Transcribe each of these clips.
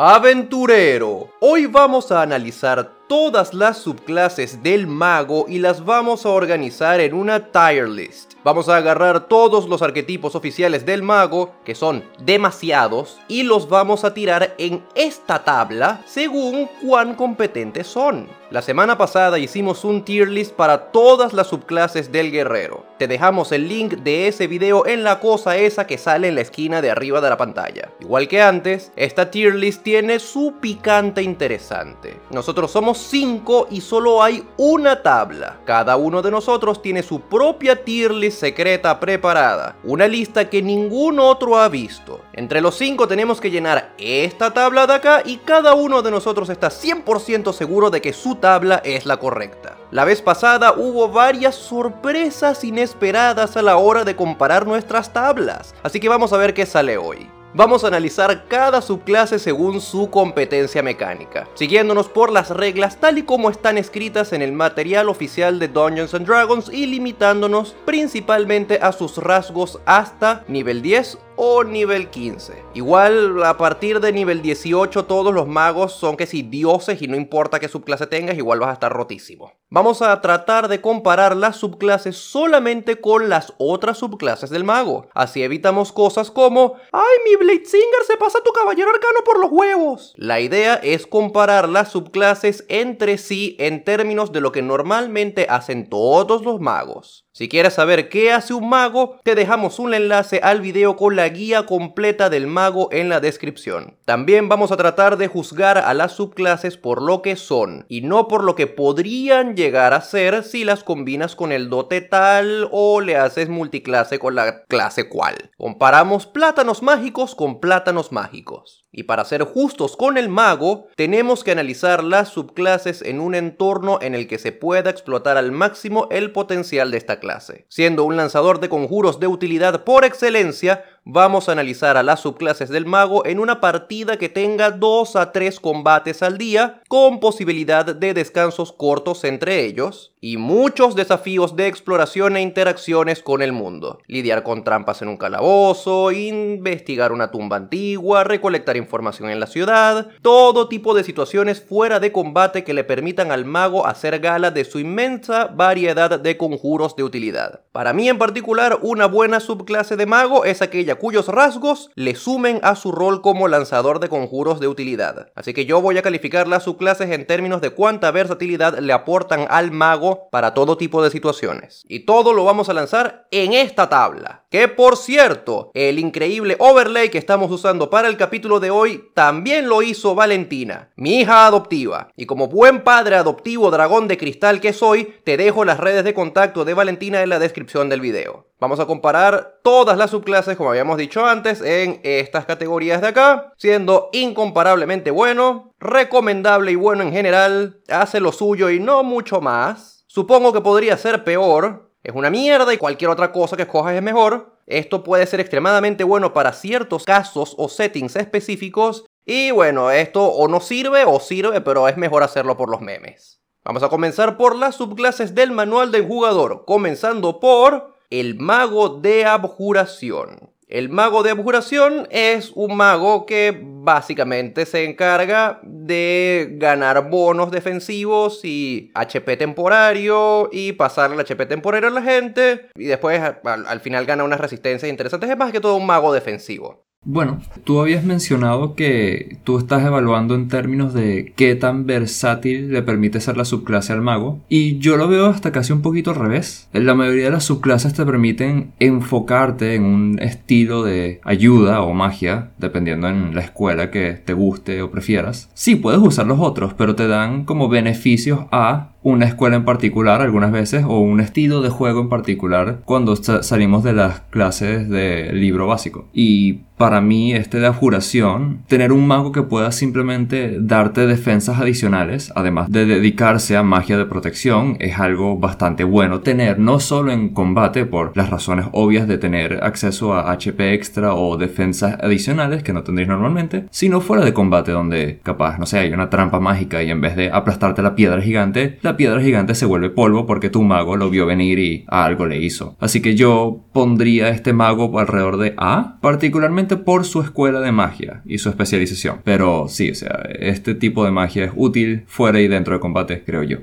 Aventurero, hoy vamos a analizar todas las subclases del mago y las vamos a organizar en una tier list. Vamos a agarrar todos los arquetipos oficiales del mago, que son demasiados, y los vamos a tirar en esta tabla según cuán competentes son. La semana pasada hicimos un tier list para todas las subclases del guerrero. Te dejamos el link de ese video en la cosa esa que sale en la esquina de arriba de la pantalla. Igual que antes, esta tier list tiene su picante interesante. Nosotros somos 5 y solo hay una tabla. Cada uno de nosotros tiene su propia tier list secreta preparada. Una lista que ningún otro ha visto. Entre los 5 tenemos que llenar esta tabla de acá y cada uno de nosotros está 100% seguro de que su tabla es la correcta. La vez pasada hubo varias sorpresas inesperadas a la hora de comparar nuestras tablas, así que vamos a ver qué sale hoy. Vamos a analizar cada subclase según su competencia mecánica, siguiéndonos por las reglas tal y como están escritas en el material oficial de Dungeons and Dragons y limitándonos principalmente a sus rasgos hasta nivel 10 o nivel 15. Igual a partir de nivel 18 todos los magos son que si dioses y no importa qué subclase tengas, igual vas a estar rotísimo. Vamos a tratar de comparar las subclases solamente con las otras subclases del mago. Así evitamos cosas como, ¡ay, mi Bladesinger se pasa tu caballero arcano por los huevos! La idea es comparar las subclases entre sí en términos de lo que normalmente hacen todos los magos. Si quieres saber qué hace un mago, te dejamos un enlace al video con la guía completa del mago en la descripción. También vamos a tratar de juzgar a las subclases por lo que son y no por lo que podrían llegar a ser si las combinas con el dote tal o le haces multiclase con la clase cual. Comparamos plátanos mágicos con plátanos mágicos. Y para ser justos con el mago, tenemos que analizar las subclases en un entorno en el que se pueda explotar al máximo el potencial de esta clase. Siendo un lanzador de conjuros de utilidad por excelencia, vamos a analizar a las subclases del mago en una partida que tenga 2 a 3 combates al día, con posibilidad de descansos cortos entre ellos, y muchos desafíos de exploración e interacciones con el mundo. Lidiar con trampas en un calabozo, investigar una tumba antigua, recolectar información en la ciudad, todo tipo de situaciones fuera de combate que le permitan al mago hacer gala de su inmensa variedad de conjuros de utilidad. Para mí en particular, una buena subclase de mago es aquella cuyos rasgos le sumen a su rol como lanzador de conjuros de utilidad. Así que yo voy a calificar las subclases en términos de cuánta versatilidad le aportan al mago para todo tipo de situaciones. Y todo lo vamos a lanzar en esta tabla. Que por cierto, el increíble overlay que estamos usando para el capítulo de hoy también lo hizo Valentina, mi hija adoptiva. Y como buen padre adoptivo dragón de cristal que soy, te dejo las redes de contacto de Valentina en la descripción del video. Vamos a comparar todas las subclases, como habíamos dicho antes, en estas categorías de acá, siendo incomparablemente bueno, recomendable y bueno en general, hace lo suyo y no mucho más. Supongo que podría ser peor, es una mierda y cualquier otra cosa que escojas es mejor. Esto puede ser extremadamente bueno para ciertos casos o settings específicos. Y bueno, esto o no sirve o sirve, pero es mejor hacerlo por los memes. Vamos a comenzar por las subclases del manual del jugador, comenzando por el mago de abjuración. El mago de abjuración es un mago que básicamente se encarga de ganar bonos defensivos y HP temporario y pasar el HP temporario a la gente y después al, al final gana unas resistencias interesantes. Es más que todo un mago defensivo. Bueno, tú habías mencionado que tú estás evaluando en términos de qué tan versátil le permite ser la subclase al mago, y yo lo veo hasta casi un poquito al revés. La mayoría de las subclases te permiten enfocarte en un estilo de ayuda o magia, dependiendo en la escuela que te guste o prefieras. Sí, puedes usar los otros, pero te dan como beneficios a una escuela en particular algunas veces o un estilo de juego en particular cuando salimos de las clases de libro básico. Y para mí este de abjuración, tener un mago que pueda simplemente darte defensas adicionales, además de dedicarse a magia de protección, es algo bastante bueno tener, no solo en combate por las razones obvias de tener acceso a HP extra o defensas adicionales que no tendréis normalmente, sino fuera de combate donde capaz, no sé, hay una trampa mágica y en vez de aplastarte la piedra gigante, la piedra gigante se vuelve polvo porque tu mago lo vio venir y algo le hizo. Así que yo pondría este mago alrededor de A, particularmente por su escuela de magia y su especialización. Pero sí, o sea, este tipo de magia es útil fuera y dentro de combate, creo yo.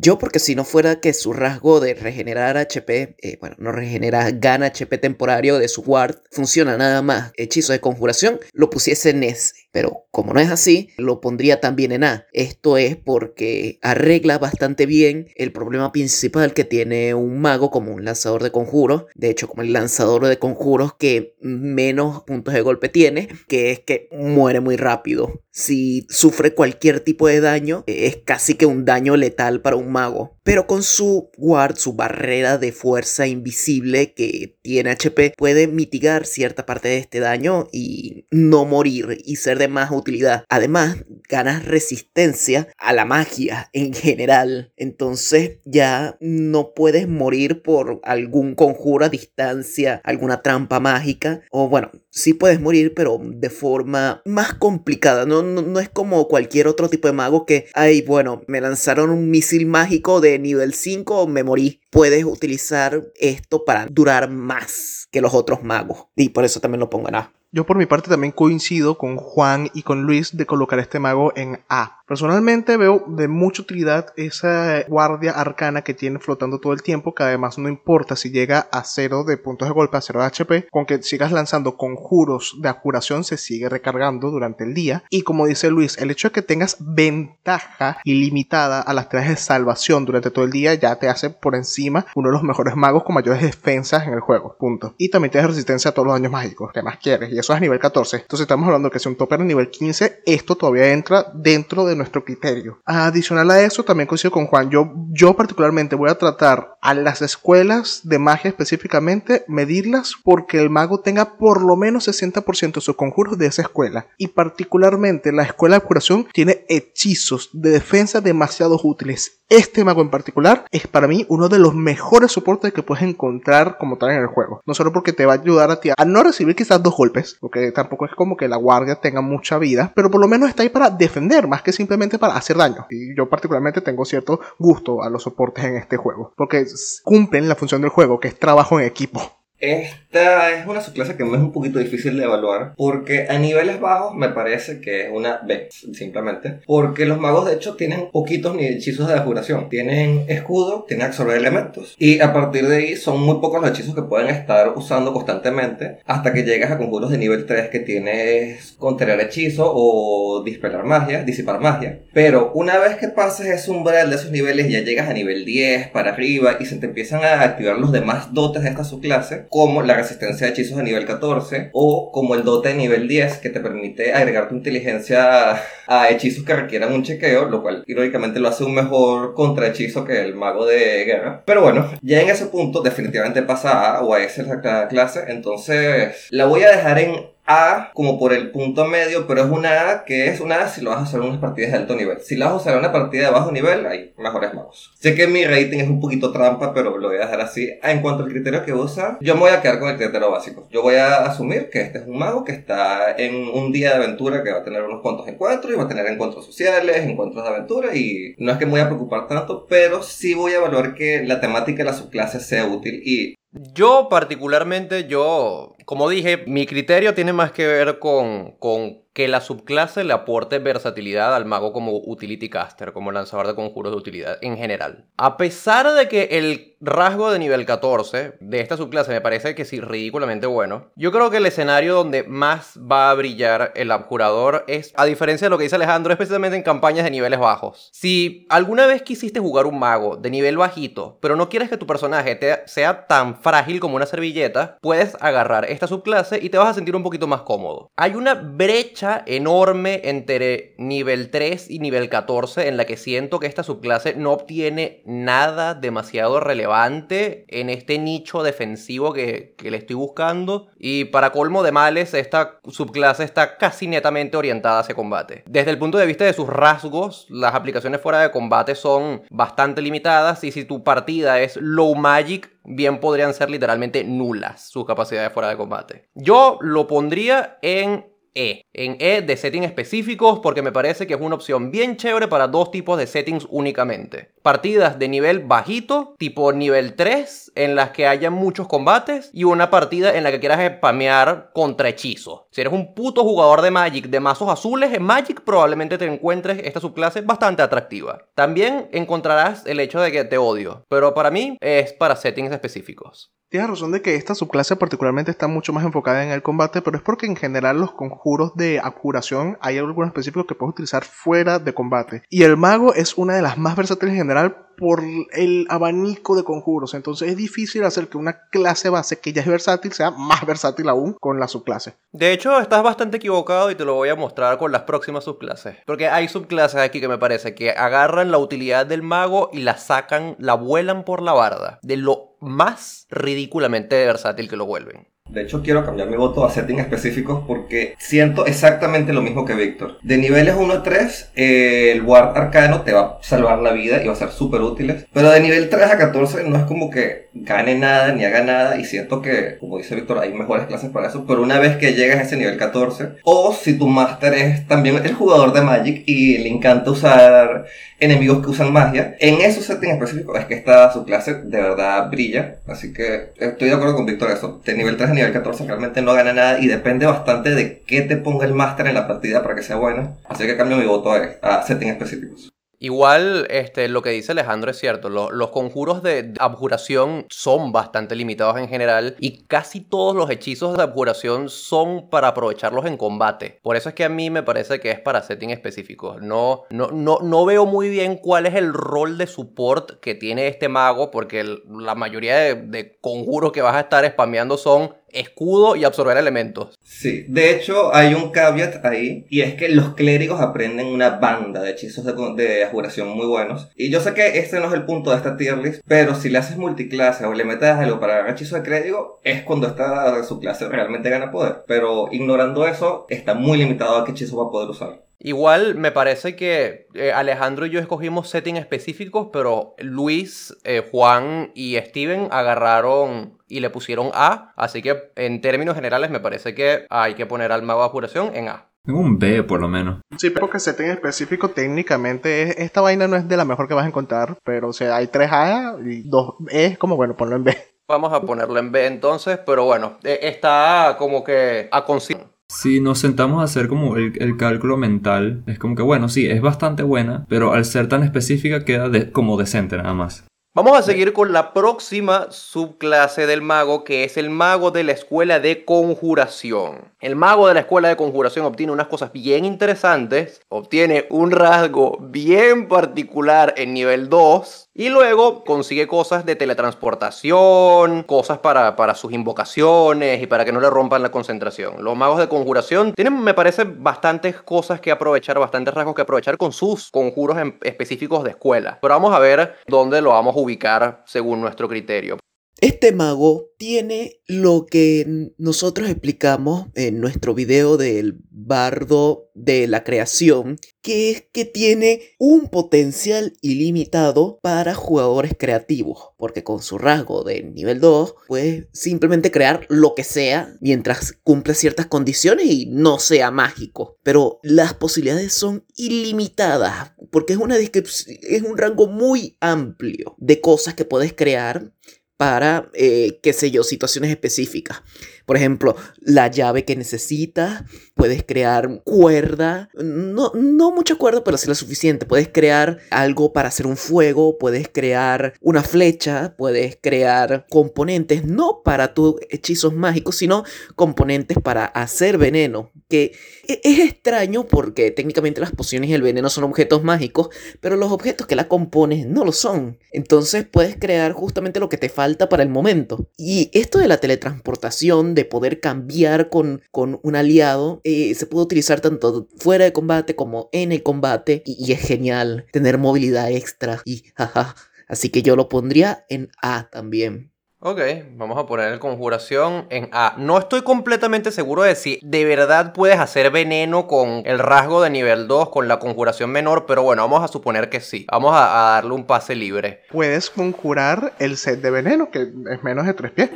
Yo, porque si no fuera que su rasgo de regenerar HP, eh, bueno, no regenera, gana HP temporario de su ward, funciona nada más hechizo de conjuración, lo pusiese en S. Pero como no es así, lo pondría también en A. Esto es porque arregla bastante bien el problema principal que tiene un mago como un lanzador de conjuros. De hecho, como el lanzador de conjuros que menos puntos de golpe tiene, que es que muere muy rápido. Si sufre cualquier tipo de daño, es casi que un daño letal para un mago. Pero con su guard, su barrera de fuerza invisible que tiene HP, puede mitigar cierta parte de este daño y no morir y ser de más utilidad. Además, ganas resistencia a la magia en general. Entonces ya no puedes morir por algún conjuro a distancia, alguna trampa mágica. O bueno, sí puedes morir, pero de forma más complicada. No, no, no es como cualquier otro tipo de mago que, ay, bueno, me lanzaron un misil mágico de nivel 5, me morí. Puedes utilizar esto para durar más que los otros magos. Y por eso también lo pongo en A. Yo por mi parte también coincido con Juan y con Luis de colocar este mago en A. Personalmente veo de mucha utilidad esa guardia arcana que tiene flotando todo el tiempo, que además no importa si llega a cero de puntos de golpe, a cero de HP, con que sigas lanzando conjuros de curación se sigue recargando durante el día. Y como dice Luis, el hecho de que tengas ventaja ilimitada a las tres de salvación durante todo el día ya te hace por encima uno de los mejores magos con mayores defensas en el juego. Punto. Y también tienes resistencia a todos los daños mágicos que más quieres. Y eso es nivel 14. Entonces estamos hablando que si un topper a nivel 15, esto todavía entra dentro de nuestro criterio. Adicional a eso, también coincido con Juan, yo, yo particularmente voy a tratar a las escuelas de magia específicamente, medirlas porque el mago tenga por lo menos 60% de sus conjuros de esa escuela. Y particularmente la escuela de curación tiene hechizos de defensa demasiado útiles. Este mago en particular es para mí uno de los mejores soportes que puedes encontrar como tal en el juego. No solo porque te va a ayudar a ti a no recibir quizás dos golpes, porque tampoco es como que la guardia tenga mucha vida, pero por lo menos está ahí para defender más que simplemente para hacer daño. Y yo particularmente tengo cierto gusto a los soportes en este juego, porque cumplen la función del juego, que es trabajo en equipo. Esta es una subclase que me es un poquito difícil de evaluar porque a niveles bajos me parece que es una B, simplemente. Porque los magos de hecho tienen poquitos ni hechizos de adjuración. Tienen escudo, tienen absorber elementos. Y a partir de ahí son muy pocos los hechizos que pueden estar usando constantemente hasta que llegas a conjuros de nivel 3 que tienes contraer hechizo o dispelar magia, disipar magia. Pero una vez que pases ese umbral de esos niveles ya llegas a nivel 10 para arriba y se te empiezan a activar los demás dotes de esta subclase como la resistencia de hechizos de nivel 14 o como el dote de nivel 10 que te permite agregar tu inteligencia a hechizos que requieran un chequeo, lo cual irónicamente lo hace un mejor contrahechizo que el mago de guerra. Pero bueno, ya en ese punto definitivamente pasa a o a esa clase, entonces la voy a dejar en a como por el punto medio, pero es una A que es una A si lo vas a hacer en unas partidas de alto nivel. Si lo vas a usar en una partida de bajo nivel, hay mejores magos. Sé que mi rating es un poquito trampa, pero lo voy a dejar así. En cuanto al criterio que usa, yo me voy a quedar con el criterio básico. Yo voy a asumir que este es un mago que está en un día de aventura que va a tener unos cuantos encuentros y va a tener encuentros sociales, encuentros de aventura y no es que me voy a preocupar tanto, pero sí voy a evaluar que la temática de la subclase sea útil y yo particularmente, yo, como dije, mi criterio tiene más que ver con, con que la subclase le aporte versatilidad al mago como utility caster, como lanzador de conjuros de utilidad en general. A pesar de que el rasgo de nivel 14 de esta subclase me parece que sí ridículamente bueno, yo creo que el escenario donde más va a brillar el abjurador es, a diferencia de lo que dice Alejandro, especialmente en campañas de niveles bajos. Si alguna vez quisiste jugar un mago de nivel bajito, pero no quieres que tu personaje sea tan frágil como una servilleta, puedes agarrar esta subclase y te vas a sentir un poquito más cómodo. Hay una brecha enorme entre nivel 3 y nivel 14 en la que siento que esta subclase no obtiene nada demasiado relevante en este nicho defensivo que, que le estoy buscando. Y para colmo de males, esta subclase está casi netamente orientada hacia combate. Desde el punto de vista de sus rasgos, las aplicaciones fuera de combate son bastante limitadas y si tu partida es low magic, bien podrían ser literalmente nulas sus capacidades fuera de combate. Yo lo pondría en E. En E de settings específicos porque me parece que es una opción bien chévere para dos tipos de settings únicamente. Partidas de nivel bajito, tipo nivel 3, en las que haya muchos combates y una partida en la que quieras spamear contra hechizos. Si eres un puto jugador de Magic de mazos azules, en Magic probablemente te encuentres esta subclase bastante atractiva. También encontrarás el hecho de que te odio, pero para mí es para settings específicos. Tienes razón de que esta subclase particularmente está mucho más enfocada en el combate, pero es porque en general los conjuros de abjuración hay algunos específicos que puedes utilizar fuera de combate. Y el mago es una de las más versátiles en general por el abanico de conjuros. Entonces es difícil hacer que una clase base que ya es versátil sea más versátil aún con la subclase. De hecho, estás bastante equivocado y te lo voy a mostrar con las próximas subclases. Porque hay subclases aquí que me parece que agarran la utilidad del mago y la sacan, la vuelan por la barda. De lo más ridículamente versátil que lo vuelven. De hecho, quiero cambiar mi voto a settings específicos porque siento exactamente lo mismo que Víctor. De niveles 1 a 3, el Ward Arcano te va a salvar la vida y va a ser súper útil. Pero de nivel 3 a 14 no es como que gane nada ni haga nada. Y siento que, como dice Víctor, hay mejores clases para eso. Pero una vez que llegas a ese nivel 14, o si tu máster es también el jugador de Magic y le encanta usar enemigos que usan magia, en esos settings específicos es que esta su clase de verdad brilla. Así que estoy de acuerdo con Víctor eso. De nivel 3 a nivel 14 realmente no gana nada y depende bastante de qué te ponga el máster en la partida para que sea buena. Así que cambio mi voto a, settings específicos. Igual, este, lo que dice Alejandro es cierto, los conjuros de abjuración son bastante limitados en general y casi todos los hechizos de abjuración son para aprovecharlos en combate. Por eso es que a mí me parece que es para setting específicos. No, no, no, no veo muy bien cuál es el rol de support que tiene este mago porque la mayoría de, de conjuros que vas a estar spameando son escudo y absorber elementos. Sí, de hecho hay un caveat ahí y es que los clérigos aprenden una banda de hechizos de, de abjuración muy buenos. Y yo sé que este no es el punto de esta tier list, pero si le haces multiclase o le metes algo para ganar hechizo de clérigo, es cuando esta su clase realmente gana poder. Pero ignorando eso, está muy limitado a qué hechizo va a poder usar. Igual me parece que eh, Alejandro y yo escogimos settings específicos, pero Luis, eh, Juan y Steven agarraron y le pusieron A. Así que en términos generales me parece que hay que poner al mago de apuración en A. Tengo un B por lo menos. Sí, porque setting específico técnicamente esta vaina no es de la mejor que vas a encontrar, pero o sea, hay 3 A y 2 E, como bueno, ponlo en B. Vamos a ponerlo en B entonces, pero bueno, eh, está como que a consideración. Si nos sentamos a hacer como el, el, cálculo mental, es como que bueno, sí, es bastante buena, pero al ser tan específica queda de, como decente nada más. Vamos a seguir con la próxima subclase del mago, que es el mago de la escuela de conjuración. El mago de la escuela de conjuración obtiene unas cosas bien interesantes, obtiene un rasgo bien particular en nivel 2, y luego consigue cosas de teletransportación, cosas para, para, sus invocaciones y para que no le rompan la concentración. Los magos de conjuración tienen, me parece, bastantes cosas que aprovechar, bastantes rasgos que aprovechar con sus conjuros específicos de escuela. Pero vamos a ver dónde lo vamos a ubicar según nuestro criterio. Este mago tiene lo que nosotros explicamos en nuestro video del bardo de la creación, que es que tiene un potencial ilimitado para jugadores creativos, porque con su rasgo de nivel 2 puedes simplemente crear lo que sea mientras cumple ciertas condiciones y no sea mágico. Pero las posibilidades son ilimitadas, porque es, una es un rango muy amplio de cosas que puedes crear para, eh, qué sé yo, situaciones específicas. Por ejemplo, la llave que necesitas, puedes crear cuerda, no, no mucha cuerda, pero sí lo suficiente. Puedes crear algo para hacer un fuego, puedes crear una flecha, puedes crear componentes, no para tus hechizos mágicos, sino componentes para hacer veneno. Que e, es extraño porque técnicamente las pociones y el veneno son objetos mágicos, pero los objetos que la componen no lo son. Entonces puedes crear justamente lo que te falta para el momento. Y esto de la teletransportación, de poder cambiar con, con un aliado, eh, se puede utilizar tanto fuera de combate como en el combate y, es genial tener movilidad extra y jaja. Así que yo lo pondría en A también. Ok, vamos a poner el conjuración en A. No estoy completamente seguro de si de verdad puedes hacer veneno con el rasgo de nivel 2 con la conjuración menor, pero bueno, vamos a suponer que sí. Vamos a, a darle un pase libre. Puedes conjurar el set de veneno, que es menos de 3 pies.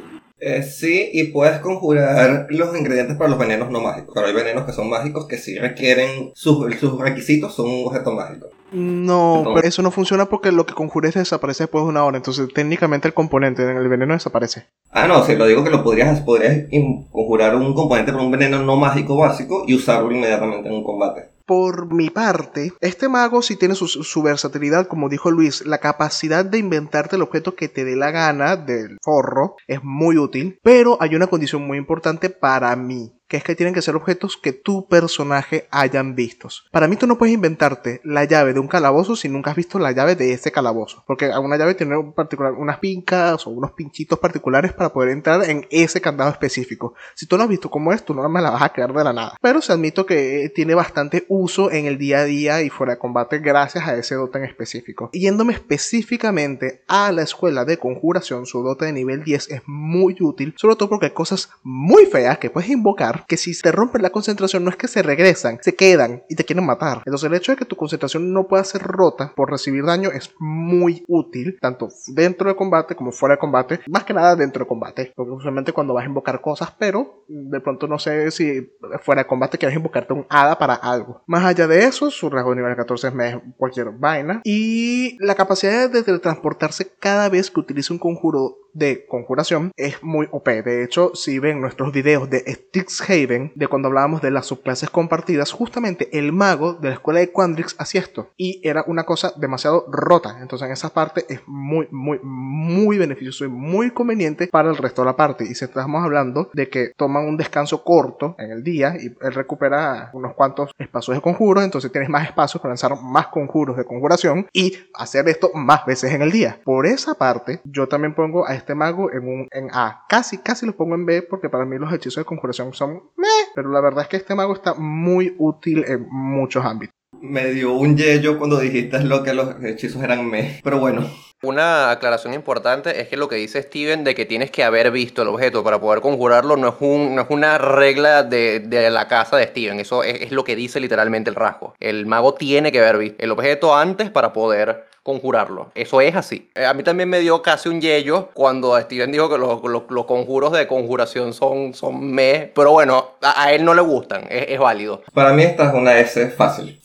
Eh, sí, y puedes conjurar los ingredientes para los venenos no mágicos. Pero hay venenos que son mágicos que sí requieren, sus, sus requisitos son un objeto mágico. No, pero eso no funciona porque lo que conjures desaparece después de una hora. Entonces, técnicamente el componente en el veneno desaparece. Ah, no, sí, lo digo que lo podrías, podrías conjurar un componente para un veneno no mágico básico y usarlo inmediatamente en un combate. Por mi parte, este mago sí tiene su, su versatilidad, como dijo Luis, la capacidad de inventarte el objeto que te dé la gana del forro es muy útil, pero hay una condición muy importante para mí, que es que tienen que ser objetos que tu personaje hayan vistos. Para mí tú no puedes inventarte la llave de un calabozo si nunca has visto la llave de ese calabozo, porque una llave tiene un particular, unas pincas o unos pinchitos particulares para poder entrar en ese candado específico. Si tú no has visto cómo es, tú no me la vas a crear de la nada. Pero se admito que tiene bastante uso en el día a día y fuera de combate gracias a ese dote en específico. Yéndome específicamente a la escuela de conjuración, su dote de nivel 10 es muy útil, sobre todo porque hay cosas muy feas que puedes invocar que si te rompen la concentración no es que se regresan, se quedan y te quieren matar. Entonces el hecho de que tu concentración no pueda ser rota por recibir daño es muy útil, tanto dentro de combate como fuera de combate, más que nada dentro de combate, porque usualmente cuando vas a invocar cosas, pero de pronto no sé si fuera de combate quieres invocarte un hada para algo. Más allá de eso, su rasgo de nivel 14 es cualquier vaina y la capacidad de teletransportarse cada vez que utilice un conjuro de conjuración es muy OP. De hecho, si ven nuestros videos de Strixhaven, de cuando hablábamos de las subclases compartidas, justamente el mago de la escuela de Quandrix hacía esto. Y era una cosa demasiado rota. Entonces, en esa parte es muy, muy, muy beneficioso y muy conveniente para el resto de la parte. Y si estamos hablando de que toman un descanso corto en el día y él recupera unos cuantos espacios de conjuros, entonces tienes más espacios para lanzar más conjuros de conjuración y hacer esto más veces en el día. Por esa parte, yo también pongo a este mago en un en A. Casi, casi lo pongo en B porque para mí los hechizos de conjuración son meh, pero la verdad es que este mago está muy útil en muchos ámbitos. Me dio un yello cuando dijiste lo que los hechizos eran me. Pero bueno, Una aclaración importante es que lo que dice Steven de que tienes que haber visto el objeto para poder conjurarlo no es, un, no es una regla de, de la casa de Steven, eso es, es lo que dice literalmente el rasgo. El mago tiene que haber visto el objeto antes para poder conjurarlo. Eso es así. Eh, A mí también me dio casi un yello cuando Steven dijo que los, los- los conjuros de conjuración son, son me, pero bueno, a, a él no le gustan, es, es válido. para mí esta es una S fácil.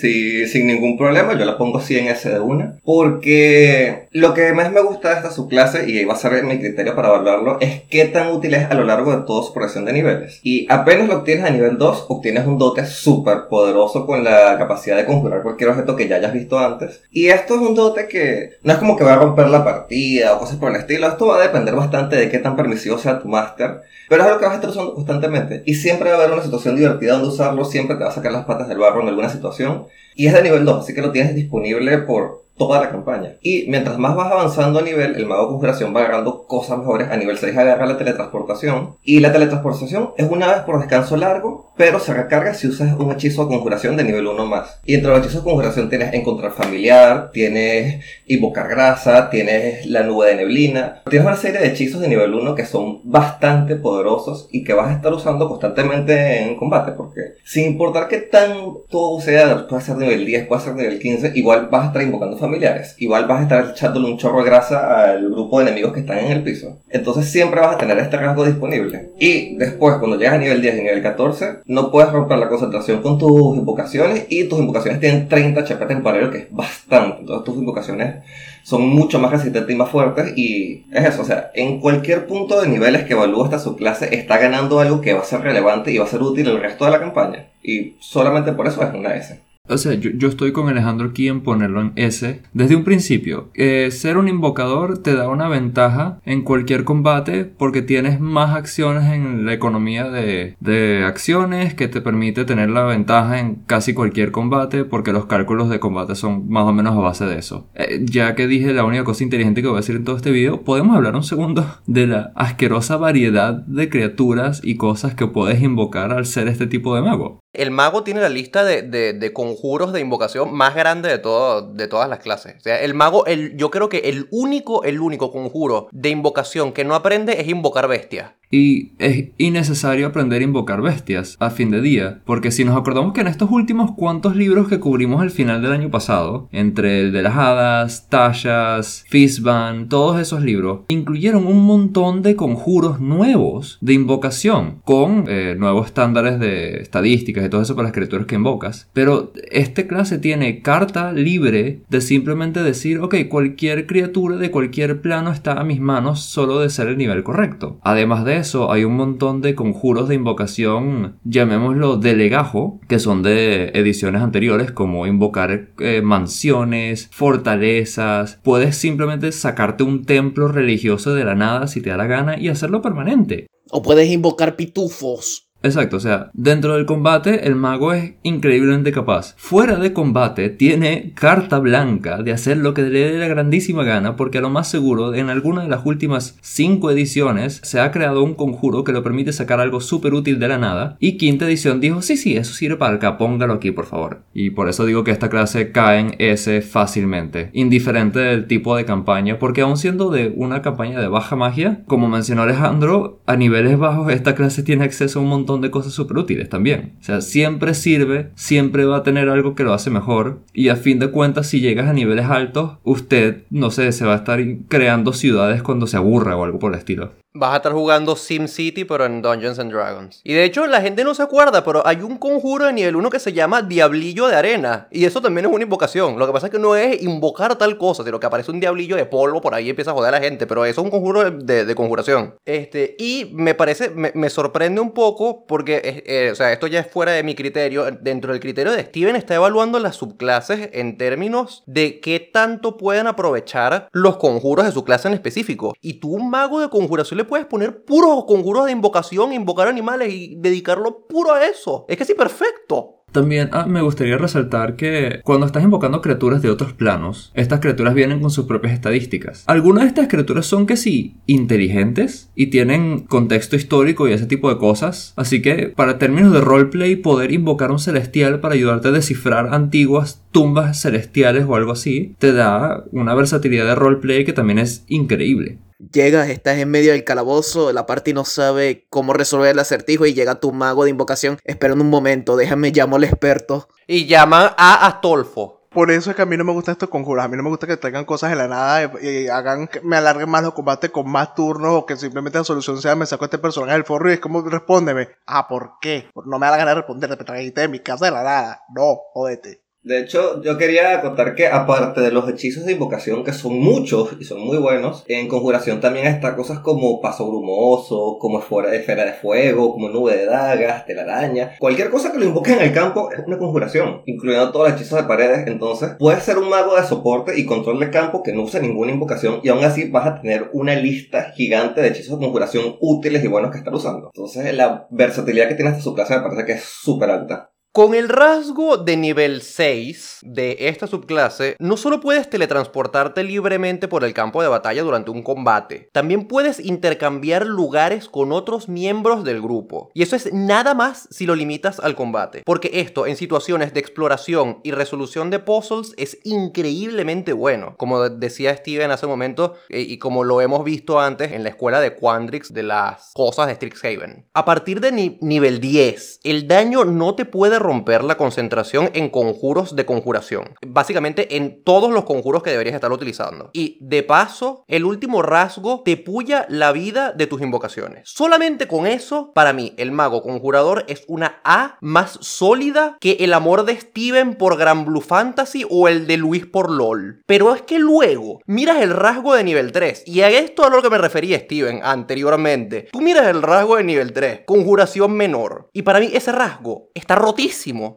Sin ningún problema, yo la pongo así en S de una. Porque lo que más me gusta de esta subclase, y va a ser mi criterio para evaluarlo, es qué tan útil es a lo largo de toda su progresión de niveles. Y apenas lo obtienes a nivel 2, obtienes un dote súper poderoso con la capacidad de conjurar cualquier objeto que ya hayas visto antes. Y esto es un dote que no es como que va a romper la partida o cosas por el estilo. Esto va a depender bastante de qué tan permisivo sea tu máster. Pero es algo que vas a estar usando constantemente. Y siempre va a haber una situación divertida donde usarlo. Siempre te va a sacar las patas del barro en alguna situación. Y es de nivel 2, así que lo tienes disponible por toda la campaña. Y mientras más vas avanzando a nivel, el mago de conjuración va agarrando cosas mejores. A nivel 6 agarra la teletransportación. Y la teletransportación es una vez por descanso largo, pero se recarga si usas un hechizo de conjuración de nivel 1 más. Y entre los hechizos de conjuración tienes encontrar familiar, tienes invocar grasa, tienes la nube de neblina. Tienes una serie de hechizos de nivel 1 que son bastante poderosos y que vas a estar usando constantemente en combate. Porque sin importar qué tanto sea, puede ser nivel 10, puede ser nivel 15, igual vas a estar invocando familiares. Igual vas a estar echándole un chorro de grasa al grupo de enemigos que están en el piso. Entonces siempre vas a tener este rasgo disponible. Y después, cuando llegas a nivel 10 y nivel 14, no puedes romper la concentración con tus invocaciones. Y tus invocaciones tienen 30 HP temporario, que es bastante. Entonces tus invocaciones son mucho más resistentes y más fuertes. Y es eso, o sea, en cualquier punto de niveles que evalúa esta subclase, está ganando algo que va a ser relevante y va a ser útil el resto de la campaña. Y solamente por eso es una S. O sea, yo, yo estoy con Alejandro aquí en ponerlo en S. Desde un principio, eh, ser un invocador te da una ventaja en cualquier combate porque tienes más acciones en la economía de, de acciones que te permite tener la ventaja en casi cualquier combate porque los cálculos de combate son más o menos a base de eso. Eh, ya que dije la única cosa inteligente que voy a decir en todo este video, podemos hablar un segundo de la asquerosa variedad de criaturas y cosas que puedes invocar al ser este tipo de mago. El mago tiene la lista de, de- de conjuros de invocación más grande de, todo, de todas las clases. O sea, el mago, el, yo creo que el único, el único conjuro de invocación que no aprende es invocar bestias. Y es innecesario aprender a invocar bestias a fin de día, porque si nos acordamos que en estos últimos cuantos libros que cubrimos al final del año pasado, entre el de las hadas, Tashas, Fizban, todos esos libros, incluyeron un montón de conjuros nuevos de invocación, con eh, nuevos estándares de estadísticas y todo eso para las criaturas que invocas. Pero este clase tiene carta libre de simplemente decir, ok, cualquier criatura de cualquier plano está a mis manos solo de ser el nivel correcto. Además de eso, hay un montón de conjuros de invocación, llamémoslo de legajo, que son de ediciones anteriores, como invocar eh, mansiones, fortalezas. Puedes simplemente sacarte un templo religioso de la nada si te da la gana y hacerlo permanente. O puedes invocar pitufos. Exacto, o sea, dentro del combate el mago es increíblemente capaz. Fuera de combate tiene carta blanca de hacer lo que le dé la grandísima gana porque a lo más seguro en alguna de las últimas 5 ediciones se ha creado un conjuro que lo permite sacar algo súper útil de la nada y quinta edición dijo sí sí eso sirve para acá, póngalo aquí por favor. Y por eso digo que esta clase cae en S fácilmente, indiferente del tipo de campaña porque aun siendo de una campaña de baja magia, como mencionó Alejandro, a niveles bajos esta clase tiene acceso a un montón de cosas súper útiles también. O sea, siempre sirve, siempre va a tener algo que lo hace mejor. Y a fin de cuentas, si llegas a niveles altos, usted, no sé, se va a estar creando ciudades cuando se aburra o algo por el estilo. Vas a estar jugando SimCity, pero en Dungeons and Dragons. Y de hecho, la gente no se acuerda, pero hay un conjuro de nivel 1 que se llama Diablillo de Arena. Y eso también es una invocación. Lo que pasa es que no es invocar tal cosa, sino que aparece un diablillo de polvo por ahí y empieza a joder a la gente. Pero eso es un conjuro de, conjuración. Este, y me parece, me, sorprende un poco porque, eh, o sea, esto ya es fuera de mi criterio. Dentro del criterio de Steven está evaluando las subclases en términos de qué tanto pueden aprovechar los conjuros de su clase en específico. Y tú, un mago de conjuración, puedes poner puros conjuros de invocación, invocar animales y dedicarlo puro a eso. Es que sí, perfecto. También ah, me gustaría resaltar que cuando estás invocando criaturas de otros planos, estas criaturas vienen con sus propias estadísticas. Algunas de estas criaturas son que sí, inteligentes y tienen contexto histórico y ese tipo de cosas. Así que para términos de roleplay, poder invocar un celestial para ayudarte a descifrar antiguas tumbas celestiales o algo así, te da una versatilidad de roleplay que también es increíble. Llegas, estás en medio del calabozo, la party no sabe cómo resolver el acertijo y llega tu mago de invocación. Esperando un momento, déjame llamo al experto. Y llaman a Astolfo. Por eso es que a mí no me gusta estos conjuros. A mí no me gusta que traigan cosas de la nada y, hagan que me alarguen más los combates con más turnos o que simplemente la solución sea me saco a este personaje del forro y es como respóndeme. Ah, ¿por qué? No me da la gana de responder, te trajiste de mi casa de la nada. No, jódete. De hecho, yo quería contar que aparte de los hechizos de invocación, que son muchos y son muy buenos, en conjuración también está cosas como paso brumoso, como esfera de fuego, como nube de dagas, telaraña. Cualquier cosa que lo invoque en el campo es una conjuración, incluyendo todos los hechizos de paredes. Entonces, puedes ser un mago de soporte y control de campo que no use ninguna invocación y aún así vas a tener una lista gigante de hechizos de conjuración útiles y buenos que estar usando. Entonces, la versatilidad que tiene esta subclase me parece que es súper alta. Con el rasgo de nivel 6 de esta subclase, no solo puedes teletransportarte libremente por el campo de batalla durante un combate, también puedes intercambiar lugares con otros miembros del grupo. Y eso es nada más si lo limitas al combate, porque esto en situaciones de exploración y resolución de puzzles es increíblemente bueno, como decía Steven hace un momento eh, y como lo hemos visto antes en la escuela de Quandrix de las cosas de Strixhaven. A partir de nivel 10, el daño no te puede romper la concentración en conjuros de conjuración. Básicamente en todos los conjuros que deberías estar utilizando. Y de paso, el último rasgo te puya la vida de tus invocaciones. Solamente con eso, para mí, el mago conjurador es una A más sólida que el amor de Steven por Gran Blue Fantasy o el de Luis por LOL. Pero es que luego miras el rasgo de nivel 3 y a esto a lo que me refería Steven anteriormente. Tú miras el rasgo de nivel 3, conjuración menor. Y para mí ese rasgo está rotísimo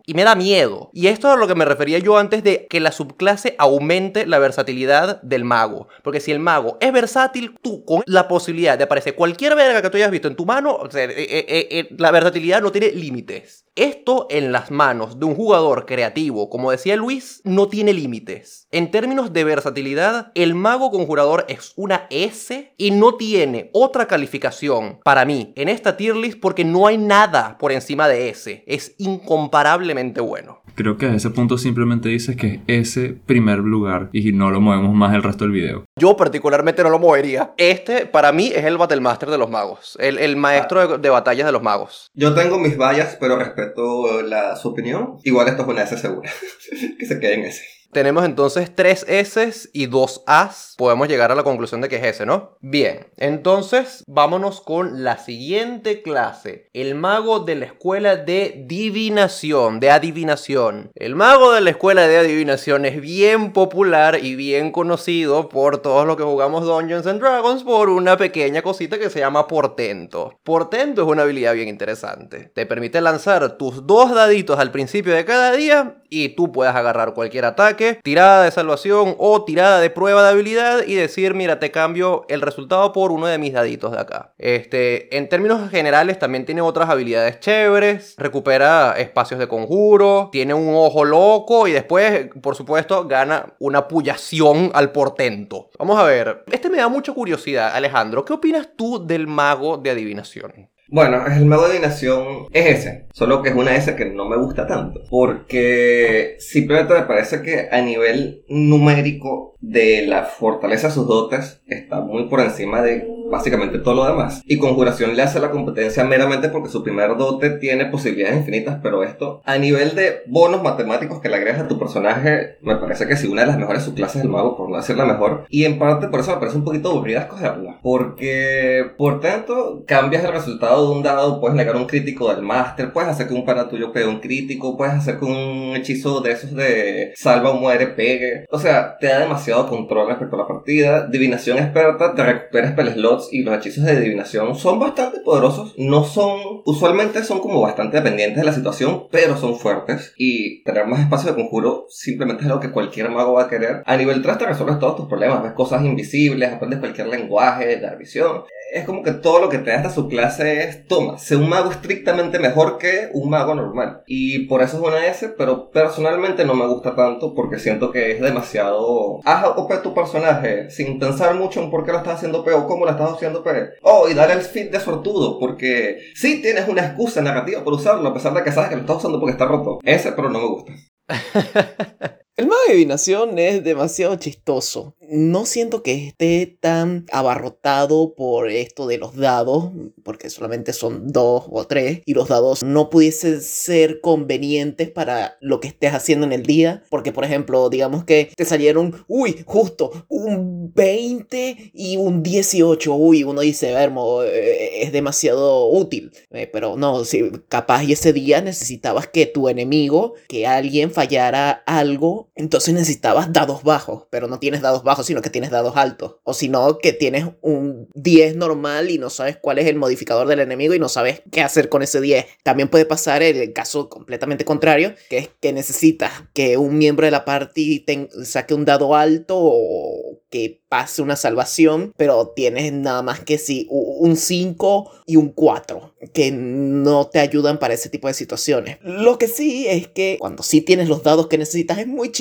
y me da miedo. Y esto es a lo que me refería yo antes de que la subclase aumente la versatilidad del mago. Porque si el mago es versátil, tú con la posibilidad de aparecer cualquier verga que tú hayas visto en tu mano, eh, eh, eh, la versatilidad no tiene límites. Esto en las manos de un jugador creativo, como decía Luis, no tiene límites. En términos de versatilidad, el mago conjurador es una S y no tiene otra calificación para mí en esta tier list porque no hay nada por encima de S. Es incomparable incomparablemente bueno. Creo que a ese punto simplemente dices que es ese primer lugar y no lo movemos más el resto del video. Yo particularmente no lo movería. Este para mí es el Battlemaster de los magos, el, el maestro de, de batallas de los magos. Yo tengo mis vallas, pero respeto la, su opinión. Igual esto es una S segura. que se quede en S. Tenemos entonces tres S y dos As. Podemos llegar a la conclusión de que es S, ¿no? Bien, entonces vámonos con la siguiente clase. El mago de la escuela de divinación, de adivinación. El mago de la escuela de adivinación es bien popular y bien conocido por todos los que jugamos Dungeons and Dragons por una pequeña cosita que se llama portento. Portento es una habilidad bien interesante. Te permite lanzar tus dos daditos al principio de cada día y tú puedes agarrar cualquier ataque tirada de salvación o tirada de prueba de habilidad y decir, mira, te cambio el resultado por uno de mis daditos de acá. Este, en términos generales también tiene otras habilidades chéveres, recupera espacios de conjuro, tiene un ojo loco y después, por supuesto, gana una puyación al portento. Vamos a ver, este me da mucha curiosidad, Alejandro, ¿qué opinas tú del mago de adivinación? Bueno, el mago de adivinación es ese, solo que es una S que no me gusta tanto, porque simplemente me parece que a nivel numérico de la fortaleza de sus dotes está muy por encima de básicamente todo lo demás. Y Conjuración le hace la competencia meramente porque su primer dote tiene posibilidades infinitas, pero esto a nivel de bonos matemáticos que le agregas a tu personaje, me parece que sí, una de las mejores subclases del mago, por no decir la mejor. Y en parte por eso me parece un poquito aburrida escogerla, porque por tanto cambias el resultado de un dado, puedes negar un crítico del máster, puedes hacer que un pana tuyo pegue un crítico, puedes hacer que un hechizo de esos de salva o muere pegue. O sea, te da demasiado control respecto a la partida. Divinación experta, te recupera spell y los hechizos de adivinación son bastante poderosos. No son, usualmente son como bastante dependientes de la situación, pero son fuertes. Y tener más espacio de conjuro simplemente es algo que cualquier mago va a querer. A nivel 3 te resuelves todos tus problemas, ves cosas invisibles, aprendes cualquier lenguaje, dar visión es como que todo lo que te da esta subclase es, toma, sé un mago estrictamente mejor que un mago normal. Y por eso es una S, pero personalmente no me gusta tanto porque siento que es demasiado... Haz OP tu personaje sin pensar mucho en por qué lo estás haciendo o cómo lo estás haciendo P. Oh, y dale el fit de sortudo porque sí tienes una excusa narrativa por usarlo a pesar de que sabes que lo estás usando porque está roto. Ese, pero no me gusta. El mago de adivinación es demasiado chistoso. No siento que esté tan abarrotado por esto de los dados, porque solamente son dos o tres, y los dados no pudiesen ser convenientes para lo que estés haciendo en el día, porque por ejemplo, digamos que te salieron, uy, justo un 20 y un 18, uy, uno dice, Vermo, eh, es demasiado útil, Eh, pero no, si capaz y ese día necesitabas que tu enemigo, que alguien fallara algo, entonces necesitabas dados bajos, pero no tienes dados bajos, sino que tienes dados altos. O si no, que tienes un 10 normal y no sabes cuál es el modificador del enemigo y no sabes qué hacer con ese 10. También puede pasar el caso completamente contrario, que es que necesitas que un miembro de la party saque un dado alto o que pase una salvación, pero tienes nada más que u- un 5 y un 4, que no te ayudan para ese tipo de situaciones. Lo que sí es que cuando sí tienes los dados que necesitas es muy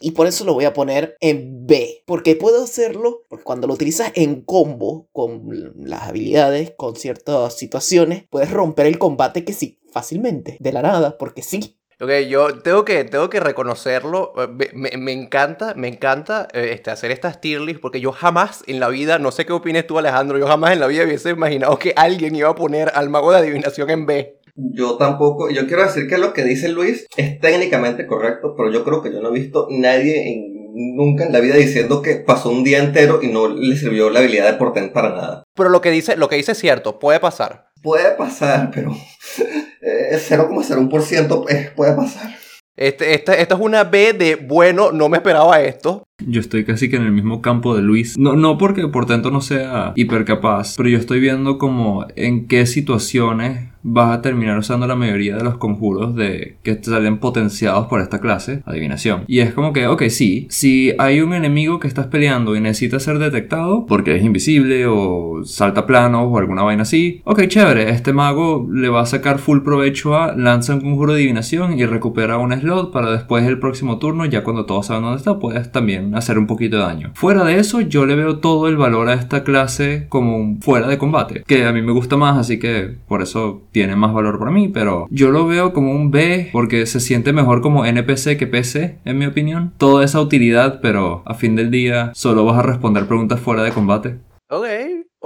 y por eso lo voy a poner en B, porque puedo hacerlo porque cuando lo utilizas en combo con las habilidades, con ciertas situaciones, puedes romper el combate que sí, fácilmente, de la nada, porque sí. Ok, yo tengo que, tengo que reconocerlo. me encanta, me encanta eh, este, hacer estas tier lists porque yo jamás en la vida, no sé qué opines tú Alejandro, yo jamás en la vida hubiese imaginado que alguien iba a poner al mago de adivinación en B. Yo tampoco, yo quiero decir que lo que dice Luis es técnicamente correcto, pero yo creo que yo no he visto nadie en- nunca en la vida diciendo que pasó un día entero y no le sirvió la habilidad de portent para nada. Pero lo que dice, lo que dice es cierto, puede pasar. Puede pasar, pero eh, 0,01% es- puede pasar. Este, esta, esta es una B de, bueno, no me esperaba esto. Yo estoy casi que en el mismo campo de Luis. No, no porque por tanto no sea hipercapaz, pero yo estoy viendo como en qué situaciones vas a terminar usando la mayoría de los conjuros de que salen potenciados por esta clase, adivinación. Y es como que, ok, sí, si hay un enemigo que estás peleando y necesita ser detectado porque es invisible o salta planos o alguna vaina así, ok, chévere, este mago le va a sacar full provecho a lanza un conjuro de adivinación y recupera un slot para después el próximo turno, ya cuando todos saben dónde está, puedes también hacer un poquito de daño. Fuera de eso, yo le veo todo el valor a esta clase como un fuera de combate, que a mí me gusta más, así que por eso tiene más valor para mí, pero yo lo veo como un B porque se siente mejor como NPC que PC, en mi opinión. Toda esa utilidad, pero a fin del día solo vas a responder preguntas fuera de combate. Ok,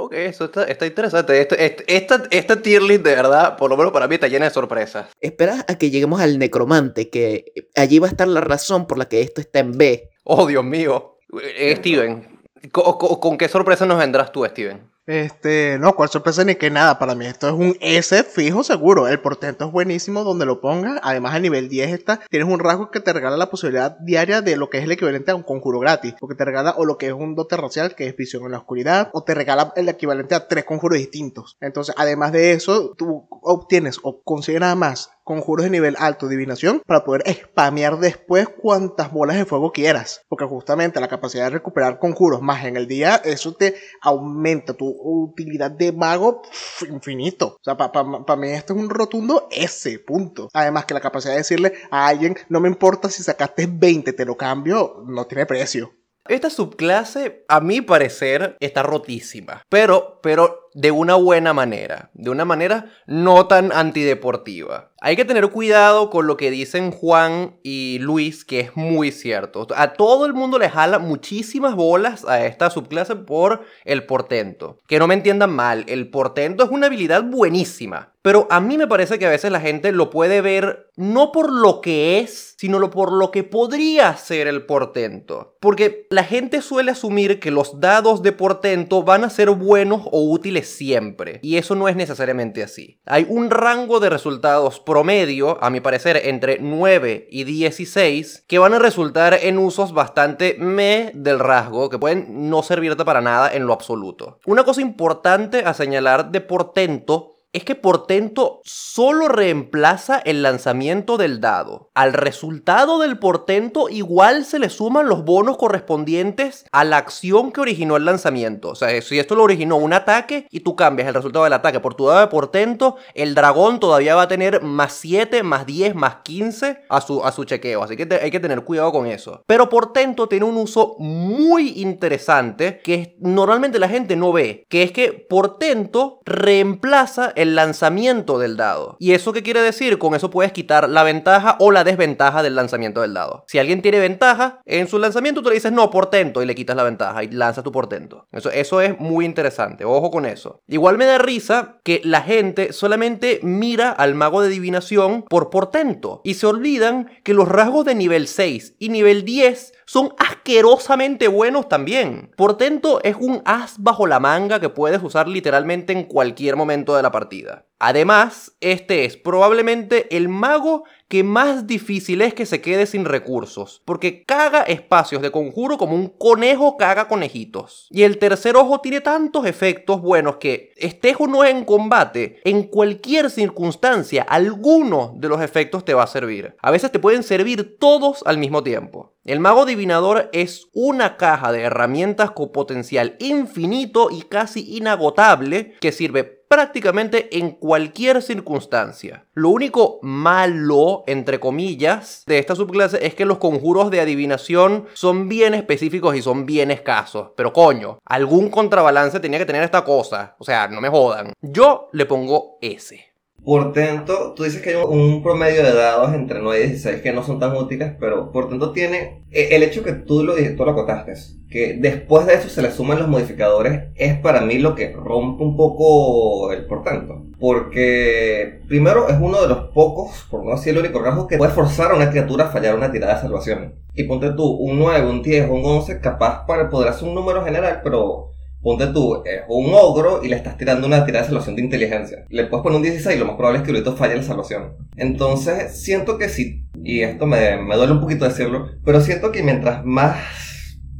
ok, eso está, está interesante. Este- este- esta, esta tier list, de verdad, por lo menos para mí, está llena de sorpresas. Espera a que lleguemos al necromante, que allí va a estar la razón por la que esto está en B. Oh, Dios mío. Eh, Steven, ¿co- co- ¿con, qué sorpresa nos vendrás tú, Steven? Este, no, cuál sorpresa ni que nada. Para mí esto es un S fijo seguro. El portento es buenísimo donde lo pongas. Además, a nivel 10 está, tienes un rasgo que te regala la posibilidad diaria de lo que es el equivalente a un conjuro gratis. Porque te regala o lo que es un dote racial, que es visión en la oscuridad, o te regala el equivalente a tres conjuros distintos. Entonces, además de eso, tú obtienes o consigues nada más conjuros de nivel alto, adivinación, para poder spamear después cuantas bolas de fuego quieras. Porque justamente la capacidad de recuperar conjuros más en el día, eso te aumenta tu utilidad de mago infinito. O sea, para mí esto es un rotundo S, punto. Además que la capacidad de decirle a alguien, no me importa si sacaste 20, te lo cambio, no tiene precio. Esta subclase, a mi parecer, está rotísima. Pero, pero de una buena manera. De una manera no tan antideportiva. Hay que tener cuidado con lo que dicen Juan y Luis, que es muy cierto. A todo el mundo le jala muchísimas bolas a esta subclase por el portento. Que no me entiendan mal, el portento es una habilidad buenísima. Pero a mí me parece que a veces la gente lo puede ver no por lo que es, sino por lo que podría ser el portento. Porque la gente suele asumir que los dados de portento van a ser buenos o siempre. Y eso no es necesariamente así. Hay un rango de resultados promedio, a mi parecer, entre 9 y 16, que van a resultar en usos bastante me del rasgo, que pueden no servirte para nada en lo absoluto. Una cosa importante a señalar de portento es que portento solo reemplaza el lanzamiento del dado. Al resultado del portento igual se le suman los bonos correspondientes a la acción que originó el lanzamiento. O sea, si esto lo originó un ataque y tú cambias el resultado del ataque por tu dado de portento, el dragón todavía va a tener más 7, más 10, más 15 a su, a su chequeo. Así que hay que tener cuidado con eso. Pero portento tiene un uso muy interesante que normalmente la gente no ve, que es que portento reemplaza el lanzamiento del dado. ¿Y eso qué quiere decir? Con eso puedes quitar la ventaja o la desventaja del lanzamiento del dado. Si alguien tiene ventaja en su lanzamiento, tú le dices no, portento, y le quitas la ventaja y lanzas tu portento. Eso, eso es muy interesante, ojo con eso. Igual me da risa que la gente solamente mira al mago de adivinación por portento y se olvidan que los rasgos de nivel 6 y nivel 10 son asquerosamente buenos también. Portento es un as bajo la manga que puedes usar literalmente en cualquier momento de la partida. Además, este es probablemente el mago que más difícil es que se quede sin recursos, porque caga espacios de conjuro como un conejo caga conejitos. Y el tercer ojo tiene tantos efectos buenos que estés o no en combate, en cualquier circunstancia, alguno de los efectos te va a servir. A veces te pueden servir todos al mismo tiempo. El mago adivinador es una caja de herramientas con potencial infinito y casi inagotable que sirve prácticamente en cualquier circunstancia. Lo único malo, entre comillas, de esta subclase es que los conjuros de adivinación son bien específicos y son bien escasos. Pero coño, algún contrabalance tenía que tener esta cosa. O sea, no me jodan. Yo le pongo S. Portento, tú dices que hay un promedio de dados entre 9 y 16 que no son tan útiles, pero Portento tiene eh, el hecho que tú lo, tú lo acotaste, que después de eso se le suman los modificadores, es para mí lo que rompe un poco el Portento. Porque primero es uno de los pocos, por no decir el único rasgo, que puede forzar a una criatura a fallar una tirada de salvación. Y ponte tú un 9, un 10, un 11, capaz para poder hacer un número general, pero Ponte tú, es un ogro y le estás tirando una tirada de salvación de inteligencia. Le puedes poner un 16 y lo más probable es que ahorita falle la salvación. Entonces, siento que sí, y esto me, me duele un poquito decirlo, pero siento que mientras más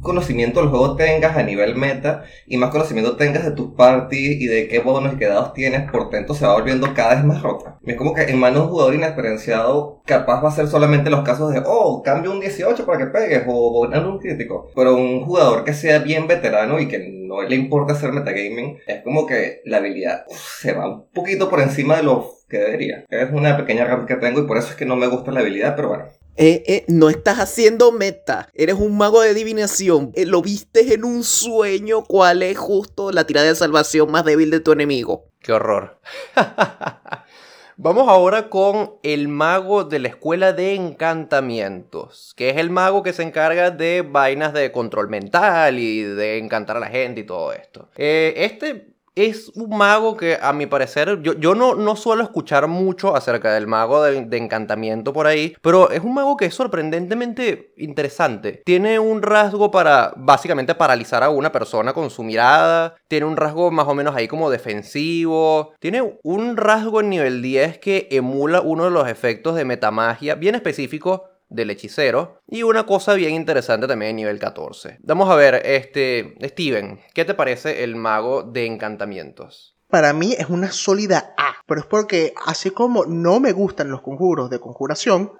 conocimiento del juego tengas a nivel meta y más conocimiento tengas de tus parties y de qué bonos y qué dados tienes, Portento se va volviendo cada vez más rota. Es como que en manos de un jugador inexperienciado, capaz va a ser solamente los casos de, oh, cambio un 18 para que pegues o ganar un crítico. Pero un jugador que sea bien veterano y que no le importa hacer metagaming, es como que la habilidad se va un poquito por encima de lo que debería. Es una pequeña rampa que tengo y por eso es que no me gusta la habilidad, pero bueno. Eh, eh, no estás haciendo meta. Eres un mago de adivinación. Eh, lo viste en un sueño cuál es justo la tirada de salvación más débil de tu enemigo. Qué horror. Vamos ahora con el mago de la escuela de encantamientos, que es el mago que se encarga de vainas de control mental y de encantar a la gente y todo esto. Eh, este es un mago que a mi parecer, yo, yo no, no suelo escuchar mucho acerca del mago de, de, encantamiento por ahí, pero es un mago que es sorprendentemente interesante. Tiene un rasgo para básicamente paralizar a una persona con su mirada, tiene un rasgo más o menos ahí como defensivo, tiene un rasgo en nivel 10 que emula uno de los efectos de metamagia bien específico del hechicero. Y una cosa bien interesante también en nivel 14. Vamos a ver, este, Steven, ¿qué te parece el mago de encantamientos? Para mí es una sólida A. Pero es porque, así como no me gustan los conjuros de conjuración,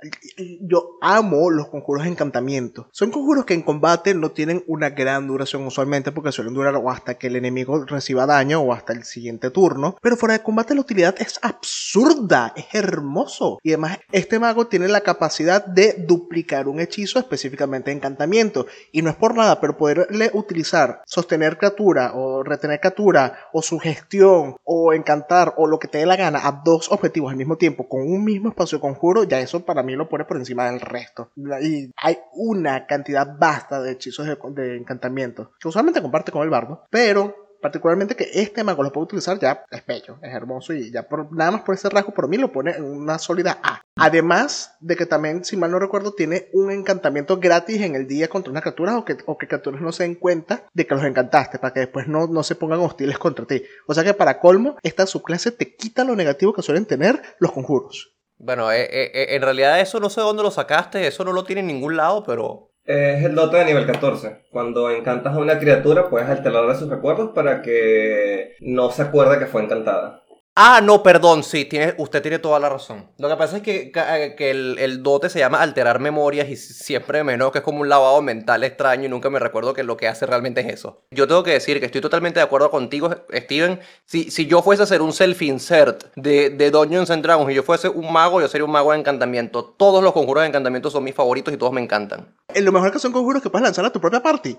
yo amo los conjuros de encantamiento. Son conjuros que en combate no tienen una gran duración usualmente porque suelen durar o hasta que el enemigo reciba daño o hasta el siguiente turno. Pero fuera de combate la utilidad es absurda, es hermoso. Y además este mago tiene la capacidad de duplicar un hechizo específicamente encantamiento. Y no es por nada, pero poderle utilizar sostener criatura o retener criatura o sugestión o encantar o lo que te dé la gana a dos objetivos al mismo tiempo con un mismo espacio conjuro, ya eso para mí lo pone por encima del resto. Y hay una cantidad vasta de hechizos de, de encantamiento que usualmente comparte con el bardo, pero particularmente que este mago lo puede utilizar ya es bello, es hermoso y ya nada más por ese rasgo por mí lo pone en una sólida A. Además de que también, si mal no recuerdo, tiene un encantamiento gratis en el día contra una criatura o que, o que criaturas no se den cuenta de que los encantaste para que después no, no se pongan hostiles contra ti. O sea que para colmo, esta subclase te quita lo negativo que suelen tener los conjuros. Bueno, eh, eh, en realidad eso no sé dónde lo sacaste, eso no lo tiene en ningún lado, pero es el dote de nivel 14. Cuando encantas a una criatura, puedes alterarle sus recuerdos para que no se acuerde que fue encantada. Ah, no, perdón, sí, tiene, usted tiene toda la razón. Lo que pasa es que, que, que el, el, dote se llama alterar memorias y siempre me que es como un lavado mental extraño y nunca me recuerdo que lo que hace realmente es eso. Yo tengo que decir que estoy totalmente de acuerdo contigo, Steven. Si, si yo fuese a hacer un self-insert de, de Dungeons and Dragons y yo fuese un mago, yo sería un mago de encantamiento. Todos los conjuros de encantamiento son mis favoritos y todos me encantan. Lo mejor que son conjuros que puedes lanzar a tu propia party.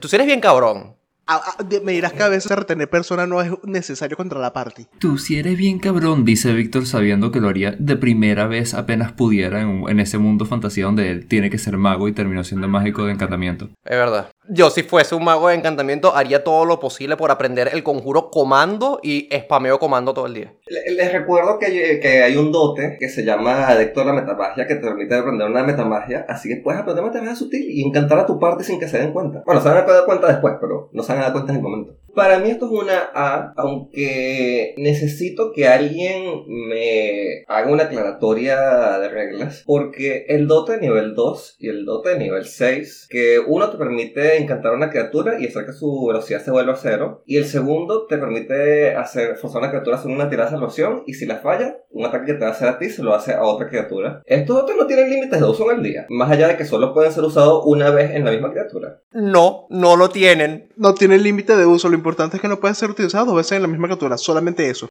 Tú eres bien cabrón. A, a, me dirás que a veces retener persona no es necesario contra la party. Tú si eres bien cabrón, dice Víctor sabiendo que lo haría de primera vez apenas pudiera en, en, ese mundo fantasía donde él tiene que ser mago y terminó siendo mágico de encantamiento. Es verdad. Yo si fuese un mago de encantamiento haría todo lo posible por aprender el conjuro comando y spameo comando todo el día. Les recuerdo que que hay un dote que se llama Adecto a la Metamagia que te permite aprender una metamagia, así que puedes aprender metamagia sutil y encantar a tu parte sin que se den cuenta. Bueno, se van a dar cuenta después, pero no se van a dar cuenta en el momento. Para mí esto es una A, aunque necesito que alguien me haga una aclaratoria de reglas, porque el dote de nivel 2 y el dote de nivel 6, que uno te permite encantar a una criatura y hacer que su velocidad se vuelva a cero, y el segundo te permite hacer forzar a una criatura a hacer una tirada de salvación, y si la falla, un ataque que te va a hacer a ti se lo hace a otra criatura. Estos dotes no tienen límites de uso en el día, más allá de que solo pueden ser usados una vez en la misma criatura. No, no lo tienen. No tienen límite de uso, lo importante es que no pueden ser utilizados dos veces en la misma criatura, solamente eso.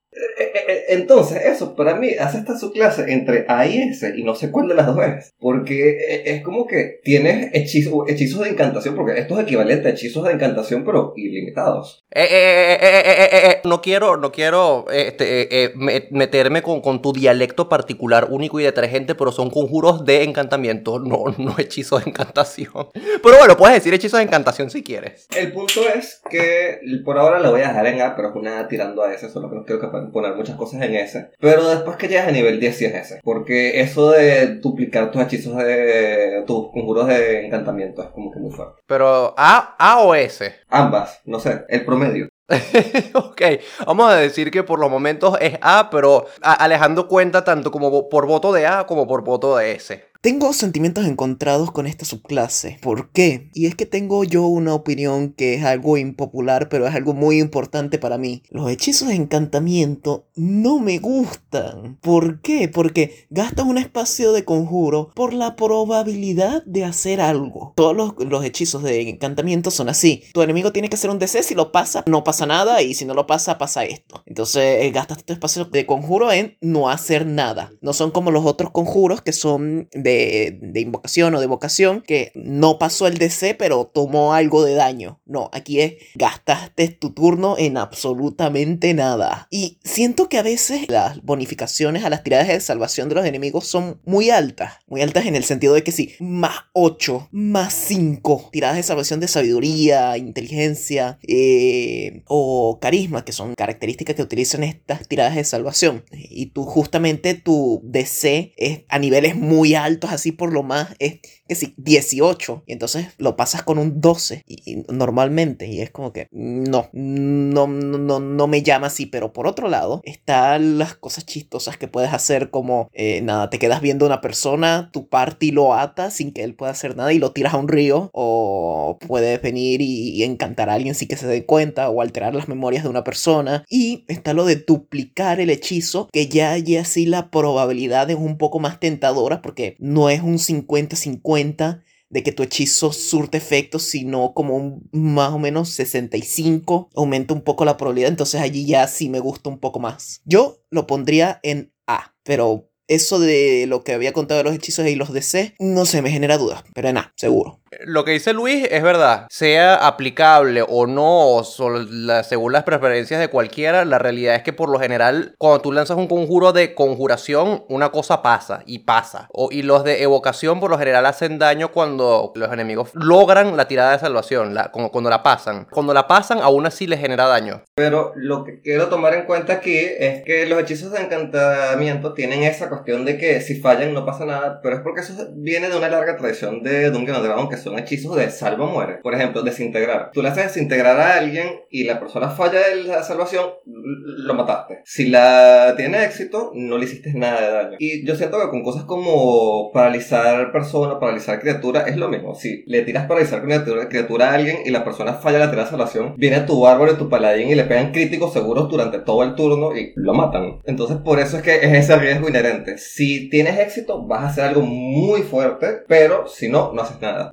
Entonces, eso para mí hace esta subclase entre A y S y no sé cuál de las dos es. Porque es como que tienes hechizo, hechizos de encantación, porque esto es equivalente a hechizos de encantación, pero ilimitados. Eh, eh, eh, no quiero, no quiero este, meterme con, con, tu dialecto particular, único y detergente, pero son conjuros de encantamiento, no, no hechizos de encantación. Pero bueno, puedes decir hechizos de encantación si quieres. El punto es que por ahora la voy a dejar en A, pero es una tirando a S, solo que no quiero que poner muchas cosas en S. Pero después que llegas a nivel 10 sí es S. Porque eso de duplicar tus hechizos de. tus conjuros de encantamiento es como que muy fuerte. Pero A, A o S. Ambas, no sé, el promedio. ok, vamos a decir que por los momentos es A, pero alejando cuenta tanto como por voto de A como por voto de S. Tengo sentimientos encontrados con esta subclase. ¿Por qué? Y es que tengo yo una opinión que es algo impopular, pero es algo muy importante para mí. Los hechizos de encantamiento no me gustan. ¿Por qué? Porque gastas un espacio de conjuro por la probabilidad de hacer algo. Todos los, hechizos de encantamiento son así. Tu enemigo tiene que hacer un DC, si lo pasa, no pasa nada, y si no lo pasa, pasa esto. Entonces, eh, gastas tu espacio de conjuro en no hacer nada. No son como los otros conjuros que son de de, invocación o de vocación que no pasó el DC pero tomó algo de daño. No, aquí es gastaste tu turno en absolutamente nada. Y siento que a veces las bonificaciones a las tiradas de salvación de los enemigos son muy altas. Muy altas en el sentido de que sí, más 8, más 5 tiradas de salvación de sabiduría, inteligencia eh, o carisma, que son características que utilizan estas tiradas de salvación. Y tú justamente tu DC es a niveles muy altos, así por lo más es que sí, 18. Y entonces lo pasas con un 12 y, normalmente. Y es como que no, no, no, no me llama así. Pero por otro lado, están las cosas chistosas que puedes hacer como, eh, nada, te quedas viendo a una persona, tu party lo ata sin que él pueda hacer nada y lo tiras a un río. O puedes venir y, encantar a alguien sin que se dé cuenta o alterar las memorias de una persona. Y está lo de duplicar el hechizo, que ya, ya así la probabilidad es un poco más tentadora porque no es un 50-50 de que tu hechizo surte efecto, sino como un más o menos 65, aumenta un poco la probabilidad, entonces allí ya sí me gusta un poco más. Yo lo pondría en A, pero eso de lo que había contado de los hechizos y los DC, no se me genera dudas, pero en A, seguro lo que dice Luis es verdad. Sea aplicable o no, según las preferencias de cualquiera, la realidad es que por lo general, cuando tú lanzas un conjuro de conjuración, una cosa pasa y pasa. O, y los de evocación, por lo general, hacen daño cuando los enemigos logran la tirada de salvación, la, cuando, la pasan. Cuando la pasan, aún así les genera daño. Pero lo que quiero tomar en cuenta aquí es que los hechizos de encantamiento tienen esa cuestión de que si fallan no pasa nada, pero es porque eso viene de una larga tradición de Dungeon Dragon que son hechizos de salva muere. Por ejemplo, desintegrar. Tú le haces desintegrar a alguien y la persona falla de la salvación, lo mataste. Si la tiene éxito, no le hiciste nada de daño. Y yo siento que con cosas como paralizar persona, paralizar criatura, es lo mismo. Si le tiras paralizar criatura, criatura a alguien y la persona falla la tirada de salvación, viene tu bárbaro y tu paladín y le pegan críticos seguros durante todo el turno y lo matan. Entonces, por eso es que es ese riesgo inherente. Si tienes éxito, vas a hacer algo muy fuerte, pero si no, no haces nada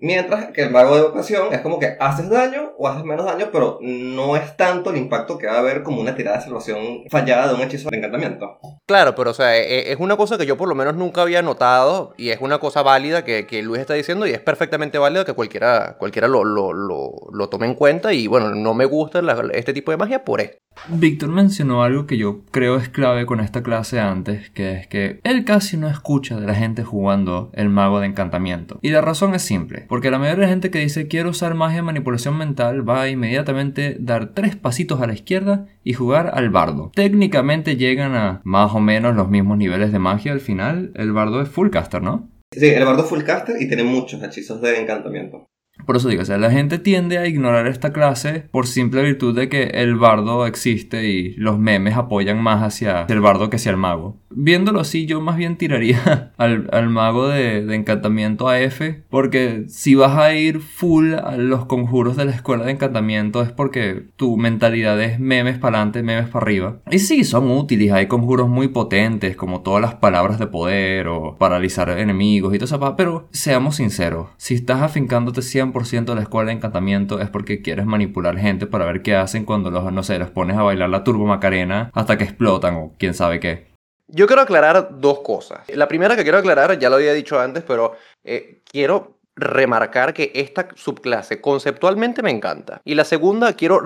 que el mago de evocación es como que haces daño o haces menos daño, pero no es tanto el impacto que va a haber como una tirada de salvación fallada de un hechizo de encantamiento. Claro, pero o sea, e, e, es una cosa que yo por lo menos nunca había notado y es una cosa válida que, Luis está diciendo y es perfectamente válida que cualquiera, cualquiera lo, lo, lo, lo tome en cuenta y bueno, no me gusta este tipo de magia por esto. Víctor mencionó algo que yo creo es clave con esta clase antes, que es que él casi no escucha de la gente jugando el mago de encantamiento. Y la razón es simple, porque la mayoría de la gente que dice quiero usar magia de manipulación mental va a inmediatamente dar tres pasitos a la izquierda y jugar al bardo. Técnicamente llegan a más o menos los mismos niveles de magia al final. El bardo es full caster, ¿no? Sí, el bardo es full caster y tiene muchos hechizos de encantamiento. Por eso digo, o sea, la gente tiende a ignorar esta clase por simple virtud de que el bardo existe y los memes apoyan más hacia el bardo que hacia el mago. Viéndolo así, yo más bien tiraría al, mago de, de, encantamiento a F, porque si vas a ir full a los conjuros de la escuela de encantamiento es porque tu mentalidad es memes para adelante, memes para arriba. Y sí, son útiles, hay conjuros muy potentes, como todas las palabras de poder o paralizar enemigos y todo eso, pero seamos sinceros, si estás afincándote siempre de la escuela de encantamiento es porque quieres manipular gente para ver qué hacen cuando los, no sé, los pones a bailar la turbo macarena hasta que explotan o quién sabe qué. Yo quiero aclarar dos cosas. La primera que quiero aclarar, ya lo había dicho antes, pero eh, quiero remarcar que esta subclase conceptualmente me encanta. Y la segunda, quiero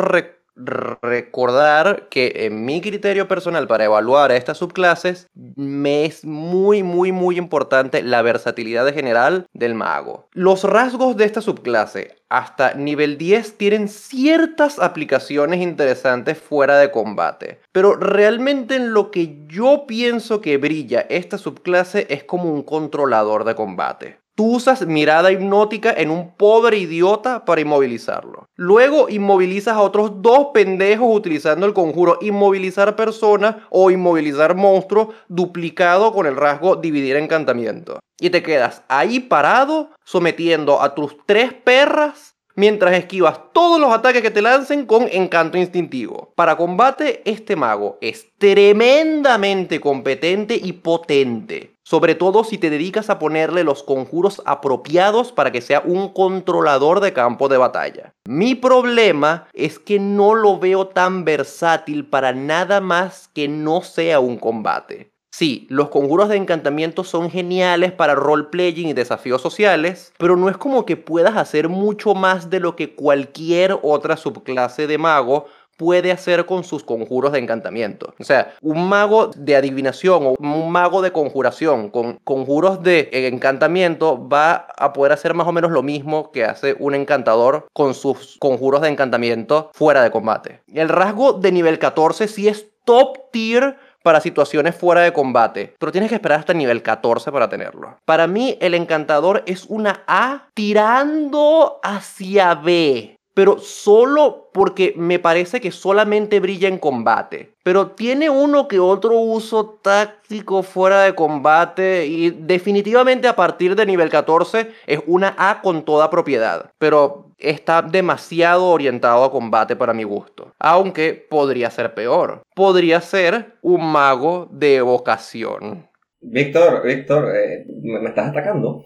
que en mi criterio personal para evaluar a estas subclases me es muy muy muy importante la versatilidad general del mago. Los rasgos de esta subclase hasta nivel 10 tienen ciertas aplicaciones interesantes fuera de combate, pero realmente en lo que yo pienso que brilla esta subclase es como un controlador de combate. Tú usas mirada hipnótica en un pobre idiota para inmovilizarlo. Luego inmovilizas a otros dos pendejos utilizando el conjuro inmovilizar personas o inmovilizar monstruos duplicado con el rasgo dividir encantamiento. Y te quedas ahí parado sometiendo a tus tres perras mientras esquivas todos los ataques que te lancen con encanto instintivo. Para combate, este mago es tremendamente competente y potente. Sobre todo si te dedicas a ponerle los conjuros apropiados para que sea un controlador de campo de batalla. Mi problema es que no lo veo tan versátil para nada más que no sea un combate. Sí, los conjuros de encantamiento son geniales para roleplaying y desafíos sociales, pero no es como que puedas hacer mucho más de lo que cualquier otra subclase de mago puede hacer con sus conjuros de encantamiento. O sea, un mago de adivinación o un mago de conjuración con conjuros de encantamiento va a poder hacer más o menos lo mismo que hace un encantador con sus conjuros de encantamiento fuera de combate. El rasgo de nivel 14 sí es top tier para situaciones fuera de combate, pero tienes que esperar hasta nivel 14 para tenerlo. Para mí, el encantador es una A tirando hacia B pero solo porque me parece que solamente brilla en combate. Pero tiene uno que otro uso táctico fuera de combate y definitivamente a partir de nivel 14 es una A con toda propiedad. Pero está demasiado orientado a combate para mi gusto. Aunque podría ser peor. Podría ser un mago de evocación. Víctor, Víctor, eh, ¿me estás atacando?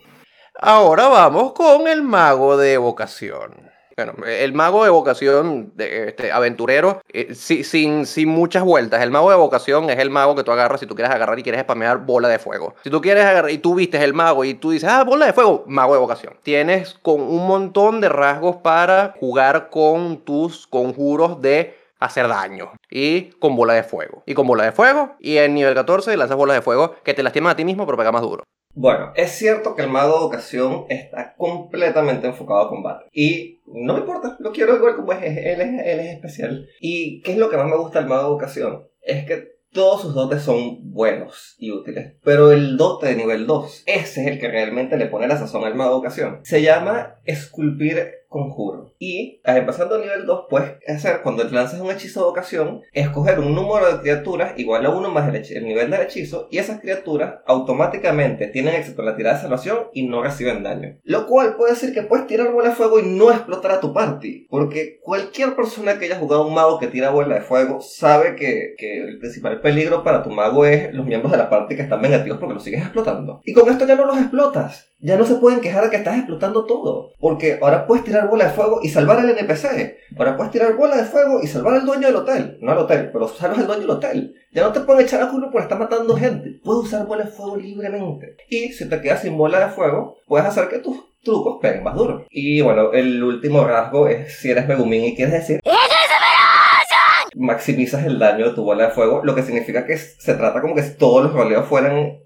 Ahora vamos con el mago de evocación. Bueno, el mago de evocación, de, este, aventurero, eh, sin, sin muchas vueltas. El mago de evocación es el mago que tú agarras si tú quieres agarrar y quieres spamear bola de fuego. Si tú quieres agarrar y tú vistes el mago y tú dices, ah, bola de fuego, mago de evocación. Tienes con un montón de rasgos para jugar con tus conjuros de hacer daño. Y con bola de fuego. Y con bola de fuego. Y en nivel 14 lanzas bolas de fuego que te lastiman a ti mismo pero pega más duro. Bueno, es cierto que el mago de ocasión está completamente enfocado a combate. Y no me importa, lo quiero igual como es, él es, él es especial. ¿Y qué es lo que más me gusta del mago de ocasión? Es que todos sus dotes son buenos y útiles, pero el dote de nivel 2, ese es el que realmente le pone la sazón al mago de ocasión. Se llama esculpir conjuro. Y eh, empezando a nivel 2, puedes hacer cuando lanzas un hechizo de ocasión, escoger un número de criaturas igual a uno más el, nivel del hechizo, y esas criaturas automáticamente tienen éxito la tirada de salvación y no reciben daño. Lo cual puede decir que puedes tirar bola de fuego y no explotar a tu party, porque cualquier persona que haya jugado un mago que tira bola de fuego sabe que, que el principal peligro para tu mago es los miembros de la party que están vengativos porque los sigues explotando. Y con esto ya no los explotas ya no se pueden quejar de que estás explotando todo. Porque ahora puedes tirar bola de fuego y salvar al NPC. Ahora puedes tirar bola de fuego y salvar al dueño del hotel. No al hotel, pero salvas al dueño del hotel. Ya no te pueden echar a culo por estar matando gente. Puedes usar bola de fuego libremente. Y si te quedas sin bola de fuego, puedes hacer que tus trucos peguen más duro. Y bueno, el último rasgo es si eres Megumin y quieres decir... Maximizas el daño de tu bola de fuego, lo que significa que se trata como que todos los roleos fueran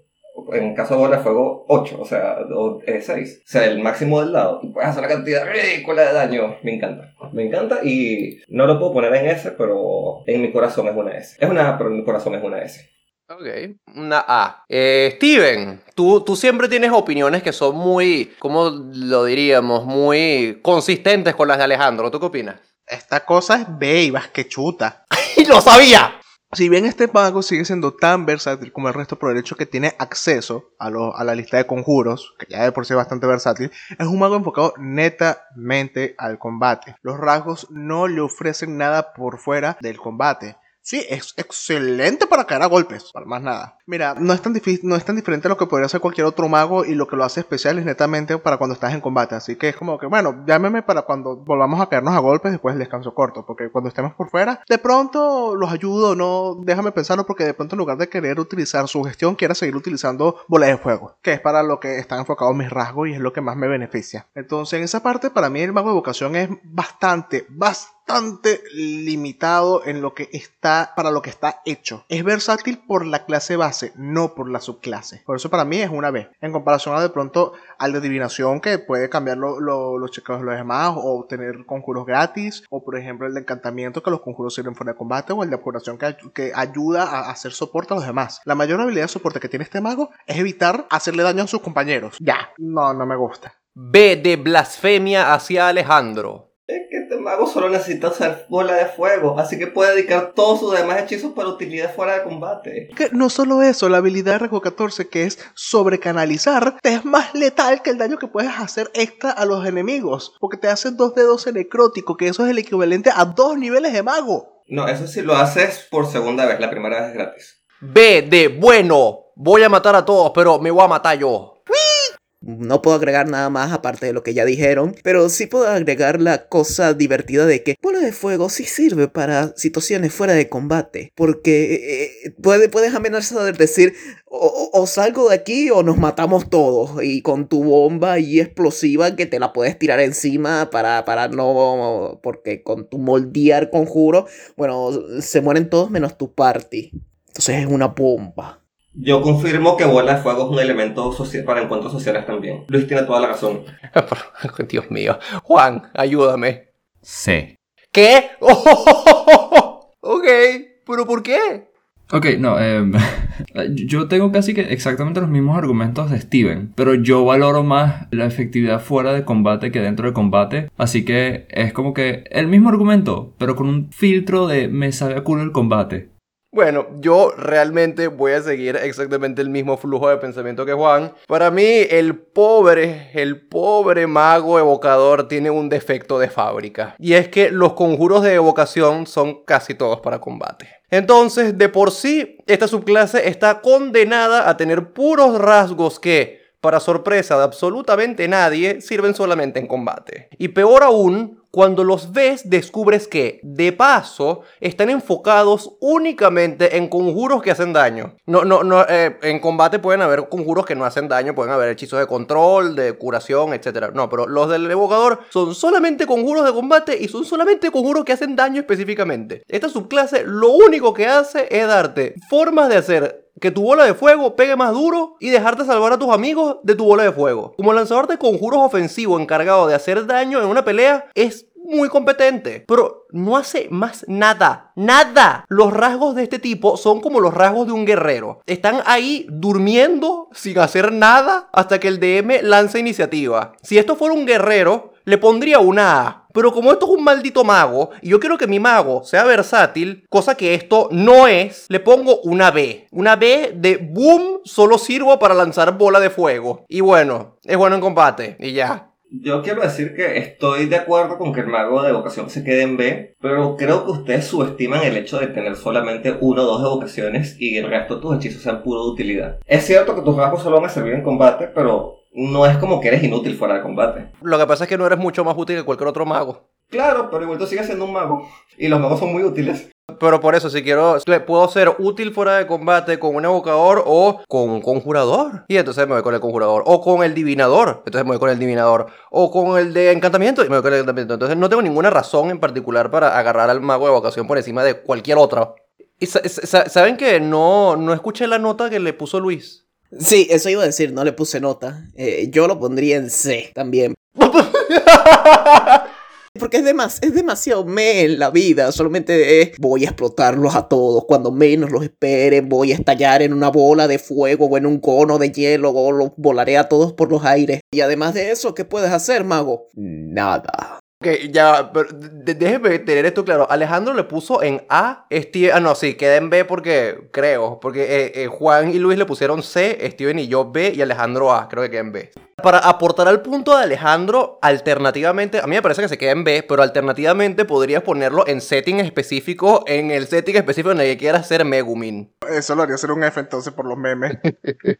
en caso de bola de fuego, 8, o sea, o, 6. Eh, o sea, el máximo del lado. Y puedes hacer una cantidad ridícula de daño. Me encanta. Me encanta y no lo puedo poner en S, pero en mi corazón es una S. Es una A, pero en mi corazón es una S. Ok, una A. Eh, Steven, tú, tú siempre tienes opiniones que son muy, ¿cómo lo diríamos? Muy consistentes con las de Alejandro. ¿Tú qué opinas? Esta cosa es B y vas que chuta. ¡Y lo sabía! Si bien este mago sigue siendo tan versátil como el resto por el hecho que tiene acceso a, a, la lista de conjuros, que ya de por sí es bastante versátil, es un mago enfocado netamente al combate. Los rasgos no le ofrecen nada por fuera del combate. Sí, es excelente para caer a golpes, para más nada. Mira, no es tan difícil, no es tan diferente a lo que podría hacer cualquier otro mago y lo que lo hace especial es netamente para cuando estás en combate. Así que es como que, bueno, llámeme para cuando volvamos a caernos a golpes después del descanso corto, porque cuando estemos por fuera, de pronto los ayudo, no, déjame pensarlo porque de pronto en lugar de querer utilizar su gestión, quiera seguir utilizando bolas de fuego, que es para lo que están enfocados mis rasgos y es lo que más me beneficia. Entonces, en esa parte, para mí el mago de vocación es bastante, bastante bastante limitado en lo que está para lo que está hecho. Es versátil por la clase base, no por la subclase. Por eso para mí es una B. En comparación a de pronto al de adivinación que puede cambiar los chequeos de los demás o tener conjuros gratis o por ejemplo el de encantamiento que los conjuros sirven fuera de combate o el de apuración que, que ayuda a hacer soporte a los demás. La mayor habilidad de soporte que tiene este mago es evitar hacerle daño a sus compañeros. Ya, no, no me gusta. B de blasfemia hacia Alejandro. Es que mago solo necesita usar bola de fuego, así que puede dedicar todos sus demás hechizos para utilidad fuera de combate. Que no solo eso, la habilidad de Rego 14 que es sobrecanalizar, te es más letal que el daño que puedes hacer extra a los enemigos, porque te hace dos dedos en necrótico, que eso es el equivalente a dos niveles de mago. No, eso sí lo haces por segunda vez, la primera vez es gratis. B de bueno, voy a matar a todos, pero me voy a matar yo. No puedo agregar nada más aparte de lo que ya dijeron, pero sí puedo agregar la cosa divertida de que bola de fuego sí sirve para situaciones fuera de combate, porque eh, eh, puede, puedes amenazar de decir o, o, salgo de aquí o nos matamos todos y con tu bomba y explosiva que te la puedes tirar encima para, para no, porque con tu moldear conjuro, bueno, se mueren todos menos tu party. Entonces es una bomba. Yo confirmo que bola de fuego es un elemento social para encuentros sociales también. Luis tiene toda la razón. Dios mío. Juan, ayúdame. Sí. ¿Qué? ok, pero ¿por qué? Ok, no, eh, yo tengo casi que exactamente los mismos argumentos de Steven, pero yo valoro más la efectividad fuera de combate que dentro de combate, así que es como que el mismo argumento, pero con un filtro de me sabe a culo el combate. Bueno, yo realmente voy a seguir exactamente el mismo flujo de pensamiento que Juan. Para mí, el pobre, el pobre mago evocador tiene un defecto de fábrica. Y es que los conjuros de evocación son casi todos para combate. Entonces, de por sí, esta subclase está condenada a tener puros rasgos que, para sorpresa de absolutamente nadie, sirven solamente en combate. Y peor aún, cuando los ves descubres que, de paso, están enfocados únicamente en conjuros que hacen daño. No, no, no, eh, en combate pueden haber conjuros que no hacen daño, pueden haber hechizos de control, de curación, etc. No, pero los del evocador son solamente conjuros de combate y son solamente conjuros que hacen daño específicamente. Esta subclase lo único que hace es darte formas de hacer que tu bola de fuego pegue más duro y dejarte salvar a tus amigos de tu bola de fuego. Como lanzador de conjuros ofensivo encargado de hacer daño en una pelea, es muy competente, pero no hace más nada. Nada. Los rasgos de este tipo son como los rasgos de un guerrero. Están ahí durmiendo sin hacer nada hasta que el DM lanza iniciativa. Si esto fuera un guerrero, le pondría una A. Pero como esto es un maldito mago, y yo quiero que mi mago sea versátil, cosa que esto no es, le pongo una B. Una B de boom, solo sirvo para lanzar bola de fuego. Y bueno, es bueno en combate, y ya. Yo quiero decir que estoy de acuerdo con que el mago de evocación se quede en B, pero creo que ustedes subestiman el hecho de tener solamente uno o dos evocaciones y el resto de tus hechizos sean puro de utilidad. Es cierto que tus rasgos solo van a servir en combate, pero no es como que eres inútil fuera de combate. Lo que pasa es que no eres mucho más útil que cualquier otro mago. Claro, pero igual tú sigues siendo un mago. Y los magos son muy útiles. Pero por eso, si quiero, puedo ser útil fuera de combate con un evocador o con un conjurador. Y entonces me voy con el conjurador. O con el divinador. Entonces me voy con el divinador. O con el de encantamiento. Y me voy con el encantamiento. Entonces no tengo ninguna razón en particular para agarrar al mago de evocación por encima de cualquier otro. Y saben que no, no escuché la nota que le puso Luis. Sí, eso iba a decir, no le puse nota. Eh, yo lo pondría en C también. Porque es, demas es demasiado me en la vida. Solamente es voy a explotarlos a todos. Cuando menos los esperen, voy a estallar en una bola de fuego o en un cono de hielo o los volaré a todos por los aires. Y además de eso, ¿qué puedes hacer, mago? Nada. Ok, ya, pero déjeme tener esto claro. Alejandro le puso en A, Steven, ah, no, sí, queda en B porque creo, porque eh, eh, Juan y Luis le pusieron C, Steven y yo B y Alejandro A, creo que queda en B. Para aportar al punto de Alejandro, alternativamente, a mí me parece que se queda en B, pero alternativamente podrías ponerlo en setting específico, en el setting específico en el que quieras ser Megumin. Eso lo haría ser un F entonces por los memes.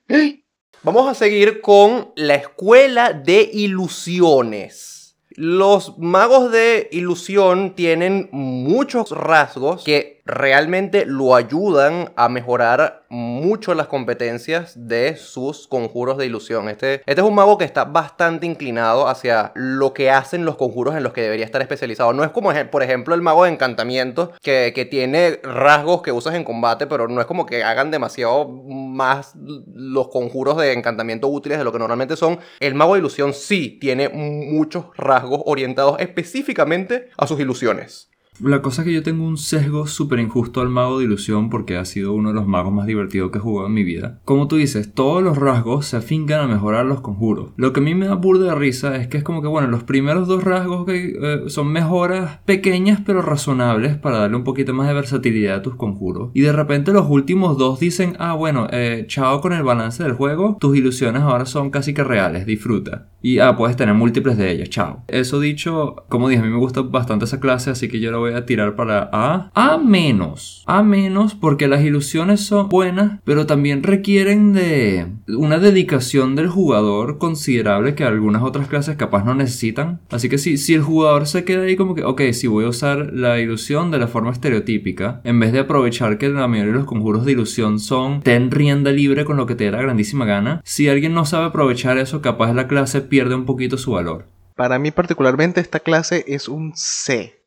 Vamos a seguir con la escuela de ilusiones. Los magos de ilusión tienen muchos rasgos que realmente lo ayudan a mejorar mucho las competencias de sus conjuros de ilusión. Este, este es un mago que está bastante inclinado hacia lo que hacen los conjuros en los que debería estar especializado. No es como, por ejemplo, el mago de encantamiento que, que tiene rasgos que usas en combate, pero no es como que hagan demasiado más los conjuros de encantamiento útiles de lo que normalmente son. El mago de ilusión sí tiene muchos rasgos orientados específicamente a sus ilusiones. La cosa es que yo tengo un sesgo súper injusto al mago de ilusión porque ha sido uno de los magos más divertidos que he jugado en mi vida. Como tú dices, todos los rasgos se afincan a mejorar los conjuros. Lo que a mí me da burda de risa es que es como que, bueno, los primeros dos rasgos que, eh, son mejoras pequeñas pero razonables para darle un poquito más de versatilidad a tus conjuros. Y de repente los últimos dos dicen, ah, bueno, eh, chao con el balance del juego, tus ilusiones ahora son casi que reales, disfruta. Y ah, puedes tener múltiples de ellas, chao. Eso dicho, como dije, a mí me gusta bastante esa clase, así que yo voy voy a tirar para A. A menos. A menos porque las ilusiones son buenas, pero también requieren de una dedicación del jugador considerable que algunas otras clases capaz no necesitan. Así que si, si el jugador se queda ahí como que, ok, si voy a usar la ilusión de la forma estereotípica, en vez de aprovechar que la mayoría de los conjuros de ilusión son ten rienda libre con lo que te dé la grandísima gana, si alguien no sabe aprovechar eso, capaz la clase pierde un poquito su valor. Para mí particularmente esta clase es un C.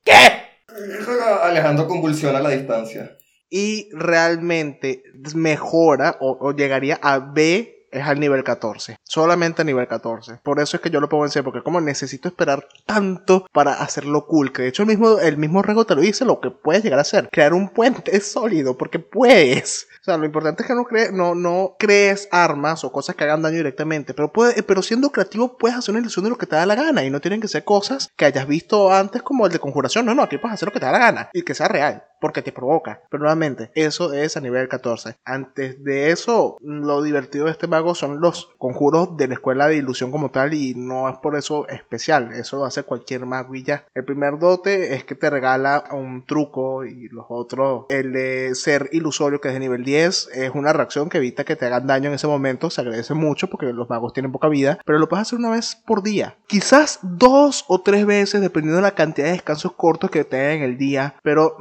Alejandro convulsiona a la distancia. Y realmente mejora o, llegaría a B es al nivel 14. Solamente a nivel 14. Por eso es que yo lo pongo en porque como necesito esperar tanto para hacerlo cool, que de hecho el mismo, el mismo Rego te lo dice, lo que puedes llegar a hacer. Crear un puente sólido, porque puedes. Sea, lo importante es que no, cre no, no crees armas o cosas que hagan daño directamente, pero, puede, pero siendo creativo puedes hacer una ilusión de lo que te da la gana y no tienen que ser cosas que hayas visto antes como el de conjuración. No, no, aquí puedes hacer lo que te da la gana y que sea real porque te provoca. Pero nuevamente, eso es a nivel 14. Antes de eso, lo divertido de este mago son los conjuros de la escuela de ilusión como tal y no es por eso especial. Eso lo hace cualquier mago ya. El primer dote es que te regala un truco y los otros, el ser ilusorio que es de nivel 10, es una reacción que evita que te hagan daño en ese momento. Se agradece mucho porque los magos tienen poca vida, pero lo puedes hacer una vez por día. Quizás dos o tres veces dependiendo de la cantidad de descansos cortos que tengan en el día, pero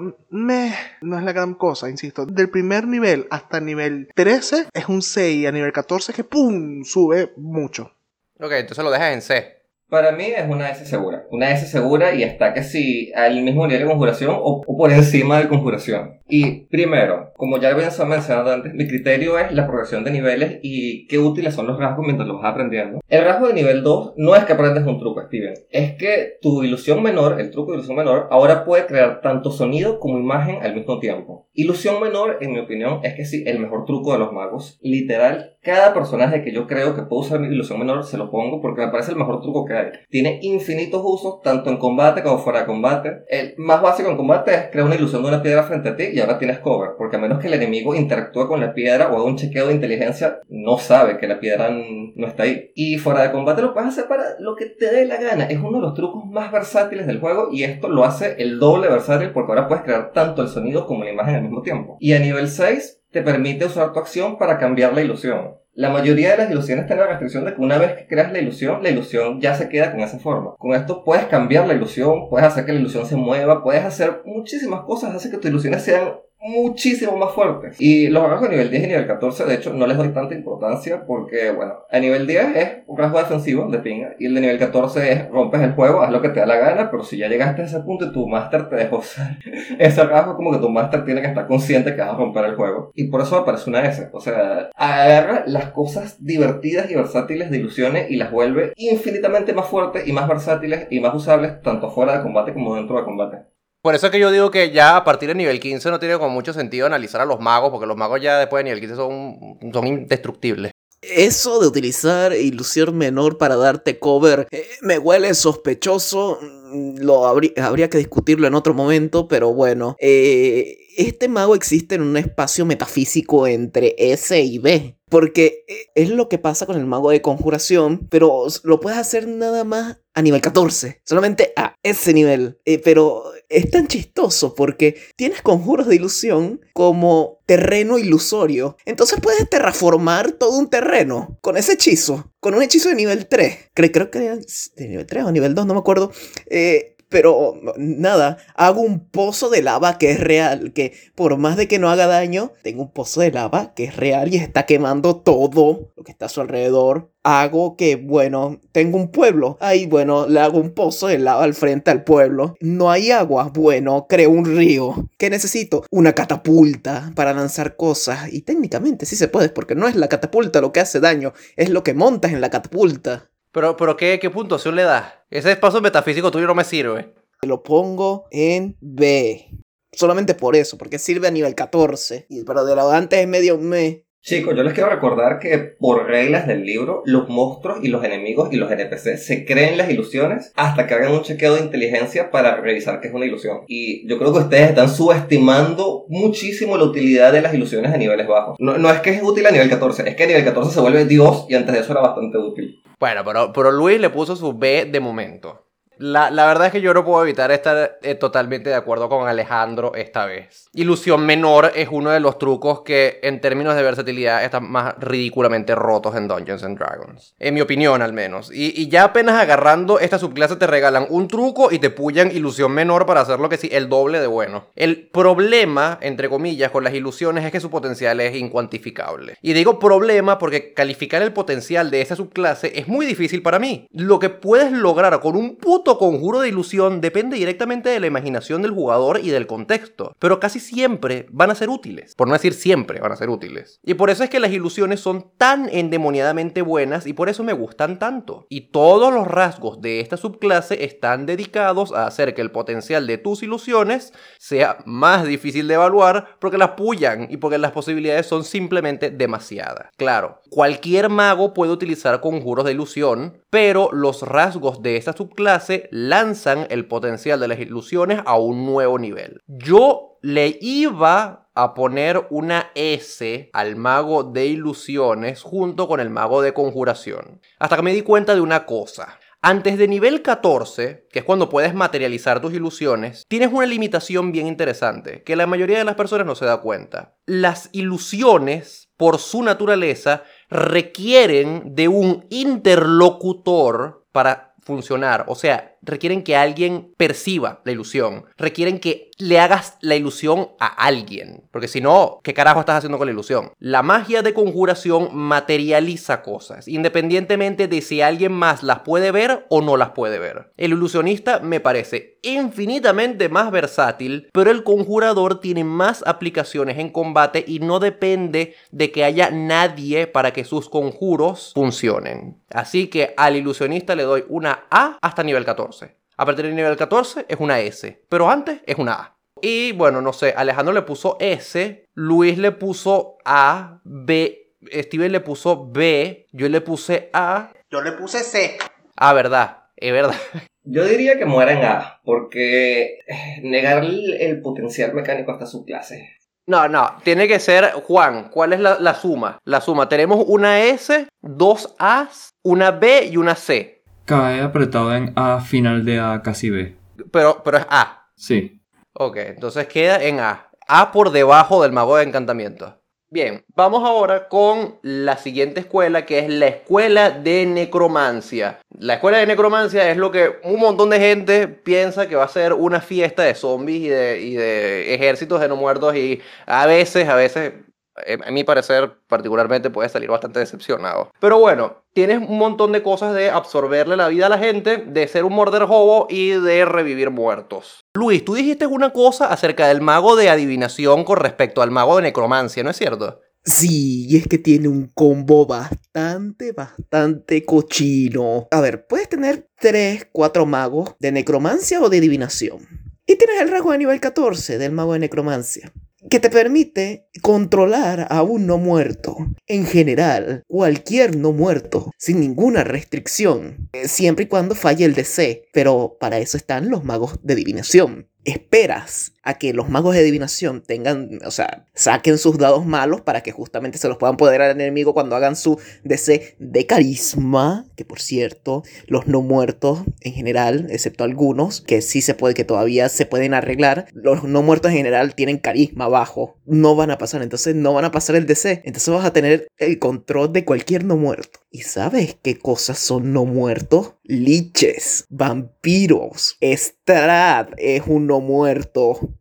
no es la gran cosa, insisto. Del primer nivel hasta nivel 13 es un 6 a nivel 14 que ¡pum! sube mucho. Ok, entonces lo dejas en C. Para mí es una S segura. Una S segura y está casi al mismo nivel de conjuración o, o por encima de conjuración. Y primero, como ya había mencionado antes, mi criterio es la progresión de niveles y qué útiles son los rasgos mientras los vas aprendiendo. El rasgo de nivel 2 no es que aprendes un truco, Steven. Es que tu ilusión menor, el truco de ilusión menor, ahora puede crear tanto sonido como imagen al mismo tiempo. Ilusión menor, en mi opinión, es que sí, el mejor truco de los magos. Literal, cada personaje que yo creo que puedo usar mi ilusión menor se lo pongo porque me parece el mejor truco que Tiene infinitos usos, tanto en combate como fuera de combate. El más básico en combate es crear una ilusión de una piedra frente a ti y ahora tienes cover, porque a menos que el enemigo interactúe con la piedra o haga un chequeo de inteligencia, no sabe que la piedra no está ahí. Y fuera de combate lo puedes hacer para lo que te dé la gana. Es uno de los trucos más versátiles del juego y esto lo hace el doble versátil porque ahora puedes crear tanto el sonido como la imagen al mismo tiempo. Y a nivel 6 te permite usar tu acción para cambiar la ilusión. La mayoría de las ilusiones tienen la restricción de que una vez que creas la ilusión, la ilusión ya se queda con esa forma. Con esto puedes cambiar la ilusión, puedes hacer que la ilusión se mueva, puedes hacer muchísimas cosas, hace que tus ilusiones sean muchísimo más fuertes. Y los rasgos nivel 10 y nivel 14, de hecho, no les doy tanta importancia porque, bueno, a nivel 10 es un rasgo defensivo de pinga y el de nivel 14 es rompes el juego, haz lo que te da la gana, pero si ya llegaste a ese punto y tu máster te dejó usar ese rasgo, como que tu máster tiene que estar consciente que vas a romper el juego. Y por eso me parece una S. O sea, agarra las cosas divertidas y versátiles de ilusiones y las vuelve infinitamente más fuertes y más versátiles y más usables tanto fuera de combate como dentro de combate. Por eso es que yo digo que ya a partir de nivel 15 no tiene como mucho sentido analizar a los magos, porque los magos ya después de nivel 15 son, son indestructibles. Eso de utilizar ilusión menor para darte cover eh, me huele sospechoso. Mm, Lo habría, que discutirlo en otro momento, pero bueno. eh, este mago existe en un espacio metafísico entre S y B. Porque eh, es lo que pasa con el mago de conjuración, pero lo puedes hacer nada más a nivel 14. Solamente a ese nivel. Pero es tan chistoso porque tienes conjuros de ilusión como terreno ilusorio. Entonces puedes terraformar todo un terreno con ese hechizo. Con un hechizo de nivel 3. Creo, creo que era de nivel 3 o nivel 2, no me acuerdo. Eh, pero nada, hago un pozo de lava que es real, que por más de que no haga daño, tengo un pozo de lava que es real y está quemando todo lo que está a su alrededor. Hago que, bueno, tengo un pueblo. Ahí, bueno, le hago un pozo de lava al frente al pueblo. No hay agua. Bueno, creo un río. ¿Qué necesito? Una catapulta para lanzar cosas. Y técnicamente sí se puede, porque no es la catapulta lo que hace daño, es lo que montas en la catapulta. Pero, pero ¿qué, ¿qué puntuación le das? Ese espacio metafísico tuyo no me sirve. Lo pongo en B. Solamente por eso, porque sirve a nivel 14. Y, pero de lo de antes es medio me. Chicos, yo les quiero recordar que por reglas del libro, los monstruos y los enemigos y los NPC se creen las ilusiones hasta que hagan un chequeo de inteligencia para revisar que es una ilusión. Y yo creo que ustedes están subestimando muchísimo la utilidad de las ilusiones a niveles bajos. No, no es que es útil a nivel 14, es que a nivel 14 se vuelve Dios y antes de eso era bastante útil. Bueno, pero, pero Luis le puso su B de momento. La, la verdad es que yo no puedo evitar estar eh, totalmente de acuerdo con Alejandro esta vez. Ilusión menor es uno de los trucos que en términos de versatilidad están más ridículamente rotos en Dungeons and Dragons. En mi opinión al menos. Y, y ya apenas agarrando esta subclase te regalan un truco y te pullan ilusión menor para hacer lo que sí, el doble de bueno. El problema, entre comillas, con las ilusiones es que su potencial es incuantificable. Y digo problema porque calificar el potencial de esta subclase es muy difícil para mí. Lo que puedes lograr con un puto conjuro de ilusión depende directamente de la imaginación del jugador y del contexto, pero casi siempre van a ser útiles, por no decir siempre van a ser útiles. Y por eso es que las ilusiones son tan endemoniadamente buenas y por eso me gustan tanto. Y todos los rasgos de esta subclase están dedicados a hacer que el potencial de tus ilusiones sea más difícil de evaluar porque las pullan y porque las posibilidades son simplemente demasiadas. Claro, cualquier mago puede utilizar conjuros de ilusión, pero los rasgos de esta subclase lanzan el potencial de las ilusiones a un nuevo nivel. Yo le iba a poner una S al mago de ilusiones junto con el mago de conjuración. Hasta que me di cuenta de una cosa. Antes de nivel 14, que es cuando puedes materializar tus ilusiones, tienes una limitación bien interesante, que la mayoría de las personas no se da cuenta. Las ilusiones, por su naturaleza, requieren de un interlocutor para funcionar. O sea, requieren que alguien perciba la ilusión. Requieren que le hagas la ilusión a alguien. Porque si no, ¿qué carajo estás haciendo con la ilusión? La magia de conjuración materializa cosas, independientemente de si alguien más las puede ver o no las puede ver. El ilusionista me parece infinitamente más versátil, pero el conjurador tiene más aplicaciones en combate y no depende de que haya nadie para que sus conjuros funcionen. Así que al ilusionista le doy una A hasta nivel 14. A partir del nivel 14 es una S, pero antes es una A. Y bueno, no sé, Alejandro le puso S, Luis le puso A, B, Steven le puso B, yo le puse A. Yo le puse C. Ah, verdad, es verdad. Yo diría que muera en A, porque eh, negar el, el potencial mecánico hasta su clase. No, no, tiene que ser Juan. ¿Cuál es la, la suma? La suma, tenemos una S, dos A's, una B y una C. Cae apretado en A final de A casi B. Pero, pero es A. Sí. Ok, entonces queda en A. A por debajo del mago de encantamiento. Bien, vamos ahora con la siguiente escuela, que es la escuela de necromancia. La escuela de necromancia es lo que un montón de gente piensa que va a ser una fiesta de zombies y de, y de ejércitos de no muertos y a veces, a veces, a mi parecer particularmente puede salir bastante decepcionado. Pero bueno, tienes un montón de cosas de absorberle la vida a la gente, de ser un morder hobo y de revivir muertos. Luis, tú dijiste una cosa acerca del mago de adivinación con respecto al mago de necromancia, ¿no es cierto? Sí, y es que tiene un combo bastante, bastante cochino. A ver, puedes tener 3, 4 magos de necromancia o de adivinación. Y tienes el rasgo de nivel 14 del mago de necromancia que te permite controlar a un no muerto. En general, cualquier no muerto, sin ninguna restricción, eh, siempre y cuando falle el DC. Pero para eso están los magos de adivinación. Esperas a que los magos de adivinación tengan, o sea, saquen sus dados malos para que justamente se los puedan poder al enemigo cuando hagan su DC de carisma, que por cierto, los no muertos en general, excepto algunos, que sí se puede, que todavía se pueden arreglar, los no muertos en general tienen carisma bajo, no van a pasar, entonces no van a pasar el DC, entonces vas a tener el control de cualquier no muerto. ¿Y sabes qué cosas son no muertos? Liches, vampiros, Strad es un no muerto.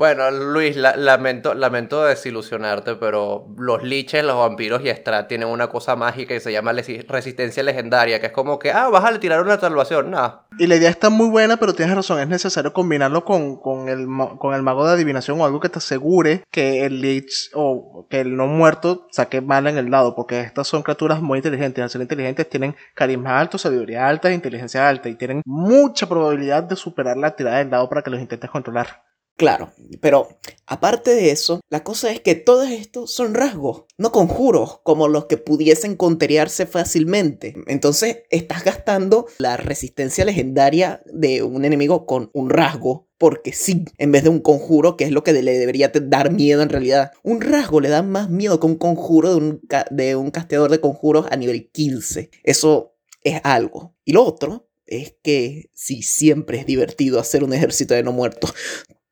Bueno, Luis, la- lamento, lamento desilusionarte, pero los liches, los vampiros y Strat tienen una cosa mágica que se llama resistencia legendaria, que es como que, ah, vas a tirar una salvación. No, Y la idea está muy buena, pero tienes razón, es necesario combinarlo con, con el, con el mago de adivinación o algo que te asegure que el Lich o que el no muerto saque mal en el dado, porque estas son criaturas muy inteligentes. Al ser inteligentes tienen carisma alto, sabiduría alta, inteligencia alta y tienen mucha probabilidad de superar la tirada del dado para que los intentes controlar. Claro, pero aparte de eso, la cosa es que todos estos son rasgos, no conjuros como los que pudiesen conterearse fácilmente. Entonces estás gastando la resistencia legendaria de un enemigo con un rasgo. Porque sí, en vez de un conjuro, que es lo que le debería dar miedo en realidad. Un rasgo le da más miedo que un conjuro de un, de un casteador de conjuros a nivel 15. Eso es algo. Y lo otro es que si siempre es divertido hacer un ejército de no muertos,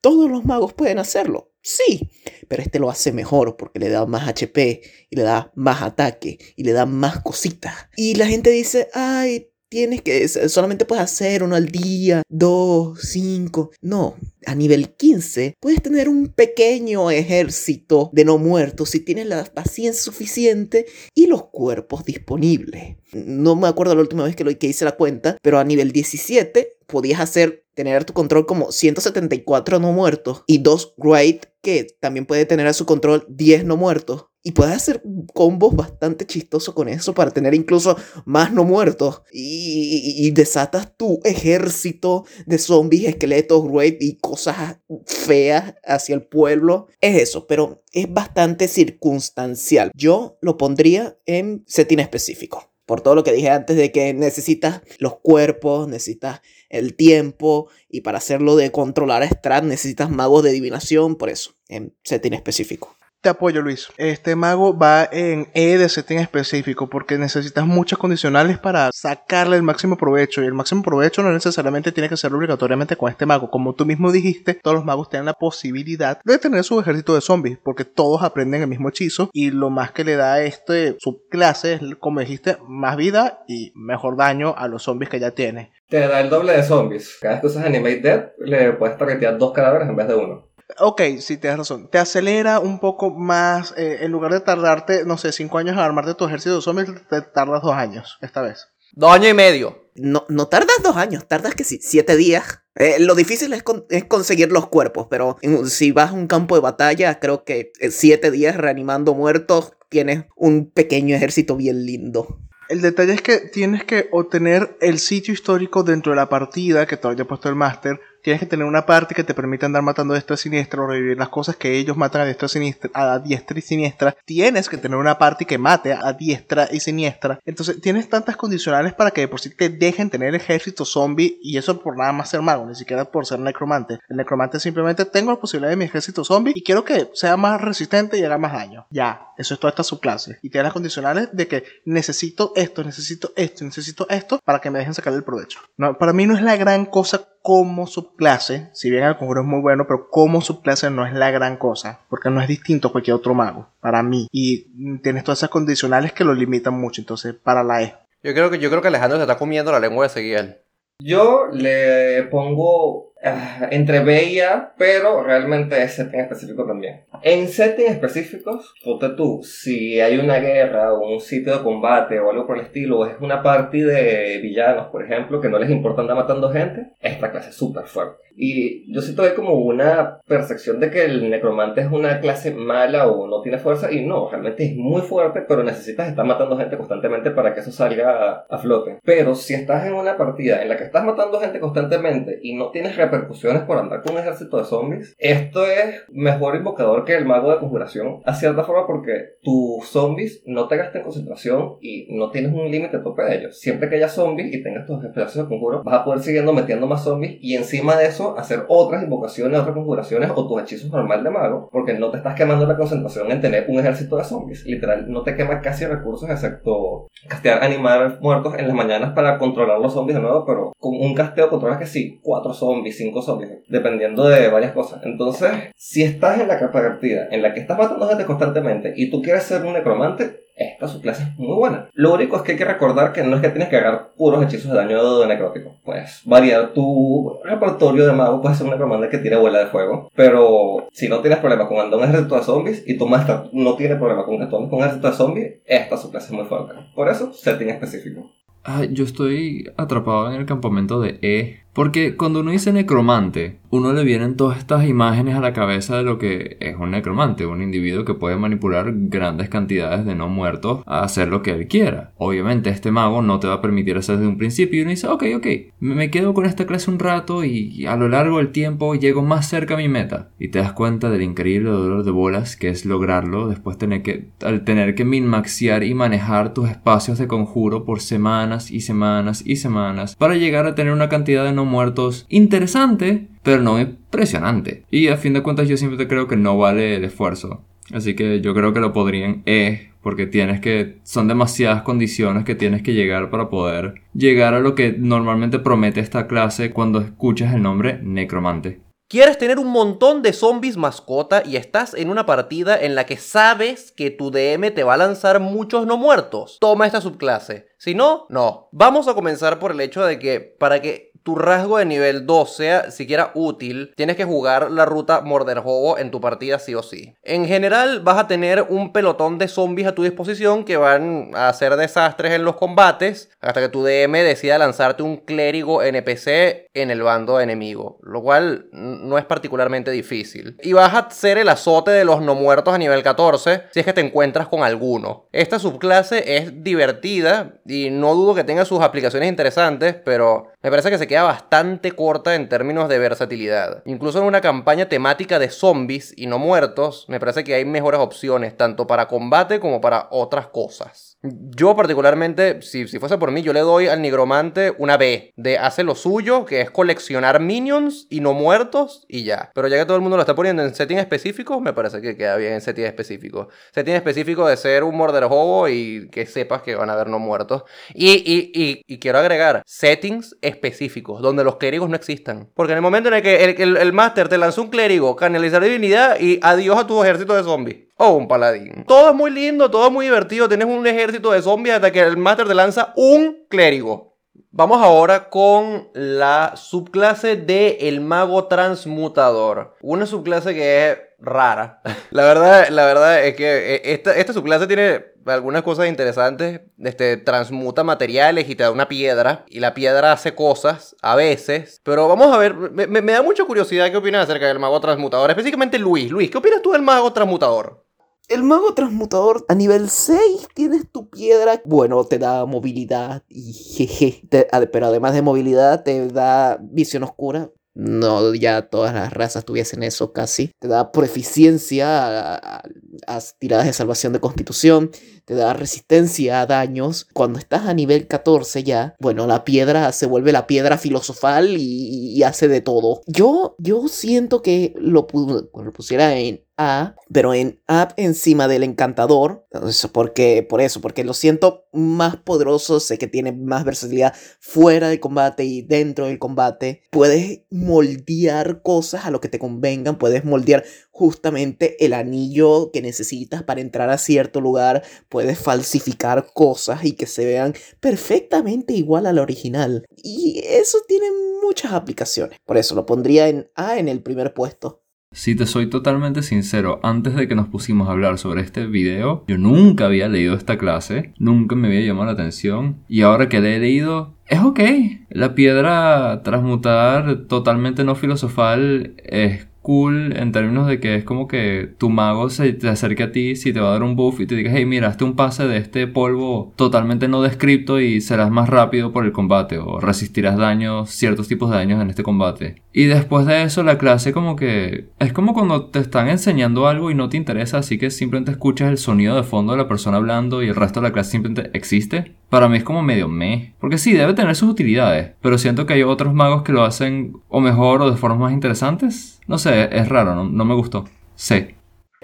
todos los magos pueden hacerlo. Sí, pero este lo hace mejor porque le da más HP y le da más ataque y le da más cositas. Y la gente dice, ay, tienes que, solamente puedes hacer uno al día, dos, cinco. No, a nivel 15 puedes tener un pequeño ejército de no muertos si tienes la paciencia suficiente y los cuerpos disponibles. No me acuerdo la última vez que, que hice la cuenta, pero a nivel 17 podías hacer tener a tu control como 174 no muertos y dos Great que también puede tener a su control 10 no muertos. Y puedes hacer combos bastante chistosos con eso para tener incluso más no muertos. Y, desatas tu ejército de zombies, esqueletos, great y cosas feas hacia el pueblo. Es eso, pero es bastante circunstancial. Yo lo pondría en setting específico. Por todo lo que dije antes de que necesitas los cuerpos, necesitas el tiempo y para hacerlo de controlar a Strat necesitas magos de adivinación, por eso, en setting específico. Te apoyo, Luis. Este mago va en E de setting específico porque necesitas muchas condicionales para sacarle el máximo provecho. Y el máximo provecho no necesariamente tiene que ser obligatoriamente con este mago. Como tú mismo dijiste, todos los magos tienen la posibilidad de tener su ejército de zombies porque todos aprenden el mismo hechizo. Y lo más que le da a este subclase es, como dijiste, más vida y mejor daño a los zombies que ya tiene. Te da el doble de zombies. Cada vez que usas Animate Dead, le puedes targetear dos cadáveres en vez de uno. Ok, sí, tienes razón. Te acelera un poco más. Eh, en lugar de tardarte, no sé, cinco años a armarte tu ejército de zombies, te tardas dos años esta vez. Dos años y medio. No, no tardas dos años, tardas que sí, siete días. Eh, lo difícil es, es, conseguir los cuerpos, pero si vas a un campo de batalla, creo que siete días reanimando muertos, tienes un pequeño ejército bien lindo. El detalle es que tienes que obtener el sitio histórico dentro de la partida que te haya puesto el máster tienes que tener una parte que te permita andar matando a diestra y siniestra o revivir las cosas que ellos matan a diestra, y siniestra, a diestra y siniestra. Tienes que tener una parte que mate a diestra y siniestra. Entonces tienes tantas condicionales para que de por sí te dejen tener ejército zombie y eso por nada más ser mago, ni siquiera por ser necromante. El necromante simplemente tengo la posibilidad de mi ejército zombie y quiero que sea más resistente y haga más daño. Ya, eso es toda esta subclase. Y tienes las condicionales de que necesito esto, necesito esto, necesito esto para que me dejen sacar el provecho. No, para mí no es la gran cosa como subclase, si bien el conjuro es muy bueno, pero como subclase no es la gran cosa, porque no es distinto a cualquier otro mago, para mí. Y tienes todas esas condicionales que lo limitan mucho, entonces para la E. Yo creo que, yo creo que Alejandro se está comiendo la lengua de Seguiel. Yo le pongo ah, entre B y A, pero realmente es setting específico también. En settings específicos, ponte tú, si hay una guerra o un sitio de combate o algo por el estilo, o es una party de villanos, por ejemplo, que no les importa andar matando gente, esta clase es súper fuerte. Y yo siento que hay como una percepción de que el necromante es una clase mala o no tiene fuerza, y no, realmente es muy fuerte, pero necesitas estar matando gente constantemente para que eso salga a, flote. Pero si estás en una partida en la que estás matando gente constantemente y no tienes repercusiones por andar con un ejército de zombies, esto es mejor invocador que el mago de conjuración, a cierta forma porque tus zombies no te gastan concentración y no tienes un límite tope de ellos. Siempre que haya zombies y tengas tus especiales de conjuro, vas a poder siguiendo metiendo más zombies y encima de eso hacer otras invocaciones, otras conjuraciones o tus hechizos normal de mago, porque no te estás quemando la concentración en tener un ejército de zombies. Literal, no te quema casi recursos excepto castear animar muertos en las mañanas para controlar los zombies de nuevo, pero con un casteo controlas que sí, cuatro zombies, cinco zombies, dependiendo de varias cosas. Entonces, si estás en la capa partida en la que estás matando gente constantemente y tú quieres ser un necromante, esta subclase es muy buena. Lo único es que hay que recordar que no es que tienes que agarrar puros hechizos de daño de necrótico. Puedes variar tu repertorio de mago, puedes ser un necromante que tiene bola de fuego. Pero si no tienes problema con andar un ejército de zombies y tu maestra no tiene problema con andar un ejército de zombies, esta subclase es muy fuerte. Por eso, setting específico. Ah, yo estoy atrapado en el campamento de E. Porque cuando uno dice necromante, uno le vienen todas estas imágenes a la cabeza de lo que es un necromante, un individuo que puede manipular grandes cantidades de no muertos a hacer lo que él quiera. Obviamente este mago no te va a permitir hacer desde un principio y uno dice, ok, ok, me quedo con esta clase un rato y a lo largo del tiempo llego más cerca a mi meta. Y te das cuenta del increíble dolor de bolas que es lograrlo después tener que, al tener que minmaxear y manejar tus espacios de conjuro por semanas y semanas y semanas para llegar a tener una cantidad de no muertos interesante pero no impresionante. Y a fin de cuentas yo siempre creo que no vale el esfuerzo. Así que yo creo que lo podrían E, porque tienes que. Son demasiadas condiciones que tienes que llegar para poder llegar a lo que normalmente promete esta clase cuando escuchas el nombre Necromante. ¿Quieres tener un montón de zombies mascota y estás en una partida en la que sabes que tu DM te va a lanzar muchos no muertos? Toma esta subclase. Si no, no. Vamos a comenzar por el hecho de que para que tu rasgo de nivel 2 sea siquiera útil, tienes que jugar la ruta Morderhobo en tu partida sí o sí. En general vas a tener un pelotón de zombies a tu disposición que van a hacer desastres en los combates hasta que tu DM decida lanzarte un clérigo NPC en el bando enemigo, lo cual no es particularmente difícil. Y vas a hacer el azote de los no muertos a nivel 14 si es que te encuentras con alguno. Esta subclase es divertida y no dudo que tenga sus aplicaciones interesantes, pero me parece que se queda bastante corta en términos de versatilidad. Incluso en una campaña temática de zombies y no muertos, me parece que hay mejores opciones, tanto para combate como para otras cosas. Yo particularmente, si, si fuese por mí, yo le doy al nigromante una B de hace lo suyo, que es coleccionar minions y no muertos y ya. Pero ya que todo el mundo lo está poniendo en setting específico, me parece que queda bien en setting específico. Setting específico de ser un morder hobo y que sepas que van a haber no muertos. Y, y, y, quiero agregar settings específicos, donde los clérigos no existan. Porque en el momento en el que el, el, el máster te lanzó un clérigo, canalizar divinidad y adiós a tu ejército de zombies o un paladín. Todo es muy lindo, todo es muy divertido. Tienes un ejército de zombies hasta que el máster te lanza un clérigo. Vamos ahora con la subclase de el mago transmutador. Una subclase que es rara. La verdad, la verdad es que eh, esta, esta subclase tiene algunas cosas interesantes. Este, transmuta materiales y te da una piedra. Y la piedra hace cosas a veces. Pero vamos a ver, me, me- da mucha curiosidad qué opinas acerca del mago transmutador. Específicamente Luis. Luis, ¿qué opinas tú del mago transmutador? El mago transmutador a nivel 6 tienes tu piedra. Bueno, te da movilidad y jeje. Ade- pero además de movilidad, te da visión oscura. No, ya todas las razas tuviesen eso casi. Te da proficiencia a, a- tiradas de salvación de constitución. Te da resistencia a daños. Cuando estás a nivel 14 ya, bueno, la piedra se vuelve la piedra filosofal y, hace de todo. Yo, yo siento que lo, lo pusiera en A, pero en A encima del encantador. Eso porque, por eso, porque lo siento más poderoso. Sé que tiene más versatilidad fuera del combate y dentro del combate. Puedes moldear cosas a lo que te convengan. Puedes moldear justamente el anillo que necesitas para entrar a cierto lugar. Puedes falsificar cosas y que se vean perfectamente igual al original. Y eso tiene muchas aplicaciones. Por eso lo pondría en A en el primer puesto. Si te soy totalmente sincero, antes de que nos pusimos a hablar sobre este video, yo nunca había leído esta clase, nunca me había llamado la atención, y ahora que la he leído, es ok. La piedra transmutar totalmente no filosofal es cool en términos de que es como que tu mago se te acerque a ti si te va a dar un buff y te diga, hey, mira, hazte un pase de este polvo totalmente no descripto y serás más rápido por el combate o resistirás daños, ciertos tipos de daños en este combate. Y después de eso la clase como que es como cuando te están enseñando algo y no te interesa, así que simplemente escuchas el sonido de fondo de la persona hablando y el resto de la clase simplemente existe. Para mí es como medio meh. Porque sí, debe tener sus utilidades. Pero siento que hay otros magos que lo hacen o mejor o de formas más interesantes. No sé, es raro, no, no me gustó. Sí.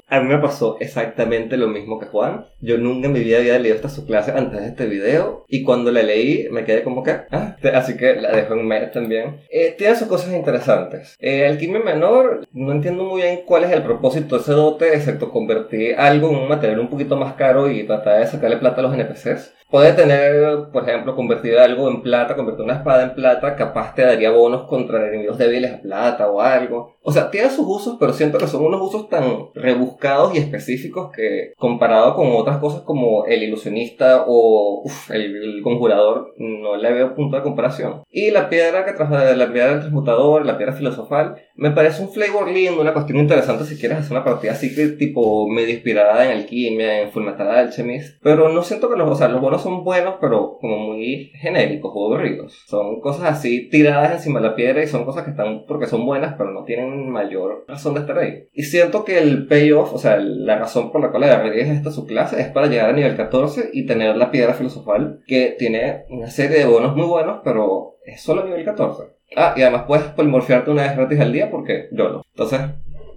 A mí me pasó exactamente lo mismo que Juan. Yo nunca en mi vida había leído esta subclase antes de este video. Y cuando la leí, me quedé como que. Ah, así que la dejo en mes también. Eh, tiene sus cosas interesantes. Eh, alquimia menor, no entiendo muy bien cuál es el propósito de ese dote, excepto convertir algo en un material un poquito más caro y tratar de sacarle plata a los NPCs. Puede tener, por ejemplo, convertir algo en plata, convertir una espada en plata, capaz te daría bonos contra enemigos débiles a plata o algo. O sea, tiene sus usos, pero siento que son unos usos tan rebuscados y específicos que comparado con otras cosas como el ilusionista o uf, el, el conjurador, no le veo punto de comparación. Y la piedra que tras la piedra del transmutador, la piedra filosofal, me parece un flavor lindo, una cuestión interesante si quieres hacer una partida así que tipo medio inspirada en alquimia, en Fullmetal Alchemist. Pero no siento que los, o sea, los bonos son buenos, pero como muy genéricos o aburridos. Son cosas así tiradas encima de la piedra y son cosas que están porque son buenas, pero no tienen mayor razón de estar ahí. Y siento que el payoff, o sea, la razón por la cual agarré esta subclase es para llegar a nivel 14 y tener la piedra filosofal que tiene una serie de bonos muy buenos, pero es solo nivel 14. Ah, y además puedes polimorfearte una vez gratis al día porque yo no. Entonces,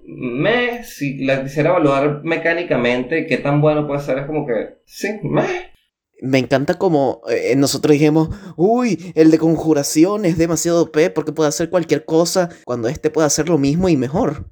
me, si la quisiera evaluar mecánicamente, qué tan bueno puede ser, es como que, sí, me. Me encanta como eh, nosotros dijimos, uy, el de conjuración es demasiado OP porque puede hacer cualquier cosa cuando este puede hacer lo mismo y mejor.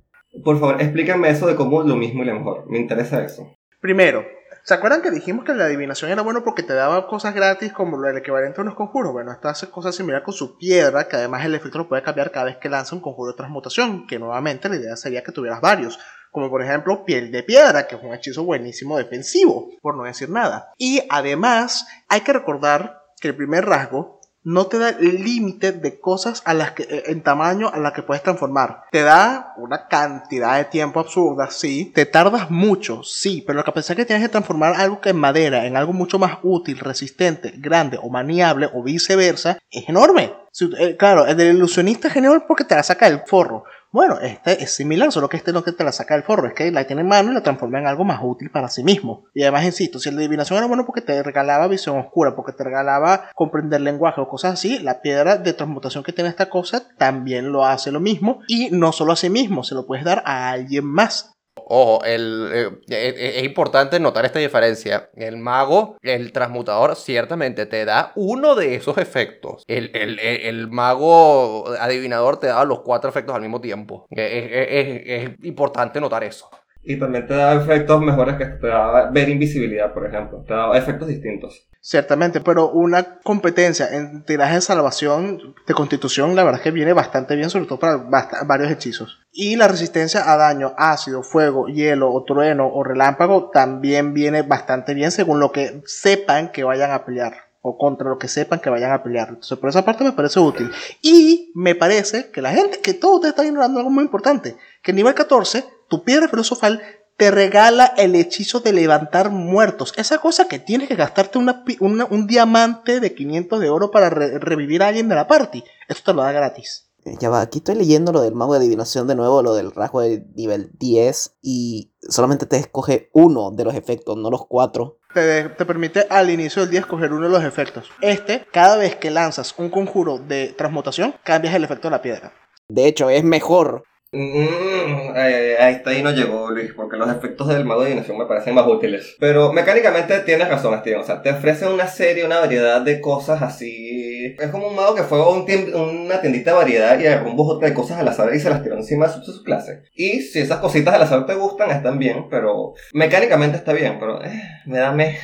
Por favor, explícame eso de cómo lo mismo y lo mejor. Me interesa eso. Primero, ¿se acuerdan que dijimos que la adivinación era bueno porque te daba cosas gratis como el equivalente a unos conjuros? Bueno, esta hace cosas similares con su piedra, que además el efecto lo puede cambiar cada vez que lanza un conjuro de transmutación, que nuevamente la idea sería que tuvieras varios como por ejemplo piel de piedra, que es un hechizo buenísimo defensivo, por no decir nada. Y además hay que recordar que el primer rasgo no te da límite de cosas a las que, eh, en tamaño a las que puedes transformar. Te da una cantidad de tiempo absurda, sí. Te tardas mucho, sí. Pero que pensar que tienes que transformar algo que es madera en algo mucho más útil, resistente, grande o maniable o viceversa es enorme. Eh, claro, el del ilusionista es genial porque te la saca del forro. Bueno, este es similar, solo que este no que te la saca del forro, es que la tiene en mano y la transforma en algo más útil para sí mismo. Y además, insisto, si la adivinación era bueno porque te regalaba visión oscura, porque te regalaba comprender lenguaje o cosas así, la piedra de transmutación que tiene esta cosa también lo hace lo mismo. Y no solo a sí mismo, se lo puedes dar a alguien más. Ojo, el, eh, eh, eh, es importante notar esta diferencia. El mago, el transmutador, ciertamente te da uno de esos efectos. El, mago adivinador te da los cuatro efectos al mismo tiempo. Es importante notar eso. Y también te da efectos mejores que te da ver invisibilidad, por ejemplo. Te da efectos distintos. Ciertamente, pero una competencia en tiraje de salvación de constitución, la verdad es que viene bastante bien, sobre todo para varios hechizos. Y la resistencia a daño ácido, fuego, hielo o trueno o relámpago también viene bastante bien según lo que sepan que vayan a pelear o contra lo que sepan que vayan a pelear. Entonces, por esa parte me parece útil. Y me parece que la gente, que todos ustedes están ignorando algo muy importante, que en nivel 14 tu piedra filosofal te regala el hechizo de levantar muertos. Esa cosa que tienes que gastarte un diamante de 500 de oro para revivir a alguien de la party. Esto te lo da gratis. Eh, ya va, aquí estoy leyendo lo del mago de adivinación de nuevo, lo del rasgo de nivel 10 y solamente te escoge uno de los efectos, no los cuatro. Te, te, permite al inicio del día escoger uno de los efectos. Este, cada vez que lanzas un conjuro de transmutación, cambias el efecto de la piedra. De hecho, es mejor Mm, eh, está ahí no llegó Luis, porque los efectos del mago de adivinación me parecen más útiles. Pero mecánicamente tienes razón, Steven. O sea, te ofrece una serie, una variedad de cosas así. Es como un mago que fue una tiendita de variedad y agarró un de cosas al azar y se las tiró encima de su, clase. Y si esas cositas al azar te gustan, están bien, pero mecánicamente está bien, pero eh, me da me.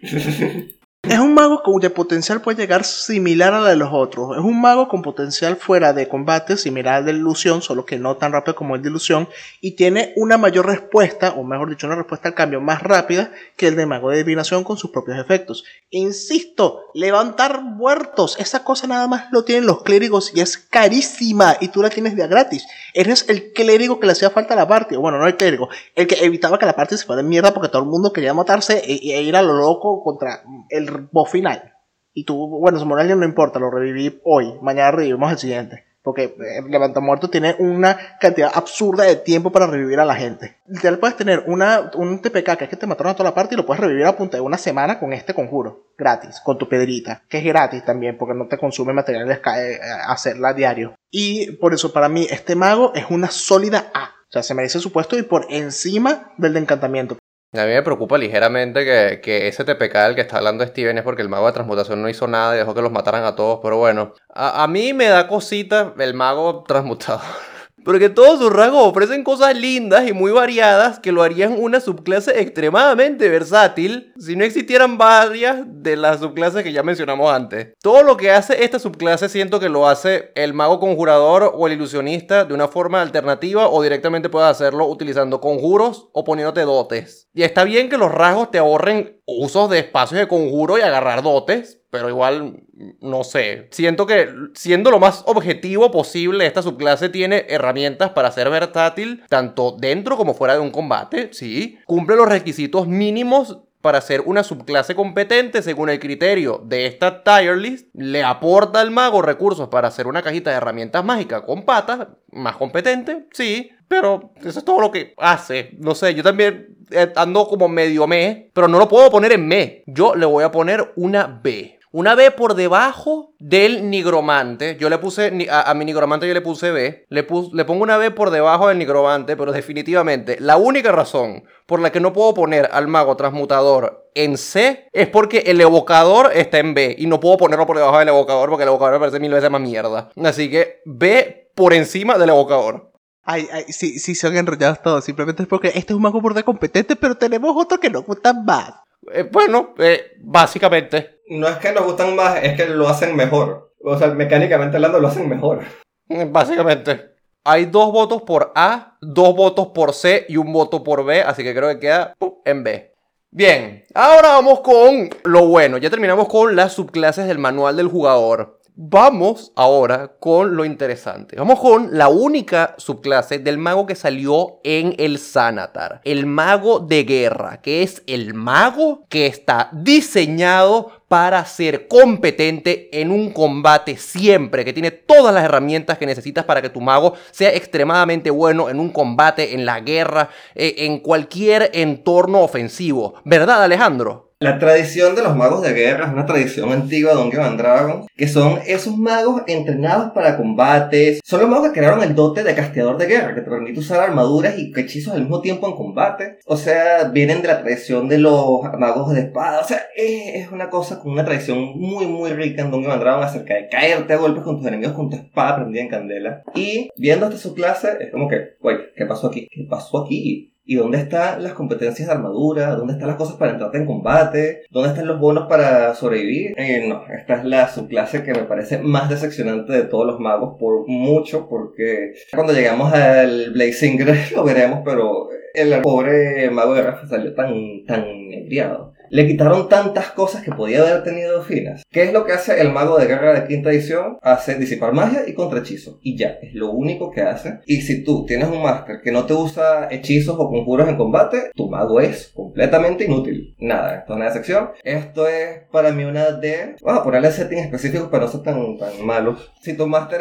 Es un mago cuyo potencial puede llegar similar a la de los otros. Es un mago con potencial fuera de combate similar al de ilusión, solo que no tan rápido como el de ilusión. Y tiene una mayor respuesta, o mejor dicho, una respuesta al cambio más rápida que el de mago de adivinación con sus propios efectos. Insisto, levantar muertos. Esa cosa nada más lo tienen los clérigos y es carísima. Y tú la tienes de gratis. Eres el clérigo que le hacía falta a la parte. Bueno, no el clérigo. El que evitaba que la parte se fuera de mierda porque todo el mundo quería matarse e, e ir a lo loco contra el boss final. Y tú, bueno, su moral no importa, lo reviví hoy, mañana revivimos el siguiente. Porque eh, Levanta Muerto tiene una cantidad absurda de tiempo para revivir a la gente. Literal puedes tener una, un TPK que es que te mataron a toda la parte y lo puedes revivir a punta de una semana con este conjuro. Gratis, con tu pedrita. Que es gratis también porque no te consume materiales eh, hacerla a diario. Y por eso para mí este mago es una sólida A. O sea, se merece su puesto y por encima del de encantamiento. A mí me preocupa ligeramente que, que, ese TPK del que está hablando Steven es porque el mago de transmutación no hizo nada y dejó que los mataran a todos. Pero bueno, a, a mí me da cosita el mago transmutador. Porque todos sus rasgos ofrecen cosas lindas y muy variadas que lo harían una subclase extremadamente versátil si no existieran varias de las subclases que ya mencionamos antes. Todo lo que hace esta subclase siento que lo hace el mago conjurador o el ilusionista de una forma alternativa o directamente puede hacerlo utilizando conjuros o poniéndote dotes. Y está bien que los rasgos te ahorren usos de espacios de conjuro y agarrar dotes, pero igual, no sé. Siento que siendo lo más objetivo posible, esta subclase tiene herramientas para ser versátil, tanto dentro como fuera de un combate, sí. Cumple los requisitos mínimos para ser una subclase competente según el criterio de esta tier list, le aporta al mago recursos para hacer una cajita de herramientas mágicas con patas, más competente, sí, pero eso es todo lo que hace. No sé, yo también ando como medio me, pero no lo puedo poner en me. Yo le voy a poner una B Una B por debajo del nigromante. Yo le puse, a, a mi nigromante yo le puse B. Le, pus- le pongo una B por debajo del nigromante, pero definitivamente la única razón por la que no puedo poner al mago transmutador en C es porque el evocador está en B y no puedo ponerlo por debajo del evocador porque el evocador me parece mil veces más mierda. Así que B por encima del evocador. Ay, ay, sí, sí, son enrollados todos. Simplemente es porque este es un mago burde competente, pero tenemos otro que nos gusta más. Eh, bueno, eh, básicamente. No es que nos gustan más, es que lo hacen mejor. O sea, mecánicamente hablando, lo hacen mejor. Eh, Básicamente. Hay dos votos por A, dos votos por C y un voto por B, así que creo que queda ¡pum! en B. Bien, ahora vamos con lo bueno. Ya terminamos con las subclases del manual del jugador. Vamos ahora con lo interesante. Vamos con la única subclase del mago que salió en el Sanatar. El mago de guerra, que es el mago que está diseñado para ser competente en un combate siempre, que tiene todas las herramientas que necesitas para que tu mago sea extremadamente bueno en un combate, en la guerra, eh, en cualquier entorno ofensivo. ¿Verdad, Alejandro? La tradición de los magos de guerra es una tradición antigua de Dungeons and Dragons, que son esos magos entrenados para combates. Son los magos que crearon el dote de casteador de guerra, que te permite usar armaduras y hechizos al mismo tiempo en combate. O sea, vienen de la tradición de los magos de espada. O sea, es una cosa con una tradición muy, muy rica en Dungeons and Dragons acerca de caerte a golpes con tus enemigos con tu espada prendida en candela. Y viendo esta subclase, es como que, güey, ¿qué pasó aquí? ¿Qué pasó aquí? ¿Y dónde están las competencias de armadura? ¿Dónde están las cosas para entrarte en combate? ¿Dónde están los bonos para sobrevivir? Eh, no, esta es la subclase que me parece más decepcionante de todos los magos por mucho, porque cuando llegamos al Blazinger lo veremos, pero el pobre mago de Rafa salió tan, tan embriagado. Le quitaron tantas cosas que podía haber tenido finas. ¿Qué es lo que hace el mago de guerra de quinta edición? Hace disipar magia y contrahechizo. Y ya, es lo único que hace. Y si tú tienes un máster que no te usa hechizos o conjuros en combate, tu mago es completamente inútil. Nada, esto es una excepción. Esto es para mí una D. Vamos a ponerle setting específicos para no ser tan, tan malos. Si tu máster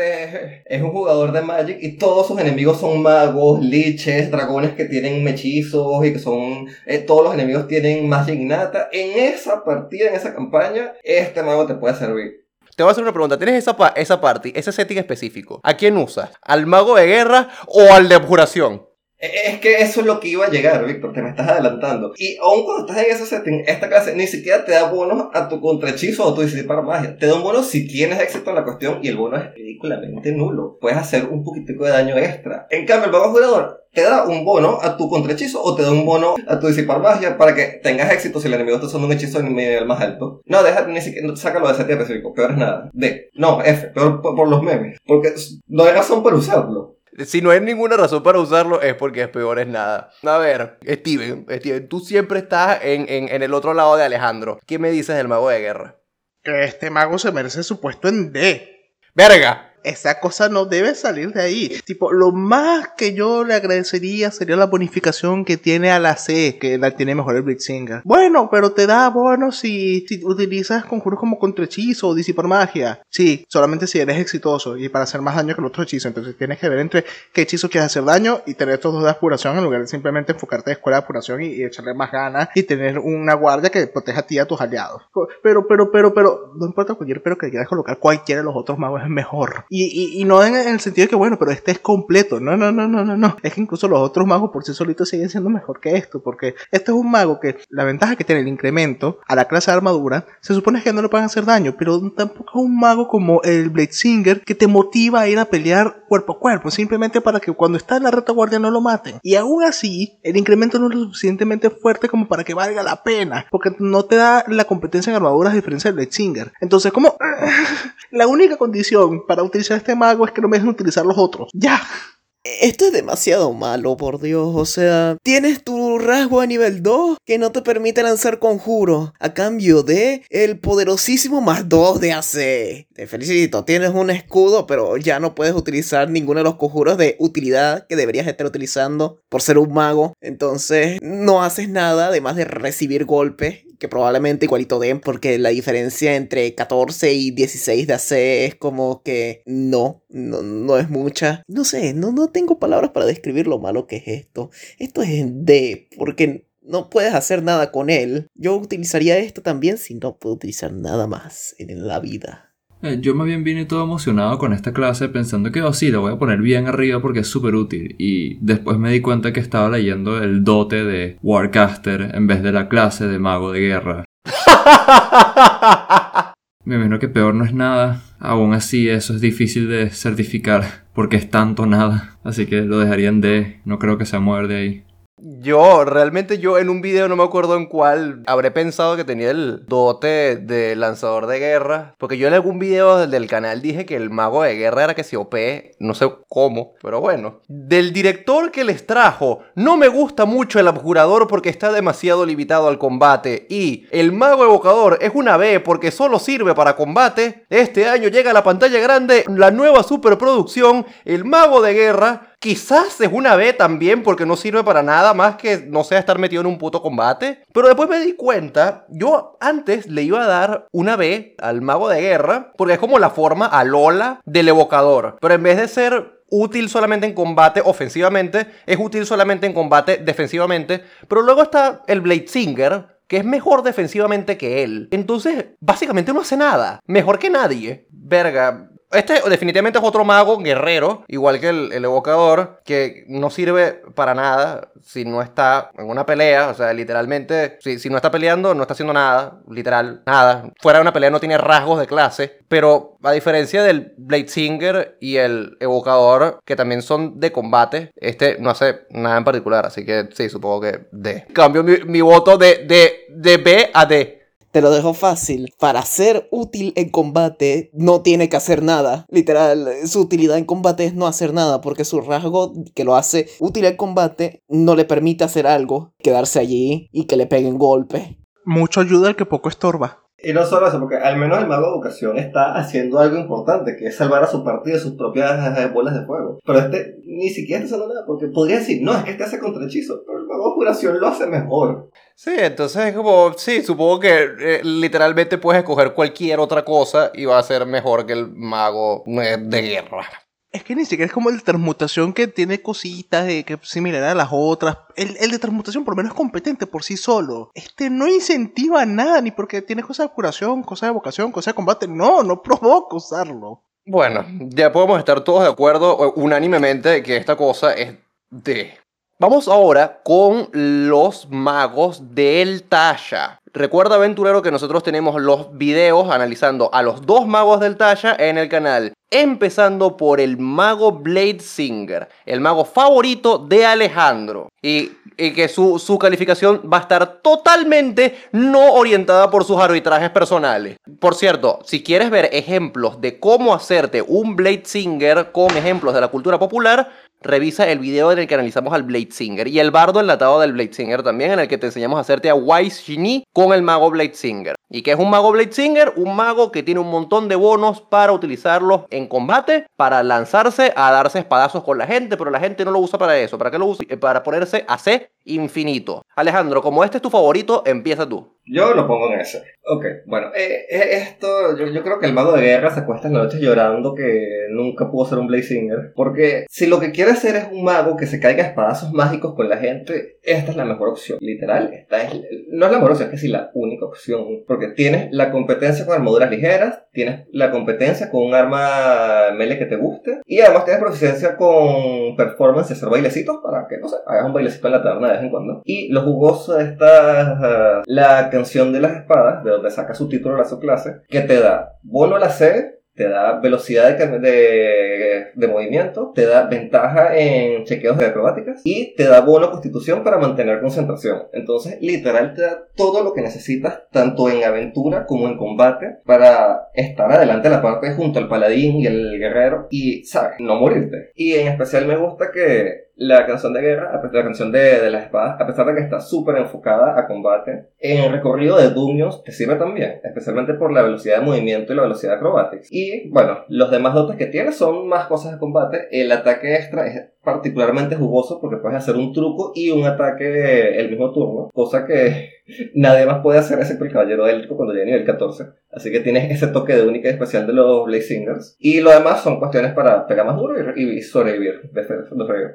es, un jugador de Magic y todos sus enemigos son magos, liches, dragones que tienen mechizos y que son... eh, todos los enemigos tienen magia innata. En esa partida, en esa campaña, este mago te puede servir. Te voy a hacer una pregunta. ¿Tienes esa, pa- esa party, ese setting específico? ¿A quién usas? ¿Al mago de guerra o al de abjuración? E- Es que eso es lo que iba a llegar, Víctor, te me estás adelantando. Y aun cuando estás en ese setting, esta clase ni siquiera te da bonos a tu contrahechizo o tu disipar magia. Te da un bono si tienes éxito en la cuestión y el bono es ridículamente nulo. Puedes hacer un poquitico de daño extra. En cambio, el mago jugador te da un bono a tu contrahechizo o te da un bono a tu disipar magia para que tengas éxito si el enemigo está usando un hechizo en nivel más alto. No, deja, ni siquiera, sácalo de setting específico, peor es nada. D. No, F, peor por, por los memes. Porque no hay razón para usarlo. Si no hay ninguna razón para usarlo, es porque es peor es nada. A ver, Steven, Steven, tú siempre estás en, en- en el otro lado de Alejandro. ¿Qué me dices del mago de guerra? Que este mago se merece su puesto en D. ¡Verga! Esa cosa no debe salir de ahí. Tipo, lo más que yo le agradecería sería la bonificación que tiene a la C, que la tiene mejor el Blitzinger. Bueno, pero te da bonos si, utilizas conjuros como contrahechizo o disipar magia. Sí, solamente si eres exitoso y para hacer más daño que el otro hechizo. Entonces tienes que ver entre qué hechizo quieres hacer daño y tener estos dos de apuración en lugar de simplemente enfocarte en escuela de apuración y, y echarle más ganas y tener una guardia que proteja a ti y a tus aliados. Pero, pero, pero, pero, no importa cualquier pero que quieras colocar, cualquiera de los otros magos es mejor. Y, no en, en el sentido de que, bueno, pero este es completo. No, no, no, no, no, no. Es que incluso los otros magos por sí solitos siguen siendo mejor que esto. Porque este es un mago que la ventaja que tiene el incremento a la clase de armadura, se supone que no le pueden hacer daño. Pero tampoco es un mago como el Bladesinger que te motiva a ir a pelear cuerpo a cuerpo. Simplemente para que cuando está en la retaguardia no lo maten. Y aún así, el incremento no es lo suficientemente fuerte como para que valga la pena. Porque no te da la competencia en armaduras a diferencia del Bladesinger. Entonces, como la única condición para utilizar este mago es que no me dejen utilizar los otros. Ya. Esto es demasiado malo, por Dios. O sea, tienes tu rasgo a nivel 2 que no te permite lanzar conjuros a cambio de el poderosísimo más 2 de AC. Te felicito, tienes un escudo, pero ya no puedes utilizar ninguno de los conjuros de utilidad que deberías estar utilizando por ser un mago. Entonces, no haces nada además de recibir golpes que probablemente igualito den, porque la diferencia entre 14 y 16 de AC es como que no, no, no es mucha. No sé, no, no tengo palabras para describir lo malo que es esto. Esto es en D, porque no puedes hacer nada con él. Yo utilizaría esto también si no puedo utilizar nada más en la vida. Eh, yo más bien vine todo emocionado con esta clase pensando que, oh sí, lo voy a poner bien arriba porque es súper útil. Y después me di cuenta que estaba leyendo el dote de Warcaster en vez de la clase de mago de guerra. Me imagino que peor no es nada. Aún así, eso es difícil de certificar porque es tanto nada. Así que lo dejaría en D. No creo que se mueva de ahí. Yo, realmente yo en un video no me acuerdo en cuál habré pensado que tenía el dote de lanzador de guerra. Porque yo en algún video del canal dije que el mago de guerra era que se OP, no sé cómo, pero bueno. Del director que les trajo, no me gusta mucho el abjurador porque está demasiado limitado al combate. Y el mago evocador es una B porque solo sirve para combate. Este año llega a la pantalla grande la nueva superproducción, el mago de guerra Quizás es una B también porque no sirve para nada más que no sea estar metido en un puto combate. Pero después me di cuenta, yo antes le iba a dar una B al mago de guerra porque es como la forma a Lola del evocador. Pero en vez de ser útil solamente en combate ofensivamente, es útil solamente en combate defensivamente. Pero luego está el Blade Singer, que es mejor defensivamente que él. Entonces, básicamente no hace nada. Mejor que nadie. Verga, este definitivamente es otro mago guerrero, igual que el, evocador, que no sirve para nada si no está en una pelea. O sea, literalmente, si, si no está peleando, no está haciendo nada. Literal, nada. Fuera de una pelea no tiene rasgos de clase. Pero a diferencia del Blade Singer y el evocador, que también son de combate, este no hace nada en particular. Así que sí, supongo que D. Cambio mi, mi voto de, de, de B a D. Te lo dejo fácil. Para ser útil en combate, no tiene que hacer nada. Literal, su utilidad en combate es no hacer nada, porque su rasgo que lo hace útil en combate no le permite hacer algo, quedarse allí y que le peguen golpe. Mucho ayuda al que poco estorba. Y no solo eso, porque al menos el mago de educación está haciendo algo importante, que es salvar a su partido de sus propias eh, bolas de fuego. Pero este ni siquiera está haciendo nada, porque podría decir, no, es que este hace contrahechizo, pero curación lo hace mejor. Sí, entonces es como, sí, supongo que eh, literalmente puedes escoger cualquier otra cosa y va a ser mejor que el mago eh, de guerra. Es que ni siquiera es como el de transmutación que tiene cositas de que similar a las otras. El, el, de transmutación por lo menos es competente por sí solo. Este no incentiva nada, ni porque tiene cosas de curación, cosas de vocación, cosas de combate. No, no provoca usarlo. Bueno, ya podemos estar todos de acuerdo unánimemente que esta cosa es de Vamos ahora con los magos del Tasha. Recuerda, aventurero, que nosotros tenemos los videos analizando a los dos magos del Tasha en el canal. Empezando por el mago Blade Singer, el mago favorito de Alejandro. Y, que su, su, calificación va a estar totalmente no orientada por sus arbitrajes personales. Por cierto, si quieres ver ejemplos de cómo hacerte un Blade Singer con ejemplos de la cultura popular, revisa el video en el que analizamos al Blade Singer y el bardo enlatado del Blade Singer también, en el que te enseñamos a hacerte a Wise Genie con el mago Blade Singer. ¿Y qué es un mago Blade Singer? Un mago que tiene un montón de bonos para utilizarlos en combate, para lanzarse a darse espadazos con la gente, pero la gente no lo usa para eso. ¿Para qué lo usa? Eh, para ponerse a C infinito. Alejandro, como este es tu favorito, empieza tú. Yo lo pongo en ese. Ok, bueno, eh, eh, esto, yo, yo, creo que el mago de guerra se acuesta en la noche llorando que nunca pudo ser un Blazinger. Porque si lo que quiere hacer es un mago que se caiga a espadazos mágicos con la gente, esta es la mejor opción. Literal, esta es, no es la mejor opción, es que sí la única opción. Porque tienes la competencia con armaduras ligeras, tienes la competencia con un arma melee que te guste, y además tienes proficiencia con performance y hacer bailecitos para que, no sé, hagas un bailecito en la taberna de vez en cuando. Y lo jugoso de esta, la canción de las espadas, de donde saca su título a la subclase, que te da bono a la C, te da velocidad de, de, de, movimiento, te da ventaja en chequeos de acrobáticas y te da bono constitución para mantener concentración. Entonces, literal, te da todo lo que necesitas, tanto en aventura como en combate, para estar adelante la parte junto al paladín y el guerrero y, ¿sabes? No morirte. Y en especial me gusta que la canción de guerra, la canción de, de las espadas, a pesar de que está súper enfocada a combate, en el recorrido de Dungeons te sirve también, especialmente por la velocidad de movimiento y la velocidad de acrobatics. Y bueno, los demás dotes que tiene son más cosas de combate. El ataque extra es particularmente jugoso porque puedes hacer un truco y un ataque el mismo turno, cosa que nadie más puede hacer excepto el caballero élico cuando llegue a nivel 14. Así que tienes ese toque de única y especial de los Blazingers. Y lo demás son cuestiones para pegar más duro y, sobrevivir.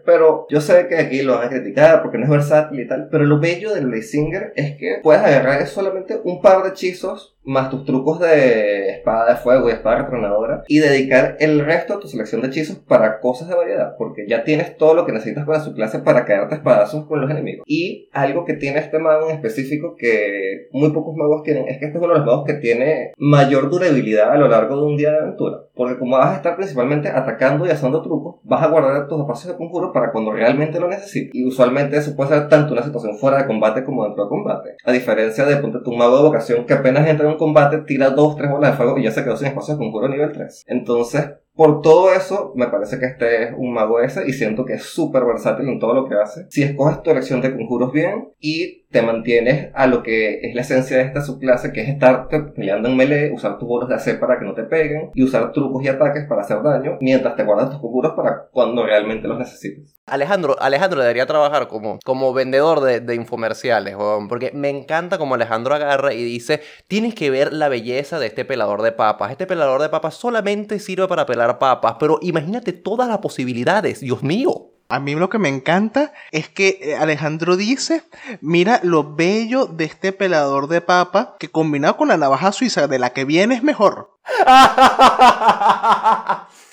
Pero Yo sé que aquí lo van a criticar porque no es versátil y tal. Pero lo bello del Blazinger es que puedes agarrar solamente un par de hechizos más tus trucos de espada de fuego y espada retronadora y dedicar el resto de tu selección de hechizos para cosas de variedad, porque ya tienes todo lo que necesitas para su clase para caerte espadazos con los enemigos. Y algo que tiene este mago en específico que muy pocos magos tienen es que este es uno de los magos que tiene mayor durabilidad a lo largo de un día de aventura, porque como vas a estar principalmente atacando y haciendo trucos, vas a guardar tus espacios de conjuro para cuando realmente lo necesites. Y usualmente eso puede ser tanto una situación fuera de combate como dentro de combate. A diferencia de ponte tu mago de vocación que apenas entra en un combate, tira dos, tres bolas de fuego y ya se quedó sin espacio de conjuro nivel 3. Entonces, por todo eso, me parece que este es un mago ese y siento que es súper versátil en todo lo que hace. Si escoges tu elección de conjuros bien y te mantienes a lo que es la esencia de esta subclase, que es estar peleando en melee, usar tus bolos de AC para que no te peguen y usar trucos y ataques para hacer daño, mientras te guardas tus conjuros para cuando realmente los necesites. Alejandro, Alejandro debería trabajar como, como vendedor de, de infomerciales, porque me encanta como Alejandro agarra y dice, tienes que ver la belleza de este pelador de papas. Este pelador de papas solamente sirve para pelar papas, pero imagínate todas las posibilidades, Dios mío. A mí lo que me encanta es que eh, Alejandro dice, mira lo bello de este pelador de papa que combinado con la navaja suiza de la que viene es mejor.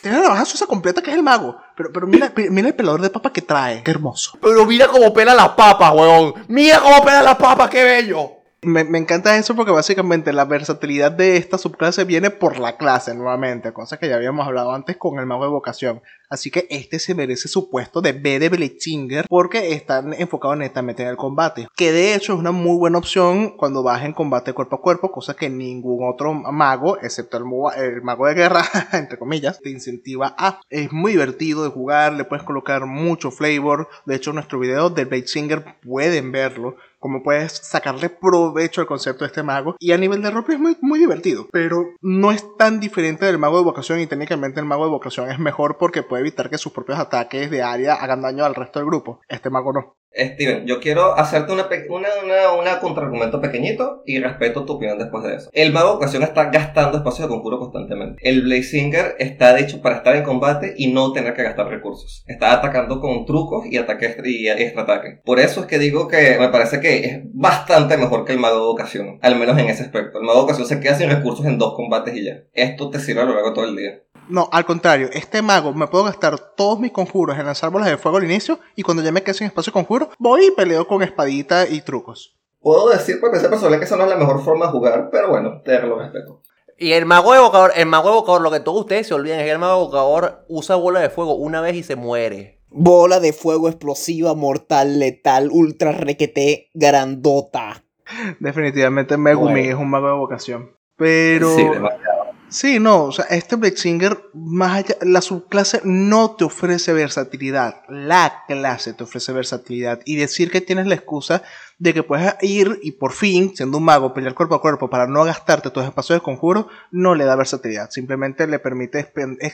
Tiene la navaja suiza completa que es el mago. Pero, pero mira, mira el pelador de papa que trae. Qué hermoso. Pero mira cómo pela las papas, weón. Mira cómo pela las papas, qué bello. Me, encanta eso porque básicamente la versatilidad de esta subclase viene por la clase nuevamente, cosa que ya habíamos hablado antes con el mago de vocación. Así que este se merece su puesto de B de Blitzsinger porque están enfocados netamente en el combate. Que de hecho es una muy buena opción cuando vas en combate cuerpo a cuerpo, cosa que ningún otro mago, excepto el, el mago de guerra, entre comillas, te incentiva a. Es muy divertido de jugar, le puedes colocar mucho flavor. De hecho, nuestro video de Blitzsinger pueden verlo como puedes sacarle provecho al concepto de este mago. Y a nivel de roleplay es muy, muy divertido, pero no es tan diferente del mago de vocación y técnicamente el mago de vocación es mejor porque puede evitar que sus propios ataques de área hagan daño al resto del grupo. Este mago no. Steven, yo quiero hacerte una, una, una, contraargumento pequeñito y respeto tu opinión después de eso. El mago de ocasión está gastando espacio de conjuro constantemente. El Blazinger está hecho para estar en combate y no tener que gastar recursos. Está atacando con trucos y ataques y extra ataque. Por eso es que digo que me parece que es bastante mejor que el mago de ocasión, al menos en ese aspecto. El mago de ocasión se queda sin recursos en dos combates y ya. Esto te sirve a lo largo de todo el día. No, al contrario, este mago me puedo gastar todos mis conjuros en lanzar bolas de fuego al inicio y cuando ya me quede sin espacio de conjuro, voy y peleo con espadita y trucos. Puedo decir por esa persona que esa no es la mejor forma de jugar, pero bueno, te lo respeto. Y el mago evocador, el mago evocador, lo que todos ustedes se olviden es que el mago evocador usa bola de fuego una vez y se muere. Bola de fuego explosiva, mortal, letal, ultra requete, grandota. Definitivamente Megumi es un mago de vocación. Pero. Sí, Sí, no, o sea, este Blazinger, más allá, la subclase no te ofrece versatilidad, la clase te ofrece versatilidad. Y decir que tienes la excusa de que puedes ir y por fin, siendo un mago, pelear cuerpo a cuerpo para no gastarte tus espacios de conjuro, no le da versatilidad. Simplemente le permite,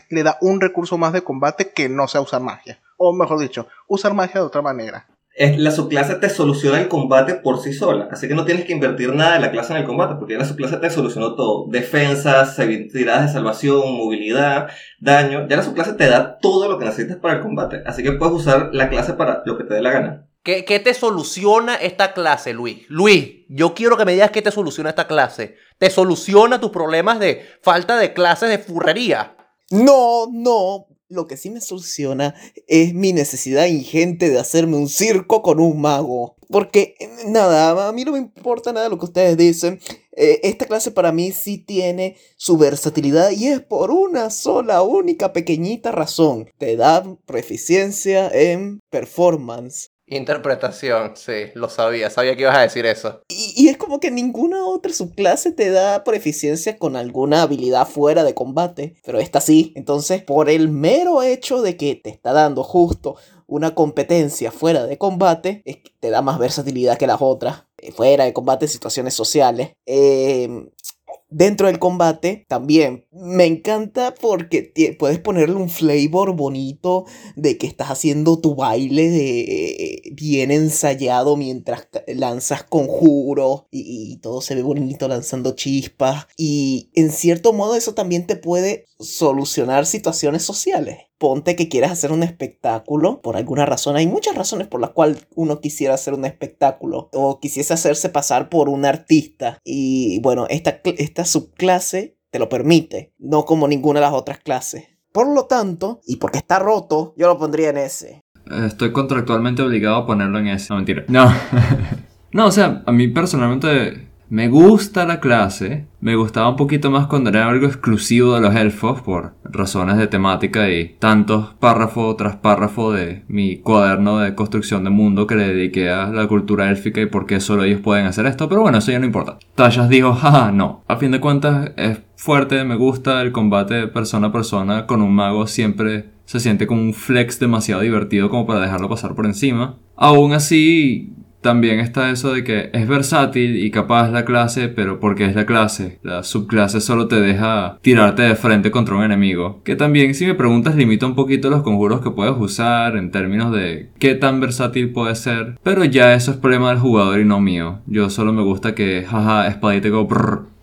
le da un recurso más de combate que no sea usar magia. O mejor dicho, usar magia de otra manera la subclase te soluciona el combate por sí sola. Así que no tienes que invertir nada de la clase en el combate, porque ya la subclase te solucionó todo. Defensas, tiradas de salvación, movilidad, daño. Ya la subclase te da todo lo que necesitas para el combate. Así que puedes usar la clase para lo que te dé la gana. ¿Qué, ¿Qué, te soluciona esta clase, Luis? Luis, yo quiero que me digas qué te soluciona esta clase. ¿Te soluciona tus problemas de falta de clases de furrería? No, no, lo que sí me soluciona es mi necesidad ingente de hacerme un circo con un mago. Porque, eh, nada, a mí no me importa nada lo que ustedes dicen. Eh, esta clase para mí sí tiene su versatilidad y es por una sola, única, pequeñita razón. Te da proficiencia en performance. Interpretación, sí, lo sabía, sabía que ibas a decir eso. Y, es como que ninguna otra subclase te da por eficiencia con alguna habilidad fuera de combate, pero esta sí. Entonces, por el mero hecho de que te está dando justo una competencia fuera de combate, te da más versatilidad que las otras. Eh, fuera de combate, situaciones sociales. Eh, Dentro del combate también. Me encanta porque puedes ponerle un flavor bonito de que estás haciendo tu baile de bien ensayado mientras lanzas conjuros y, todo se ve bonito lanzando chispas. Y en cierto modo eso también te puede solucionar situaciones sociales. Ponte que quieras hacer un espectáculo, por alguna razón, hay muchas razones por las cuales uno quisiera hacer un espectáculo o quisiese hacerse pasar por un artista. Y bueno, esta, esta subclase te lo permite, no como ninguna de las otras clases. Por lo tanto, y porque está roto, yo lo pondría en ese. Estoy contractualmente obligado a ponerlo en ese. No, mentira. No. no, o sea, a mí personalmente me gusta la clase, me gustaba un poquito más cuando era algo exclusivo de los elfos por razones de temática y tantos párrafo tras párrafo de mi cuaderno de construcción de mundo que le dediqué a la cultura élfica y por qué solo ellos pueden hacer esto, pero bueno, eso ya no importa. Tallas dijo, jaja, no. A fin de cuentas es fuerte, me gusta el combate persona a persona con un mago siempre se siente como un flex demasiado divertido como para dejarlo pasar por encima. Aún así, también está eso de que es versátil y capaz la clase, pero porque es la clase. La subclase solo te deja tirarte de frente contra un enemigo. Que también, si me preguntas, limita un poquito los conjuros que puedes usar en términos de qué tan versátil puede ser. Pero ya eso es problema del jugador y no mío. Yo solo me gusta que, jaja, espadita go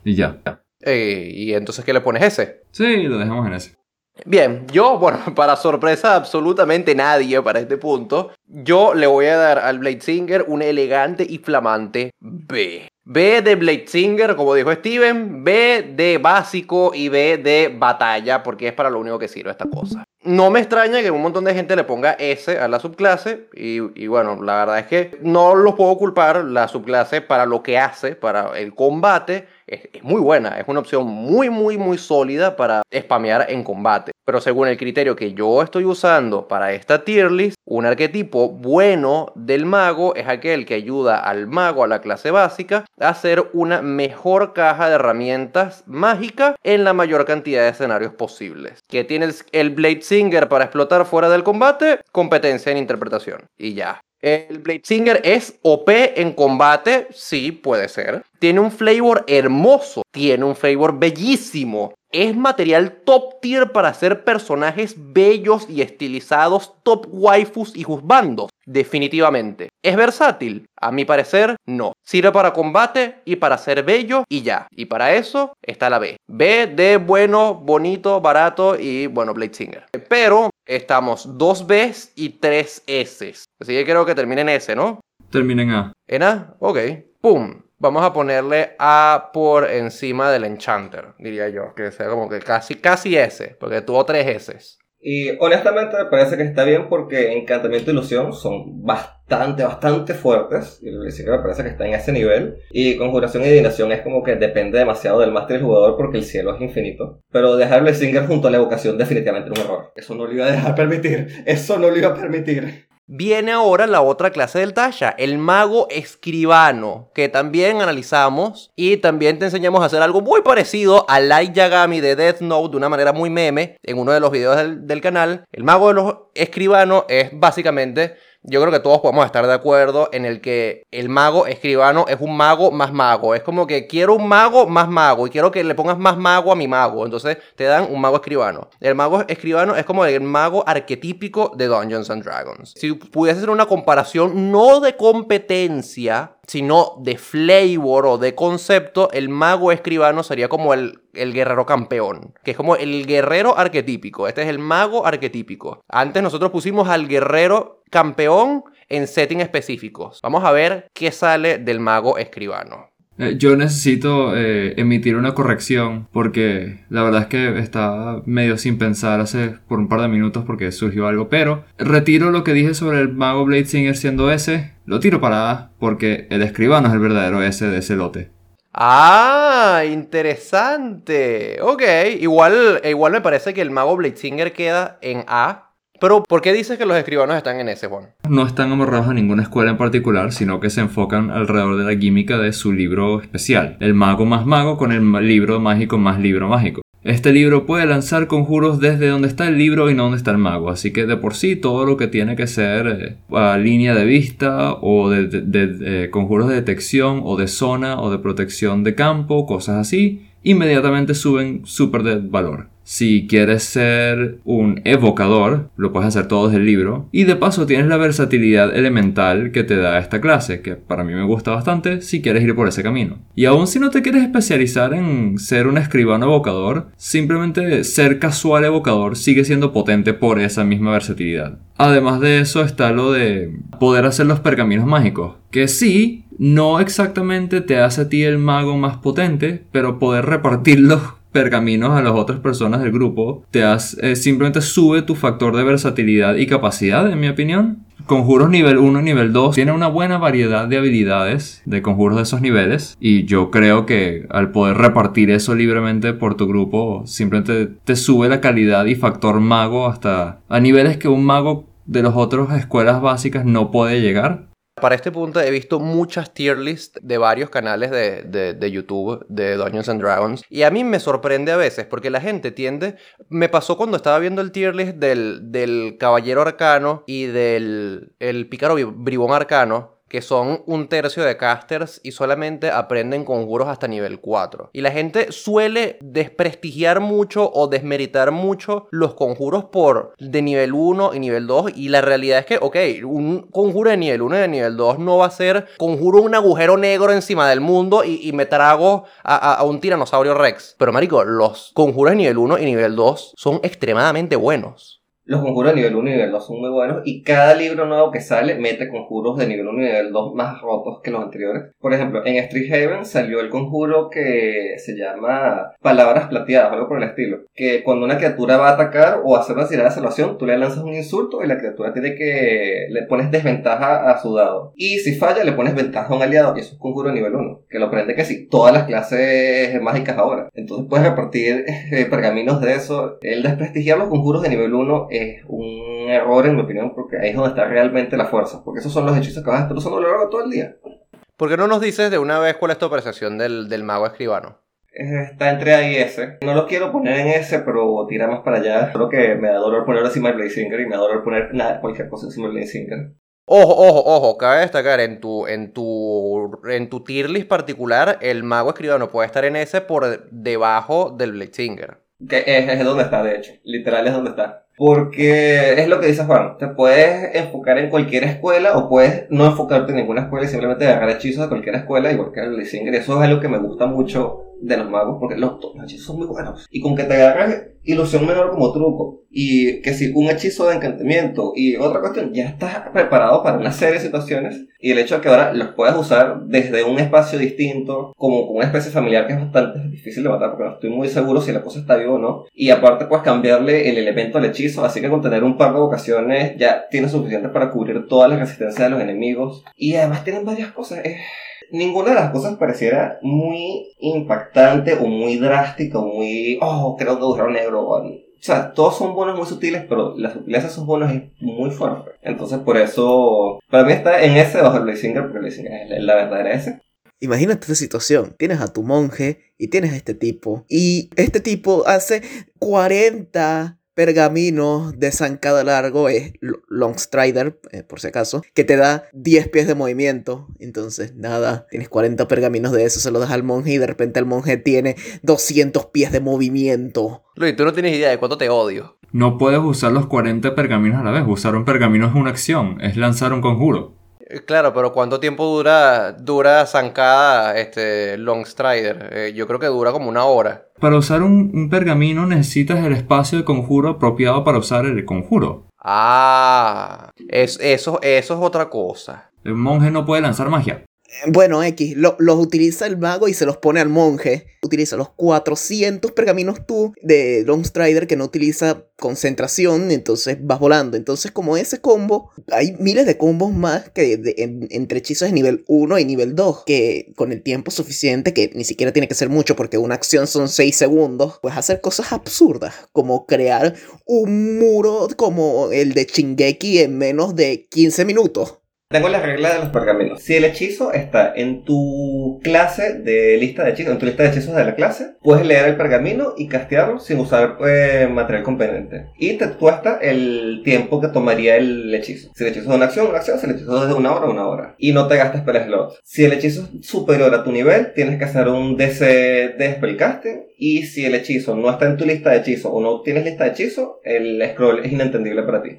y ya. ¿Y entonces qué le pones ese? Sí, lo dejamos en ese. Bien, yo, bueno, para sorpresa absolutamente nadie para este punto, yo le voy a dar al Blade Singer un elegante y flamante B. B de Blade Singer, como dijo Steven, B de básico y B de batalla, porque es para lo único que sirve esta cosa. No me extraña que un montón de gente le ponga S a la subclase y, y, bueno, la verdad es que no los puedo culpar, la subclase para lo que hace, para el combate, es, muy buena, es una opción muy, muy, muy sólida para spamear en combate. Pero según el criterio que yo estoy usando para esta tier list, un arquetipo bueno del mago es aquel que ayuda al mago, a la clase básica, a hacer una mejor caja de herramientas mágica en la mayor cantidad de escenarios posibles. Que tiene el Blade Singer para explotar fuera del combate, competencia en interpretación. Y ya. El Blade Singer es OP en combate, sí, puede ser. Tiene un flavor hermoso, tiene un flavor bellísimo. Es material top tier para hacer personajes bellos y estilizados, top waifus y juzbandos. Definitivamente. ¿Es versátil? A mi parecer, no. Sirve para combate y para ser bello y ya. Y para eso está la B. B de bueno, bonito, barato y bueno, Blade Singer. Pero estamos dos Bs y tres S. Así que creo que termine en S, ¿no? Termina en A. ¿En A? Ok. ¡Pum! Vamos a ponerle A por encima del Enchanter, diría yo. Que sea como que casi, casi S, porque tuvo tres S. Y honestamente me parece que está bien porque Encantamiento y Ilusión son bastante, bastante fuertes. Y que me parece que está en ese nivel. Y Conjuración y Adivinación es como que depende demasiado del máster jugador porque el cielo es infinito. Pero dejarle Singer junto a la evocación definitivamente es un error. Eso no lo iba a dejar permitir. Eso no lo iba a permitir. Viene ahora la otra clase del Tasha, el mago escribano, que también analizamos y también te enseñamos a hacer algo muy parecido a Light Yagami de Death Note de una manera muy meme en uno de los videos del, del canal. El mago de los escribanos es básicamente yo creo que todos podemos estar de acuerdo en el que el mago escribano es un mago más mago. Es como que quiero un mago más mago y quiero que le pongas más mago a mi mago. Entonces te dan un mago escribano. El mago escribano es como el mago arquetípico de Dungeons and Dragons. Si pudiese hacer una comparación no de competencia, sino de flavor o de concepto, el mago escribano sería como el, el, guerrero campeón, que es como el guerrero arquetípico. Este es el mago arquetípico. Antes nosotros pusimos al guerrero campeón en settings específicos. Vamos a ver qué sale del mago escribano. Eh, yo necesito eh, emitir una corrección porque la verdad es que estaba medio sin pensar hace por un par de minutos porque surgió algo, pero retiro lo que dije sobre el mago Blade Singer siendo ese, lo tiro para A porque el escribano es el verdadero S de ese lote. Ah, interesante. Ok, igual, igual me parece que el mago Blade Singer queda en A pero, ¿por qué dices que los escribanos están en ese, Juan? No están amarrados a ninguna escuela en particular, sino que se enfocan alrededor de la química de su libro especial. El mago más mago con el libro mágico más libro mágico. Este libro puede lanzar conjuros desde donde está el libro y no donde está el mago, así que de por sí todo lo que tiene que ser eh, línea de vista o de, eh, conjuros de detección o de zona o de protección de campo, cosas así, inmediatamente suben súper de valor. Si quieres ser un evocador, lo puedes hacer todo desde el libro. Y de paso tienes la versatilidad elemental que te da esta clase, que para mí me gusta bastante si quieres ir por ese camino. Y aún si no te quieres especializar en ser un escribano evocador, simplemente ser casual evocador sigue siendo potente por esa misma versatilidad. Además de eso está lo de poder hacer los pergaminos mágicos, que sí, no exactamente te hace a ti el mago más potente, pero poder repartirlos pergaminos a las otras personas del grupo, te has, eh, simplemente sube tu factor de versatilidad y capacidad, en mi opinión. Conjuros nivel 1 y nivel 2 tiene una buena variedad de habilidades de conjuros de esos niveles y yo creo que al poder repartir eso libremente por tu grupo simplemente te sube la calidad y factor mago hasta a niveles que un mago de las otras escuelas básicas no puede llegar para este punto he visto muchas tier lists de varios canales de, de, YouTube de Dungeons and Dragons y a mí me sorprende a veces porque la gente tiende... Me pasó cuando estaba viendo el tier list del, del Caballero Arcano y del el Pícaro Bribón Arcano que son un tercio de casters y solamente aprenden conjuros hasta nivel 4. Y la gente suele desprestigiar mucho o desmeritar mucho los conjuros por de nivel 1 y nivel 2 y la realidad es que, ok, un conjuro de nivel 1 y de nivel 2 no va a ser conjuro un agujero negro encima del mundo y, me trago a, a, un tiranosaurio rex. Pero marico, los conjuros de nivel 1 y nivel 2 son extremadamente buenos. Los conjuros de nivel 1 y nivel 2 son muy buenos y cada libro nuevo que sale mete conjuros de nivel 1 y nivel 2 más rotos que los anteriores. Por ejemplo, en Street Haven salió el conjuro que se llama Palabras Plateadas, algo por el estilo. Que cuando una criatura va a atacar o hacer una tirada de salvación, tú le lanzas un insulto y la criatura tiene que... le pones desventaja a su dado. Y si falla, le pones ventaja a un aliado y eso es conjuro de nivel 1. Que lo aprende que sí, todas las clases mágicas ahora. Entonces puedes repartir eh, pergaminos de eso. El desprestigiar los conjuros de nivel 1 es un error en mi opinión porque ahí es donde está realmente la fuerza, porque esos son los hechizos que vas a estar usando a lo largo de todo el día. ¿Por qué no nos dices de una vez cuál es tu apreciación del, del mago escribano? Está entre A y S. No lo quiero poner en S, pero tira más para allá. Creo que me da dolor poner encima de Blazinger y me da dolor poner nada, cualquier cosa encima de Blazinger. Ojo, ojo, ojo, cabe destacar en tu, en tu, en tu tier list particular, el mago escribano puede estar en S por debajo del Blazinger. Que es, es donde está, de hecho. Literal es donde está. Porque es lo que dice Juan, te puedes enfocar en cualquier escuela o puedes no enfocarte en ninguna escuela y simplemente agarrar hechizos de cualquier escuela, igual que el Lisinger. Eso es algo que me gusta mucho de los magos, porque los, hechizos son muy buenos. Y con que te agarras ilusión menor como truco, y que si un hechizo de encantamiento y otra cuestión, ya estás preparado para una serie de situaciones, y el hecho de que ahora los puedas usar desde un espacio distinto, como con una especie familiar que es bastante difícil de matar, porque no estoy muy seguro si la cosa está viva o no, y aparte puedes cambiarle el elemento al hechizo, así que con tener un par de vocaciones ya tienes suficiente para cubrir toda la resistencia de los enemigos, y además tienen varias cosas ninguna de las cosas pareciera muy impactante o muy drástica o muy, oh, creo que agujero negro. O, sea, todos son bonos muy sutiles, pero la sutileza de esos bonos es muy fuerte. Entonces, por eso, para mí está en ese bajo el Blazinger, porque el es la verdadera ese. Imagínate esta situación. Tienes a tu monje y tienes a este tipo. Y este tipo hace 40 pergaminos de zancada largo es Longstrider, eh, por si acaso, que te da 10 pies de movimiento. Entonces, nada, tienes 40 pergaminos de eso, se lo das al monje y de repente el monje tiene 200 pies de movimiento. Luis, tú no tienes idea de cuánto te odio. No puedes usar los 40 pergaminos a la vez. Usar un pergamino es una acción, es lanzar un conjuro. Eh, claro, pero ¿cuánto tiempo dura, dura zancada este Longstrider? Eh, yo creo que dura como una hora. Para usar un, pergamino necesitas el espacio de conjuro apropiado para usar el conjuro. Ah, es, eso, eso es otra cosa. El monje no puede lanzar magia. Bueno, X, los utiliza el mago y se los pone al monje. Utiliza los 400 pergaminos tú de Longstrider que no utiliza concentración, entonces vas volando. Entonces, como ese combo, hay miles de combos más que entre hechizos de nivel 1 y nivel 2, que con el tiempo suficiente, que ni siquiera tiene que ser mucho porque una acción son 6 segundos, puedes hacer cosas absurdas, como crear un muro como el de Shingeki en menos de 15 minutos. Tengo la regla de los pergaminos. Si el hechizo está en tu clase de lista de hechizos, en tu lista de hechizos de la clase, puedes leer el pergamino y castearlo sin usar eh, material competente. Y te cuesta el tiempo que tomaría el hechizo. Si el hechizo es una acción, una acción. Si el hechizo es de una hora, una hora. Y no te gastas spell slots. Si el hechizo es superior a tu nivel, tienes que hacer un DC de spellcasting. Y si el hechizo no está en tu lista de hechizos o no tienes lista de hechizos, el scroll es inentendible para ti.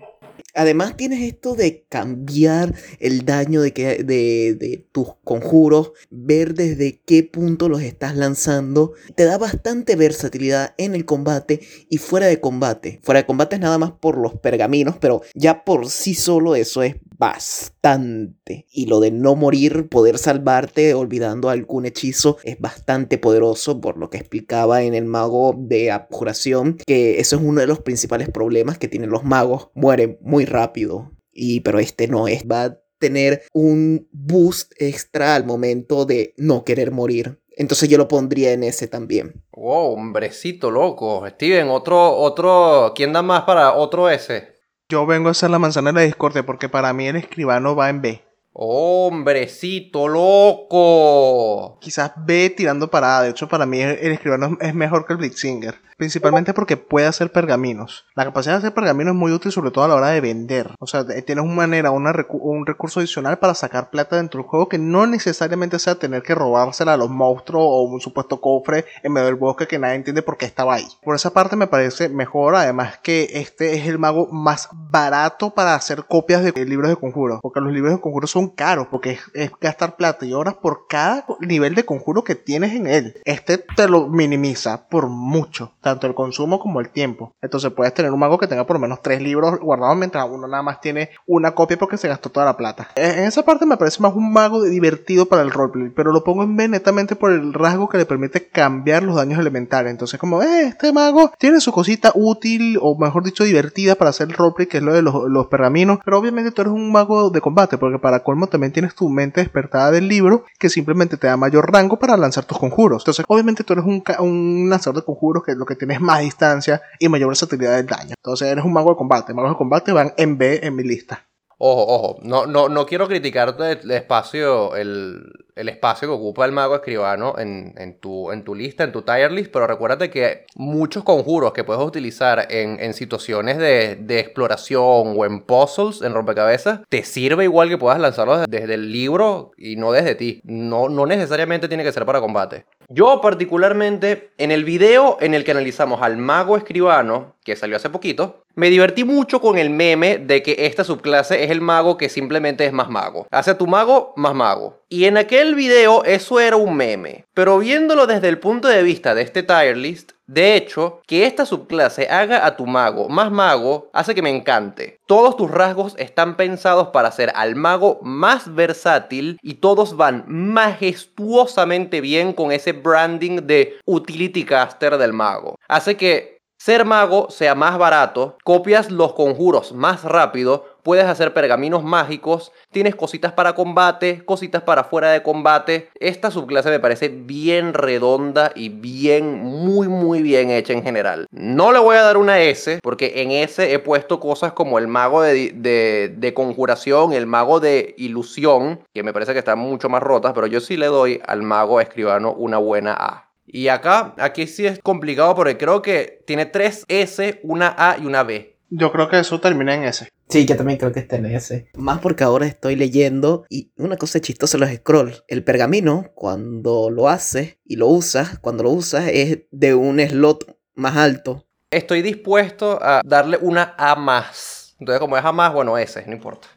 Además tienes esto de cambiar el daño de, que, de, de, tus conjuros, ver desde qué punto los estás lanzando. Te da bastante versatilidad en el combate y fuera de combate. Fuera de combate es nada más por los pergaminos, pero ya por sí solo eso es bastante. Y lo de no morir, poder salvarte olvidando algún hechizo es bastante poderoso por lo que explicaba en el mago de abjuración, que eso es uno de los principales problemas que tienen los magos. Mueren muy rápido. Y pero este no es, va a tener un boost extra al momento de no querer morir. Entonces yo lo pondría en ese también. Wow, hombrecito loco. Steven, otro, otro, ¿quién da más para otro S? Yo vengo a hacer la manzana de la discordia porque para mí el escribano va en B. Hombrecito loco. Quizás B tirando para A. De hecho, para mí el escribano es mejor que el Blixinger principalmente porque puede hacer pergaminos. La capacidad de hacer pergaminos es muy útil sobre todo a la hora de vender. O sea, tienes una manera, un recurso adicional para sacar plata dentro del juego que no necesariamente sea tener que robársela a los monstruos o un supuesto cofre en medio del bosque que nadie entiende por qué estaba ahí. Por esa parte me parece mejor, además que este es el mago más barato para hacer copias de libros de conjuros, porque los libros de conjuros son caros, porque es, gastar plata y horas por cada nivel de conjuro que tienes en él. Este te lo minimiza por mucho tanto el consumo como el tiempo. Entonces puedes tener un mago que tenga por lo menos tres libros guardados mientras uno nada más tiene una copia porque se gastó toda la plata. En esa parte me parece más un mago divertido para el roleplay, pero lo pongo en B netamente por el rasgo que le permite cambiar los daños elementales. Entonces como, eh, este mago tiene su cosita útil o mejor dicho divertida para hacer el roleplay que es lo de los, los pergaminos, pero obviamente tú eres un mago de combate porque para colmo también tienes tu mente despertada del libro que simplemente te da mayor rango para lanzar tus conjuros. Entonces obviamente tú eres un, un lanzador de conjuros que lo que tienes más distancia y mayor versatilidad del daño. Entonces eres un mago de combate. Magos de combate van en B en mi lista. Ojo, ojo, no, no, no quiero criticarte el espacio, el, el espacio que ocupa el mago escribano en, en, tu, en tu lista, en tu tier list, pero recuérdate que muchos conjuros que puedes utilizar en, en situaciones de, de, exploración o en puzzles, en rompecabezas, te sirve igual que puedas lanzarlos desde el libro y no desde ti. No, no necesariamente tiene que ser para combate. Yo particularmente, en el video en el que analizamos al mago escribano, que salió hace poquito, me divertí mucho con el meme de que esta subclase es el mago que simplemente es más mago. Hace a tu mago más mago. Y en aquel video eso era un meme. Pero viéndolo desde el punto de vista de este tier list, de hecho, que esta subclase haga a tu mago más mago hace que me encante. Todos tus rasgos están pensados para hacer al mago más versátil y todos van majestuosamente bien con ese branding de utility caster del mago. Hace que ser mago sea más barato, copias los conjuros más rápido, puedes hacer pergaminos mágicos, tienes cositas para combate, cositas para fuera de combate. Esta subclase me parece bien redonda y bien, muy, muy bien hecha en general. No le voy a dar una S, porque en S he puesto cosas como el mago de, de, de conjuración, el mago de ilusión, que me parece que están mucho más rotas, pero yo sí le doy al mago escribano una buena A. Y acá, aquí sí es complicado porque creo que tiene tres S, una A y una B. Yo creo que eso termina en S. Sí, yo también creo que está en S. Más porque ahora estoy leyendo y una cosa chistosa los scrolls. El pergamino, cuando lo haces y lo usas, cuando lo usas es de un slot más alto. Estoy dispuesto a darle una A más. Entonces, como es A más, bueno, S, no importa.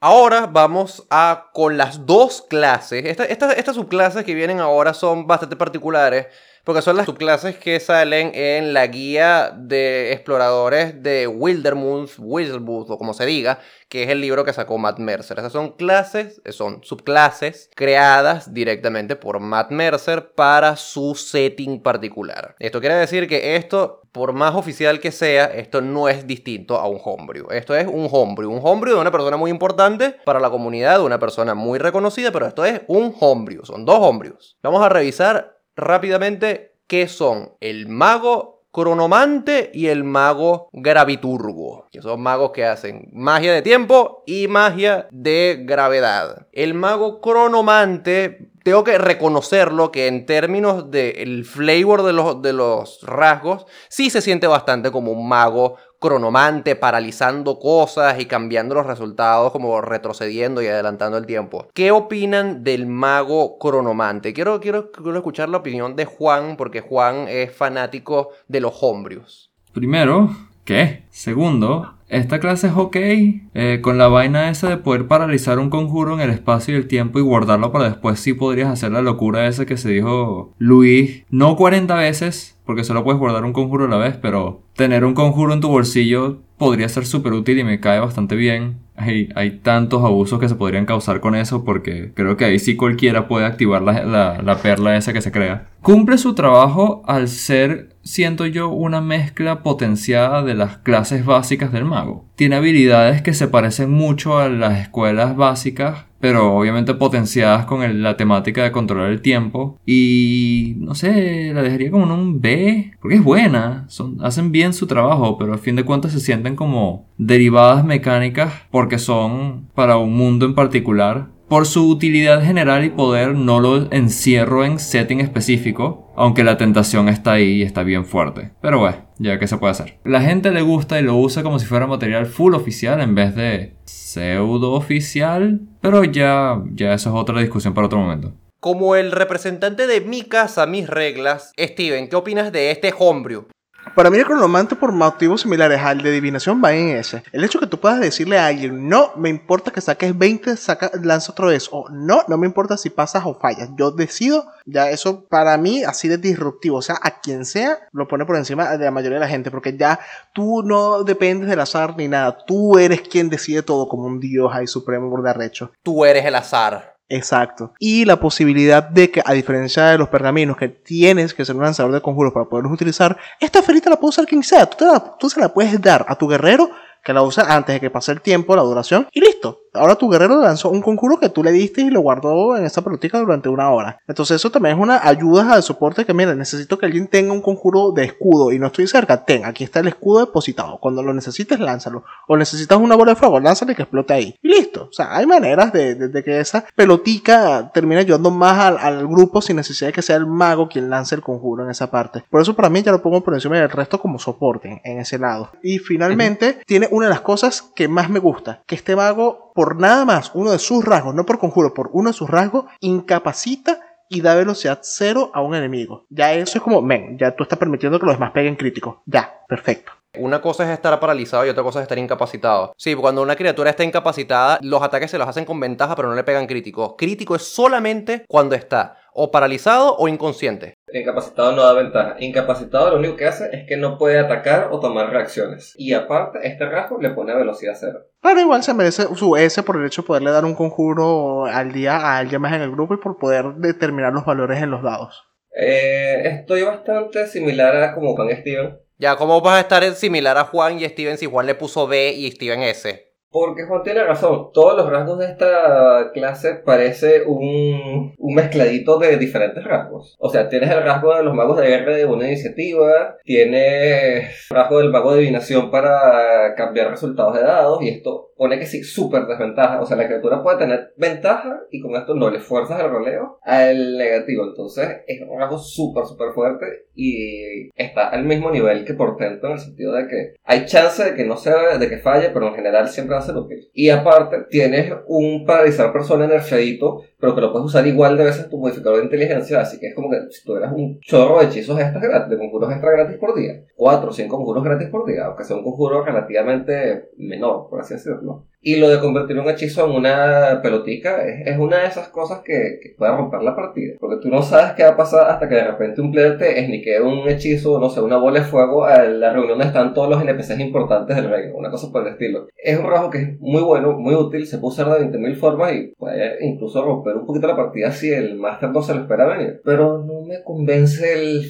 Ahora vamos a con las dos clases. estas subclases que vienen ahora son bastante particulares porque son las subclases que salen en la guía de exploradores de Wildermuth, Wildbooth o como se diga, que es el libro que sacó Matt Mercer. Esas son clases, son subclases creadas directamente por Matt Mercer para su setting particular. Esto quiere decir que esto, por más oficial que sea, esto no es distinto a un homebrew. Esto es un homebrew. Un homebrew de una persona muy importante para la comunidad, de una persona muy reconocida, pero esto es un homebrew. Son dos homebrews. Vamos a revisar rápidamente qué son el mago cronomante y el mago graviturgo, que son magos que hacen magia de tiempo y magia de gravedad. El mago cronomante tengo que reconocerlo que en términos del flavor de los, de los rasgos, sí se siente bastante como un mago cronomante, paralizando cosas y cambiando los resultados, como retrocediendo y adelantando el tiempo. ¿Qué opinan del mago cronomante? Quiero, quiero, quiero escuchar la opinión de Juan, porque Juan es fanático de los hombrios. Primero, ¿qué? Segundo, esta clase es ok, eh, con la vaina esa de poder paralizar un conjuro en el espacio y el tiempo y guardarlo para después sí podrías hacer la locura esa que se dijo Luis, no 40 veces, porque solo puedes guardar un conjuro a la vez, pero tener un conjuro en tu bolsillo podría ser súper útil y me cae bastante bien. Hay, hay, tantos abusos que se podrían causar con eso porque creo que ahí sí cualquiera puede activar la, la, la perla esa que se crea. Cumple su trabajo al ser, siento yo, una mezcla potenciada de las clases básicas del mago. Tiene habilidades que se parecen mucho a las escuelas básicas, pero obviamente potenciadas con la temática de controlar el tiempo. Y no sé, la dejaría como en un B, porque es buena, son, hacen bien su trabajo, pero a fin de cuentas se sienten como derivadas mecánicas porque son para un mundo en particular. Por su utilidad general y poder no lo encierro en setting específico, aunque la tentación está ahí y está bien fuerte. Pero bueno, ya que se puede hacer. La gente le gusta y lo usa como si fuera material full oficial en vez de pseudo oficial, pero ya, ya eso es otra discusión para otro momento. Como el representante de mi casa, mis reglas, Steven, ¿qué opinas de este homebrew? Para mí el cronomante por motivos similares al de adivinación va en ese. El hecho que tú puedas decirle a alguien, no me importa que saques 20, saca, lanza otra vez, o no, no me importa si pasas o fallas, yo decido, ya eso para mí así de disruptivo, o sea, a quien sea lo pone por encima de la mayoría de la gente, porque ya tú no dependes del azar ni nada, tú eres quien decide todo como un dios ahí supremo por de. Tú eres el azar. Exacto. Y la posibilidad de que, a diferencia de los pergaminos, que tienes que ser un lanzador de conjuros para poderlos utilizar, esta ferita la puede usar quien sea. Tú, te la, tú se la puedes dar a tu guerrero que la usa antes de que pase el tiempo, la duración, y listo. Ahora tu guerrero lanzó un conjuro que tú le diste y lo guardó en esa pelotica durante una hora. Entonces eso también es una ayuda de soporte que, mira, necesito que alguien tenga un conjuro de escudo y no estoy cerca. Ten, aquí está el escudo depositado. Cuando lo necesites, lánzalo. O necesitas una bola de fuego, lánzale que explote ahí. Y listo. O sea, hay maneras de, de, de que esa pelotica termine ayudando más al, al, grupo sin necesidad de que sea el mago quien lance el conjuro en esa parte. Por eso para mí ya lo pongo por encima del resto como soporte en ese lado. Y finalmente, uh -huh. tiene una de las cosas que más me gusta, que este mago por nada más, uno de sus rasgos, no por conjuro, por uno de sus rasgos, incapacita y da velocidad cero a un enemigo. Ya eso es como, men, ya tú estás permitiendo que los demás peguen críticos. Ya, perfecto. Una cosa es estar paralizado y otra cosa es estar incapacitado. Sí, cuando una criatura está incapacitada, los ataques se los hacen con ventaja, pero no le pegan crítico. Crítico es solamente cuando está o paralizado o inconsciente. Incapacitado no da ventaja. Incapacitado lo único que hace es que no puede atacar o tomar reacciones. Y aparte, este rasgo le pone a velocidad cero. Pero igual se merece su S por el hecho de poderle dar un conjuro al día a alguien más en el grupo y por poder determinar los valores en los dados. Eh, estoy bastante similar a como Juan Steven. Ya, ¿cómo vas a estar similar a Juan y Steven si Juan le puso B y Steven S? Porque Juan tiene razón, todos los rasgos de esta clase parece un, un mezcladito de diferentes rasgos. O sea, tienes el rasgo de los magos de guerra de una iniciativa, tienes el rasgo del mago de adivinación para cambiar resultados de dados, y esto pone que sí, súper desventaja. O sea, la criatura puede tener ventaja y con esto no le fuerzas el roleo al negativo. Entonces, es un rasgo súper, súper fuerte y está al mismo nivel que portento en el sentido de que hay chance de que no sea, de que falle, pero en general siempre a ser útil. Y aparte, tienes un paralizar persona nerfeadito, pero que lo puedes usar igual de veces tu modificador de inteligencia, así que es como que si tuvieras un chorro de hechizos extras gratis, de conjuros extra gratis por día, 4 o 5 conjuros gratis por día, aunque sea un conjuro relativamente menor, por así decirlo. Y lo de convertir un hechizo en una pelotica es, es una de esas cosas que, que, puede romper la partida. Porque tú no sabes qué va a pasar hasta que de repente un player te esniquee un hechizo, no sé, una bola de fuego a la reunión donde están todos los NPCs importantes del reino. Una cosa por el estilo. Es un rasgo que es muy bueno, muy útil, se puede usar de 20.000 formas y puede incluso romper un poquito la partida si el máster no se lo espera venir. Pero no me convence el,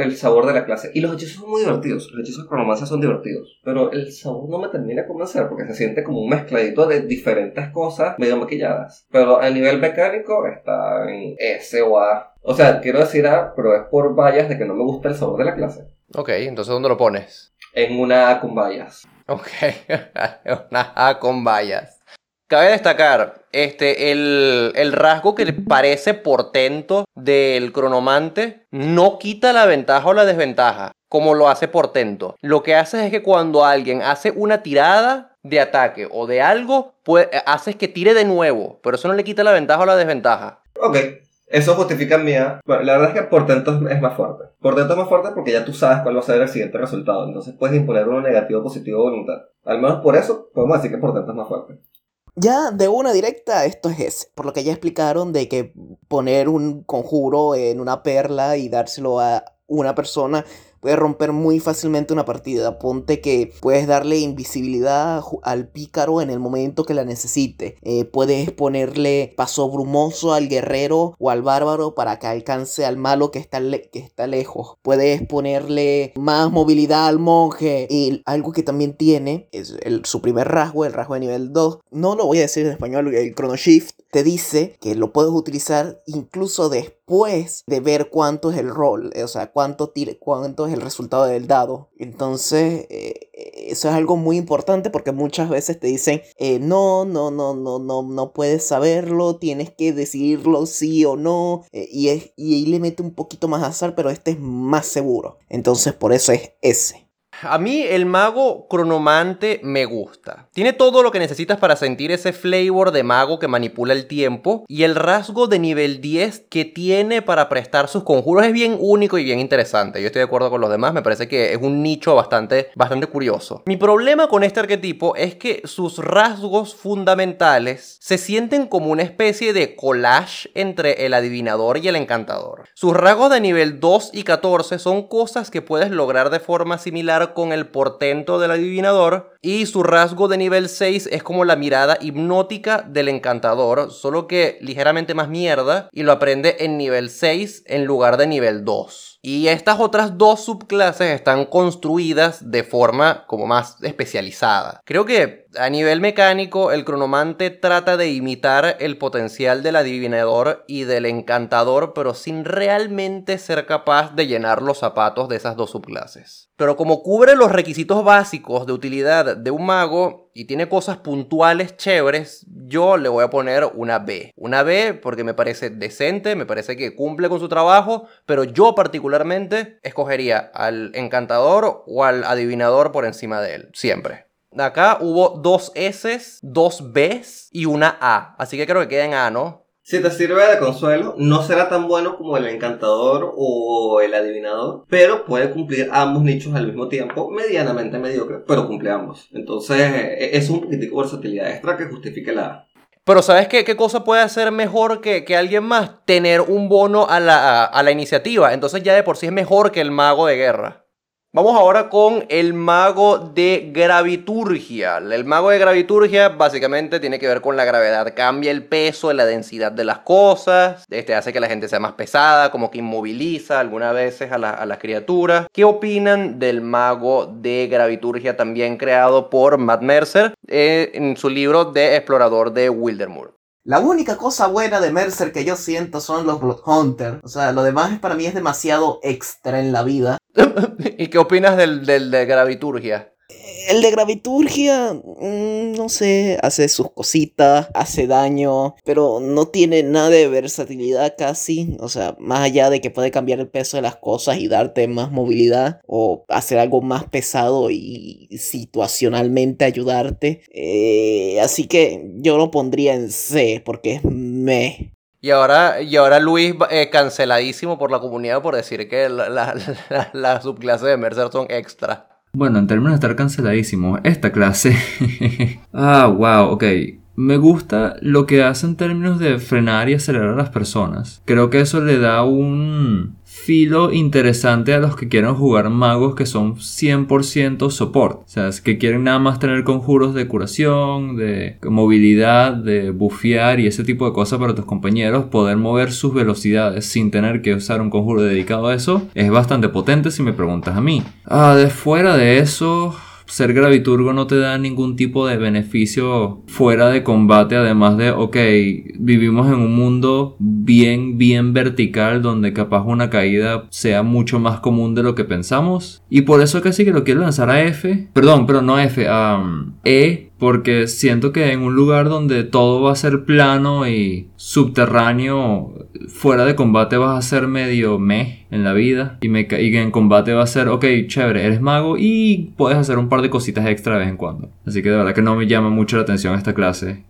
el sabor de la clase. Y los hechizos son muy divertidos. Los hechizos de cronomancia son divertidos. Pero el sabor no me termina de convencer porque se siente como un mezcla mezcladito de diferentes cosas medio maquilladas. Pero a nivel mecánico está en S o A. O sea, quiero decir A, pero es por vallas de que no me gusta el sabor de la clase. Ok, entonces ¿dónde lo pones? En una A con vallas. Ok, una A con vallas. Cabe destacar este, el, el rasgo que parece portento del cronomante no quita la ventaja o la desventaja como lo hace portento. Lo que hace es que cuando alguien hace una tirada de ataque o de algo, pues haces que tire de nuevo, pero eso no le quita la ventaja o la desventaja. Ok, eso justifica mi A. Bueno, la verdad es que portento es más fuerte. Portento es más fuerte porque ya tú sabes cuál va a ser el siguiente resultado, entonces puedes imponer uno negativo, positivo o voluntad. Al menos por eso podemos decir que portento es más fuerte. Ya de una directa, esto es ese. Por lo que ya explicaron de que poner un conjuro en una perla y dárselo a una persona puede romper muy fácilmente una partida. Ponte que puedes darle invisibilidad al pícaro en el momento que la necesite. Eh, puedes ponerle paso brumoso al guerrero o al bárbaro para que alcance al malo que está, que está lejos. Puedes ponerle más movilidad al monje. Y algo que también tiene es el, su primer rasgo, el rasgo de nivel 2. No lo voy a decir en español, el Chrono Shift te dice que lo puedes utilizar incluso después de ver cuánto es el rol, o sea, cuánto, tire, cuánto es el resultado del dado. Entonces, eh, eso es algo muy importante porque muchas veces te dicen, eh, no, no, no, no, no, no puedes saberlo, tienes que decidirlo sí o no, eh, y, es, y ahí le mete un poquito más azar, pero este es más seguro. Entonces, por eso es ese. A mí el mago cronomante me gusta. Tiene todo lo que necesitas para sentir ese flavor de mago que manipula el tiempo y el rasgo de nivel 10 que tiene para prestar sus conjuros es bien único y bien interesante. Yo estoy de acuerdo con los demás, me parece que es un nicho bastante, bastante curioso. Mi problema con este arquetipo es que sus rasgos fundamentales se sienten como una especie de collage entre el adivinador y el encantador. Sus rasgos de nivel 2 y 14 son cosas que puedes lograr de forma similar con el portento del adivinador y su rasgo de nivel 6 es como la mirada hipnótica del encantador, solo que ligeramente más mierda y lo aprende en nivel 6 en lugar de nivel 2. Y estas otras dos subclases están construidas de forma como más especializada. Creo que a nivel mecánico el cronomante trata de imitar el potencial del adivinador y del encantador, pero sin realmente ser capaz de llenar los zapatos de esas dos subclases. Pero como cubre los requisitos básicos de utilidad de un mago y tiene cosas puntuales chéveres, yo le voy a poner una B. Una B porque me parece decente, me parece que cumple con su trabajo, pero yo particularmente escogería al encantador o al adivinador por encima de él, siempre. Acá hubo dos S, dos Bs y una A, así que creo que queda en A, ¿no? Si te sirve de consuelo, no será tan bueno como el encantador o el adivinador, pero puede cumplir ambos nichos al mismo tiempo, medianamente mediocre, pero cumple ambos. Entonces e, es un poquitico de versatilidad extra que justifique la Pero ¿sabes qué, qué cosa puede hacer mejor que, que alguien más? Tener un bono a la, a la iniciativa. Entonces ya de por sí es mejor que el mago de guerra. Vamos ahora con el mago de graviturgia. El mago de graviturgia básicamente tiene que ver con la gravedad. Cambia el peso, la densidad de las cosas. Este hace que la gente sea más pesada, como que inmoviliza algunas veces a, la, las criaturas. ¿Qué opinan del mago de graviturgia también creado por Matt Mercer eh, en su libro de explorador de Wildermoor? La única cosa buena de Mercer que yo siento son los Bloodhunter. O sea, lo demás para mí es demasiado extra en la vida. ¿Y qué opinas del, del de graviturgia? El de graviturgia, mm, no sé, hace sus cositas, hace daño, pero no tiene nada de versatilidad casi. O sea, más allá de que puede cambiar el peso de las cosas y darte más movilidad o hacer algo más pesado y situacionalmente ayudarte. Eh, así que yo lo pondría en C porque es me. Y ahora, y ahora Luis eh, canceladísimo por la comunidad por decir que la, la, la, la subclase de Mercer son extra. Bueno, en términos de estar canceladísimo, esta clase... ah, wow, ok. Me gusta lo que hace en términos de frenar y acelerar a las personas. Creo que eso le da un filo interesante a los que quieren jugar magos que son 100% support. O sea, es que quieren nada más tener conjuros de curación, de movilidad, de bufear y ese tipo de cosas para tus compañeros. Poder mover sus velocidades sin tener que usar un conjuro dedicado a eso es bastante potente si me preguntas a mí. Ah, de fuera de eso ser graviturgo no te da ningún tipo de beneficio fuera de combate, además de, ok, vivimos en un mundo bien, bien vertical donde capaz una caída sea mucho más común de lo que pensamos. Y por eso casi que lo quiero lanzar a F, perdón, pero no a F, a um, E porque siento que en un lugar donde todo va a ser plano y subterráneo, fuera de combate vas a ser medio meh en la vida. Y, en combate va a ser, ok, chévere, eres mago y puedes hacer un par de cositas extra de vez en cuando. Así que de verdad que no me llama mucho la atención esta clase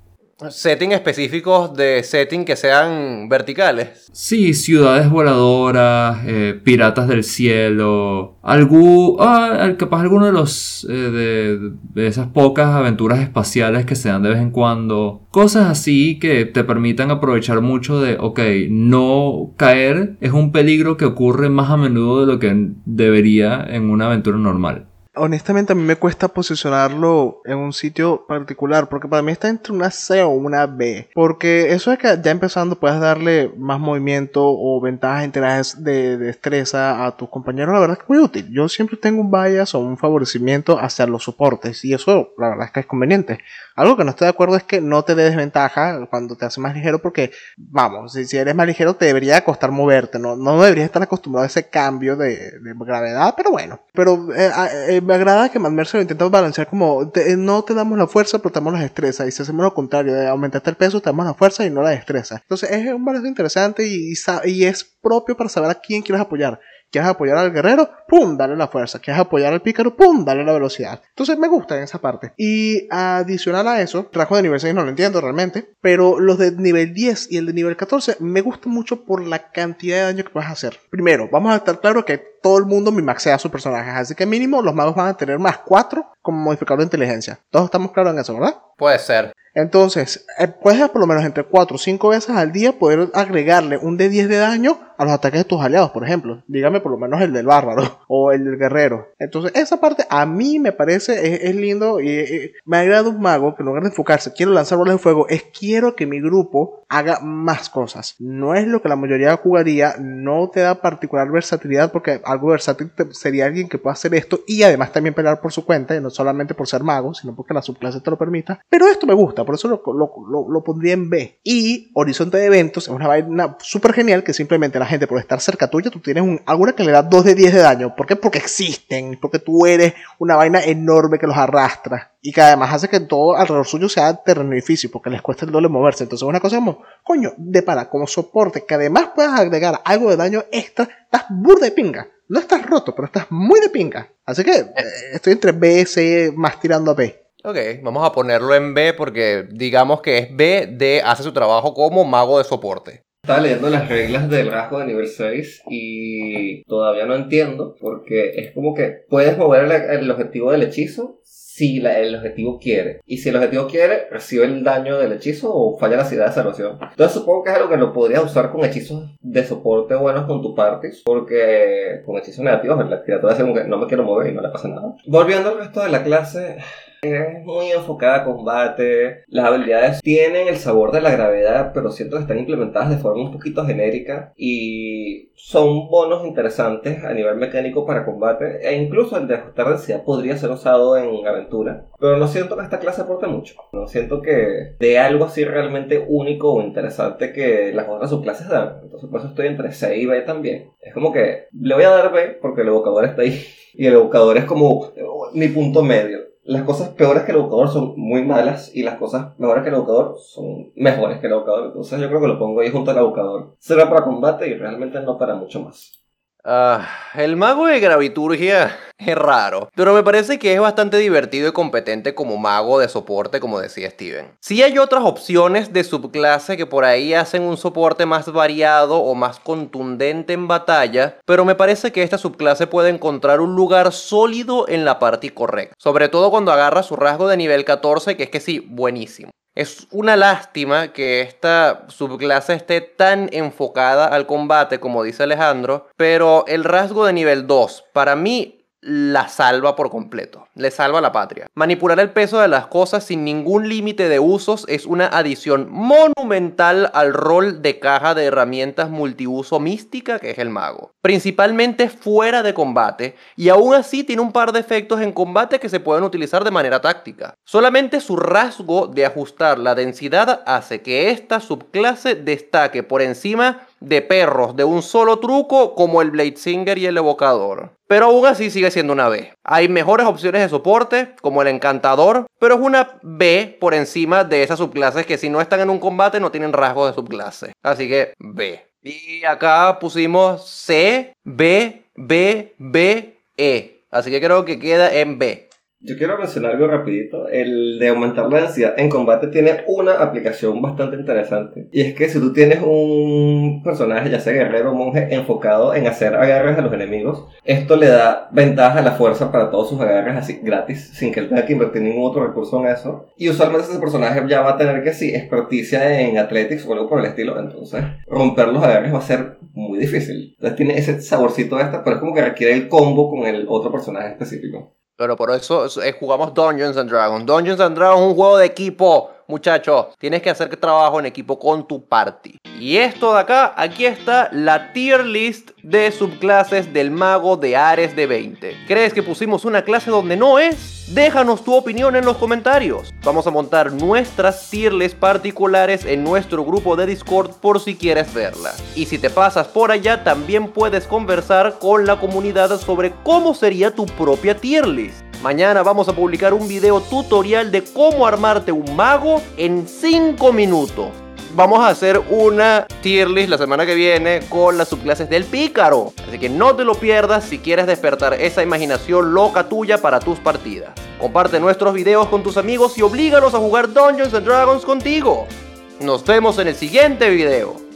setting específicos de setting que sean verticales. Sí, ciudades voladoras, eh, piratas del cielo, algún, ah, capaz alguno de los eh, de, esas pocas aventuras espaciales que se dan de vez en cuando, cosas así que te permitan aprovechar mucho de, ok, no caer es un peligro que ocurre más a menudo de lo que debería en una aventura normal honestamente a mí me cuesta posicionarlo en un sitio particular, porque para mí está entre una C o una B. Porque eso es que ya empezando puedes darle más movimiento o ventajas enteras de, destreza a tus compañeros, la verdad es que es muy útil. Yo siempre tengo un bias o un favorecimiento hacia los soportes, y eso la verdad es que es conveniente. Algo que no estoy de acuerdo es que no te dé desventaja cuando te hace más ligero, porque, vamos, si, eres más ligero te debería costar moverte, no, no deberías estar acostumbrado a ese cambio de, gravedad, pero bueno. Pero eh, eh, me agrada que Mad lo intentamos balancear como, no te damos la fuerza, pero te damos la destreza, y si hacemos lo contrario, de aumentarte el peso, te damos la fuerza y no la destreza. Entonces es un balance interesante y, y es propio para saber a quién quieres apoyar. ¿Quieres apoyar al guerrero? ¡Pum! Dale la fuerza. ¿Quieres apoyar al pícaro? ¡Pum! Dale la velocidad. Entonces me gusta en esa parte. Y adicional a eso, trajo de nivel 6 no lo entiendo realmente, pero los de nivel 10 y el de nivel 14 me gustan mucho por la cantidad de daño que vas a hacer. Primero, vamos a estar claro que todo el mundo me maxea sus personajes, así que mínimo los magos van a tener más 4 como modificador de inteligencia. Todos estamos claros en eso, ¿verdad? Puede ser. Entonces, eh, puedes por lo menos entre 4 o 5 veces al día poder agregarle un de 10 de daño a los ataques de tus aliados, por ejemplo. Dígame por lo menos el del bárbaro o el del guerrero. Entonces, esa parte a mí me parece es, lindo y, me agrada un mago que en lugar de enfocarse, quiero lanzar bolas de fuego, es quiero que mi grupo haga más cosas. No es lo que la mayoría jugaría, no te da particular versatilidad porque algo versátil sería alguien que pueda hacer esto y además también pelear por su cuenta, y no solamente por ser mago, sino porque la subclase te lo permita. Pero esto me gusta, por eso lo, lo, pondría en B. Y Horizonte de Eventos es una vaina súper genial que simplemente la gente por estar cerca tuya, tú tienes un, alguna que le da 2 de 10 de daño. ¿Por qué? Porque existen, porque tú eres una vaina enorme que los arrastra. Y que además hace que todo alrededor suyo sea terreno difícil, porque les cuesta el doble moverse. Entonces una cosa como, coño, de para, como soporte, que además puedas agregar algo de daño extra, estás burda de pinga. No estás roto, pero estás muy de pinga. Así que eh, estoy entre B, C, más tirando a B. Ok, vamos a ponerlo en B porque digamos que es B de hace su trabajo como mago de soporte. Estaba leyendo las reglas del rasgo de nivel 6 y todavía no entiendo porque es como que puedes mover el, objetivo del hechizo si el objetivo quiere. Y si el objetivo quiere, recibe el daño del hechizo o falla la ciudad de salvación. Entonces supongo que es algo que lo podrías usar con hechizos de soporte buenos con tu party. Porque con hechizos negativos la criatura hace como que no me quiero mover y no le pasa nada. Volviendo al resto de la clase, es muy enfocada a combate. Las habilidades tienen el sabor de la gravedad, pero siento que están implementadas de forma un poquito genérica y son bonos interesantes a nivel mecánico para combate. E incluso el de ajustar densidad podría ser usado en aventura. Pero no siento que esta clase aporte mucho. No siento que dé algo así realmente único o interesante que las otras subclases dan. Entonces por eso estoy entre C y B también. Es como que le voy a dar B porque el evocador está ahí. Y el evocador es como mi punto medio las cosas peores que el educador son muy malas y las cosas mejores que el educador son mejores que el educador. Entonces yo creo que lo pongo ahí junto al educador. Será para combate y realmente no para mucho más. Ah, el mago de graviturgia es raro, pero me parece que es bastante divertido y competente como mago de soporte, como decía Steven. Sí hay otras opciones de subclase que por ahí hacen un soporte más variado o más contundente en batalla, pero me parece que esta subclase puede encontrar un lugar sólido en la parte correcta, sobre todo cuando agarra su rasgo de nivel 14, que es que sí, buenísimo. Es una lástima que esta subclase esté tan enfocada al combate como dice Alejandro, pero el rasgo de nivel 2 para mí la salva por completo, le salva la patria. Manipular el peso de las cosas sin ningún límite de usos es una adición monumental al rol de caja de herramientas multiuso mística que es el mago. Principalmente fuera de combate, y aún así tiene un par de efectos en combate que se pueden utilizar de manera táctica. Solamente su rasgo de ajustar la densidad hace que esta subclase destaque por encima de perros de un solo truco como el Blade Singer y el Evocador. Pero aún así sigue siendo una B. Hay mejores opciones de soporte, como el Encantador, pero es una B por encima de esas subclases que si no están en un combate no tienen rasgos de subclase. Así que B. Y acá pusimos C, B, B, B, E. Así que creo que queda en B. Yo quiero mencionar algo rapidito. El de aumentar la densidad en combate tiene una aplicación bastante interesante. Y es que si tú tienes un personaje, ya sea guerrero o monje, enfocado en hacer agarres a los enemigos, esto le da ventaja a la fuerza para todos sus agarres así gratis, sin que él tenga que invertir ningún otro recurso en eso. Y usualmente ese personaje ya va a tener que sí, experticia en athletics o algo por el estilo. Entonces, romper los agarres va a ser muy difícil. Entonces tiene ese saborcito de esta, pero es como que requiere el combo con el otro personaje específico. Pero por eso eh, jugamos Dungeons and Dragons. Dungeons and Dragons es un juego de equipo, muchachos. Tienes que hacer trabajo en equipo con tu party. Y esto de acá, aquí está la tier list de subclases del mago de Ares de 20. ¿Crees que pusimos una clase donde no es? Déjanos tu opinión en los comentarios. Vamos a montar nuestras tier lists particulares en nuestro grupo de Discord por si quieres verla. Y si te pasas por allá, también puedes conversar con la comunidad sobre cómo sería tu propia tier list. Mañana vamos a publicar un video tutorial de cómo armarte un mago en 5 minutos vamos a hacer una tier list la semana que viene con las subclases del pícaro. Así que no te lo pierdas si quieres despertar esa imaginación loca tuya para tus partidas. Comparte nuestros videos con tus amigos y oblígalos a jugar Dungeons and Dragons contigo. Nos vemos en el siguiente video.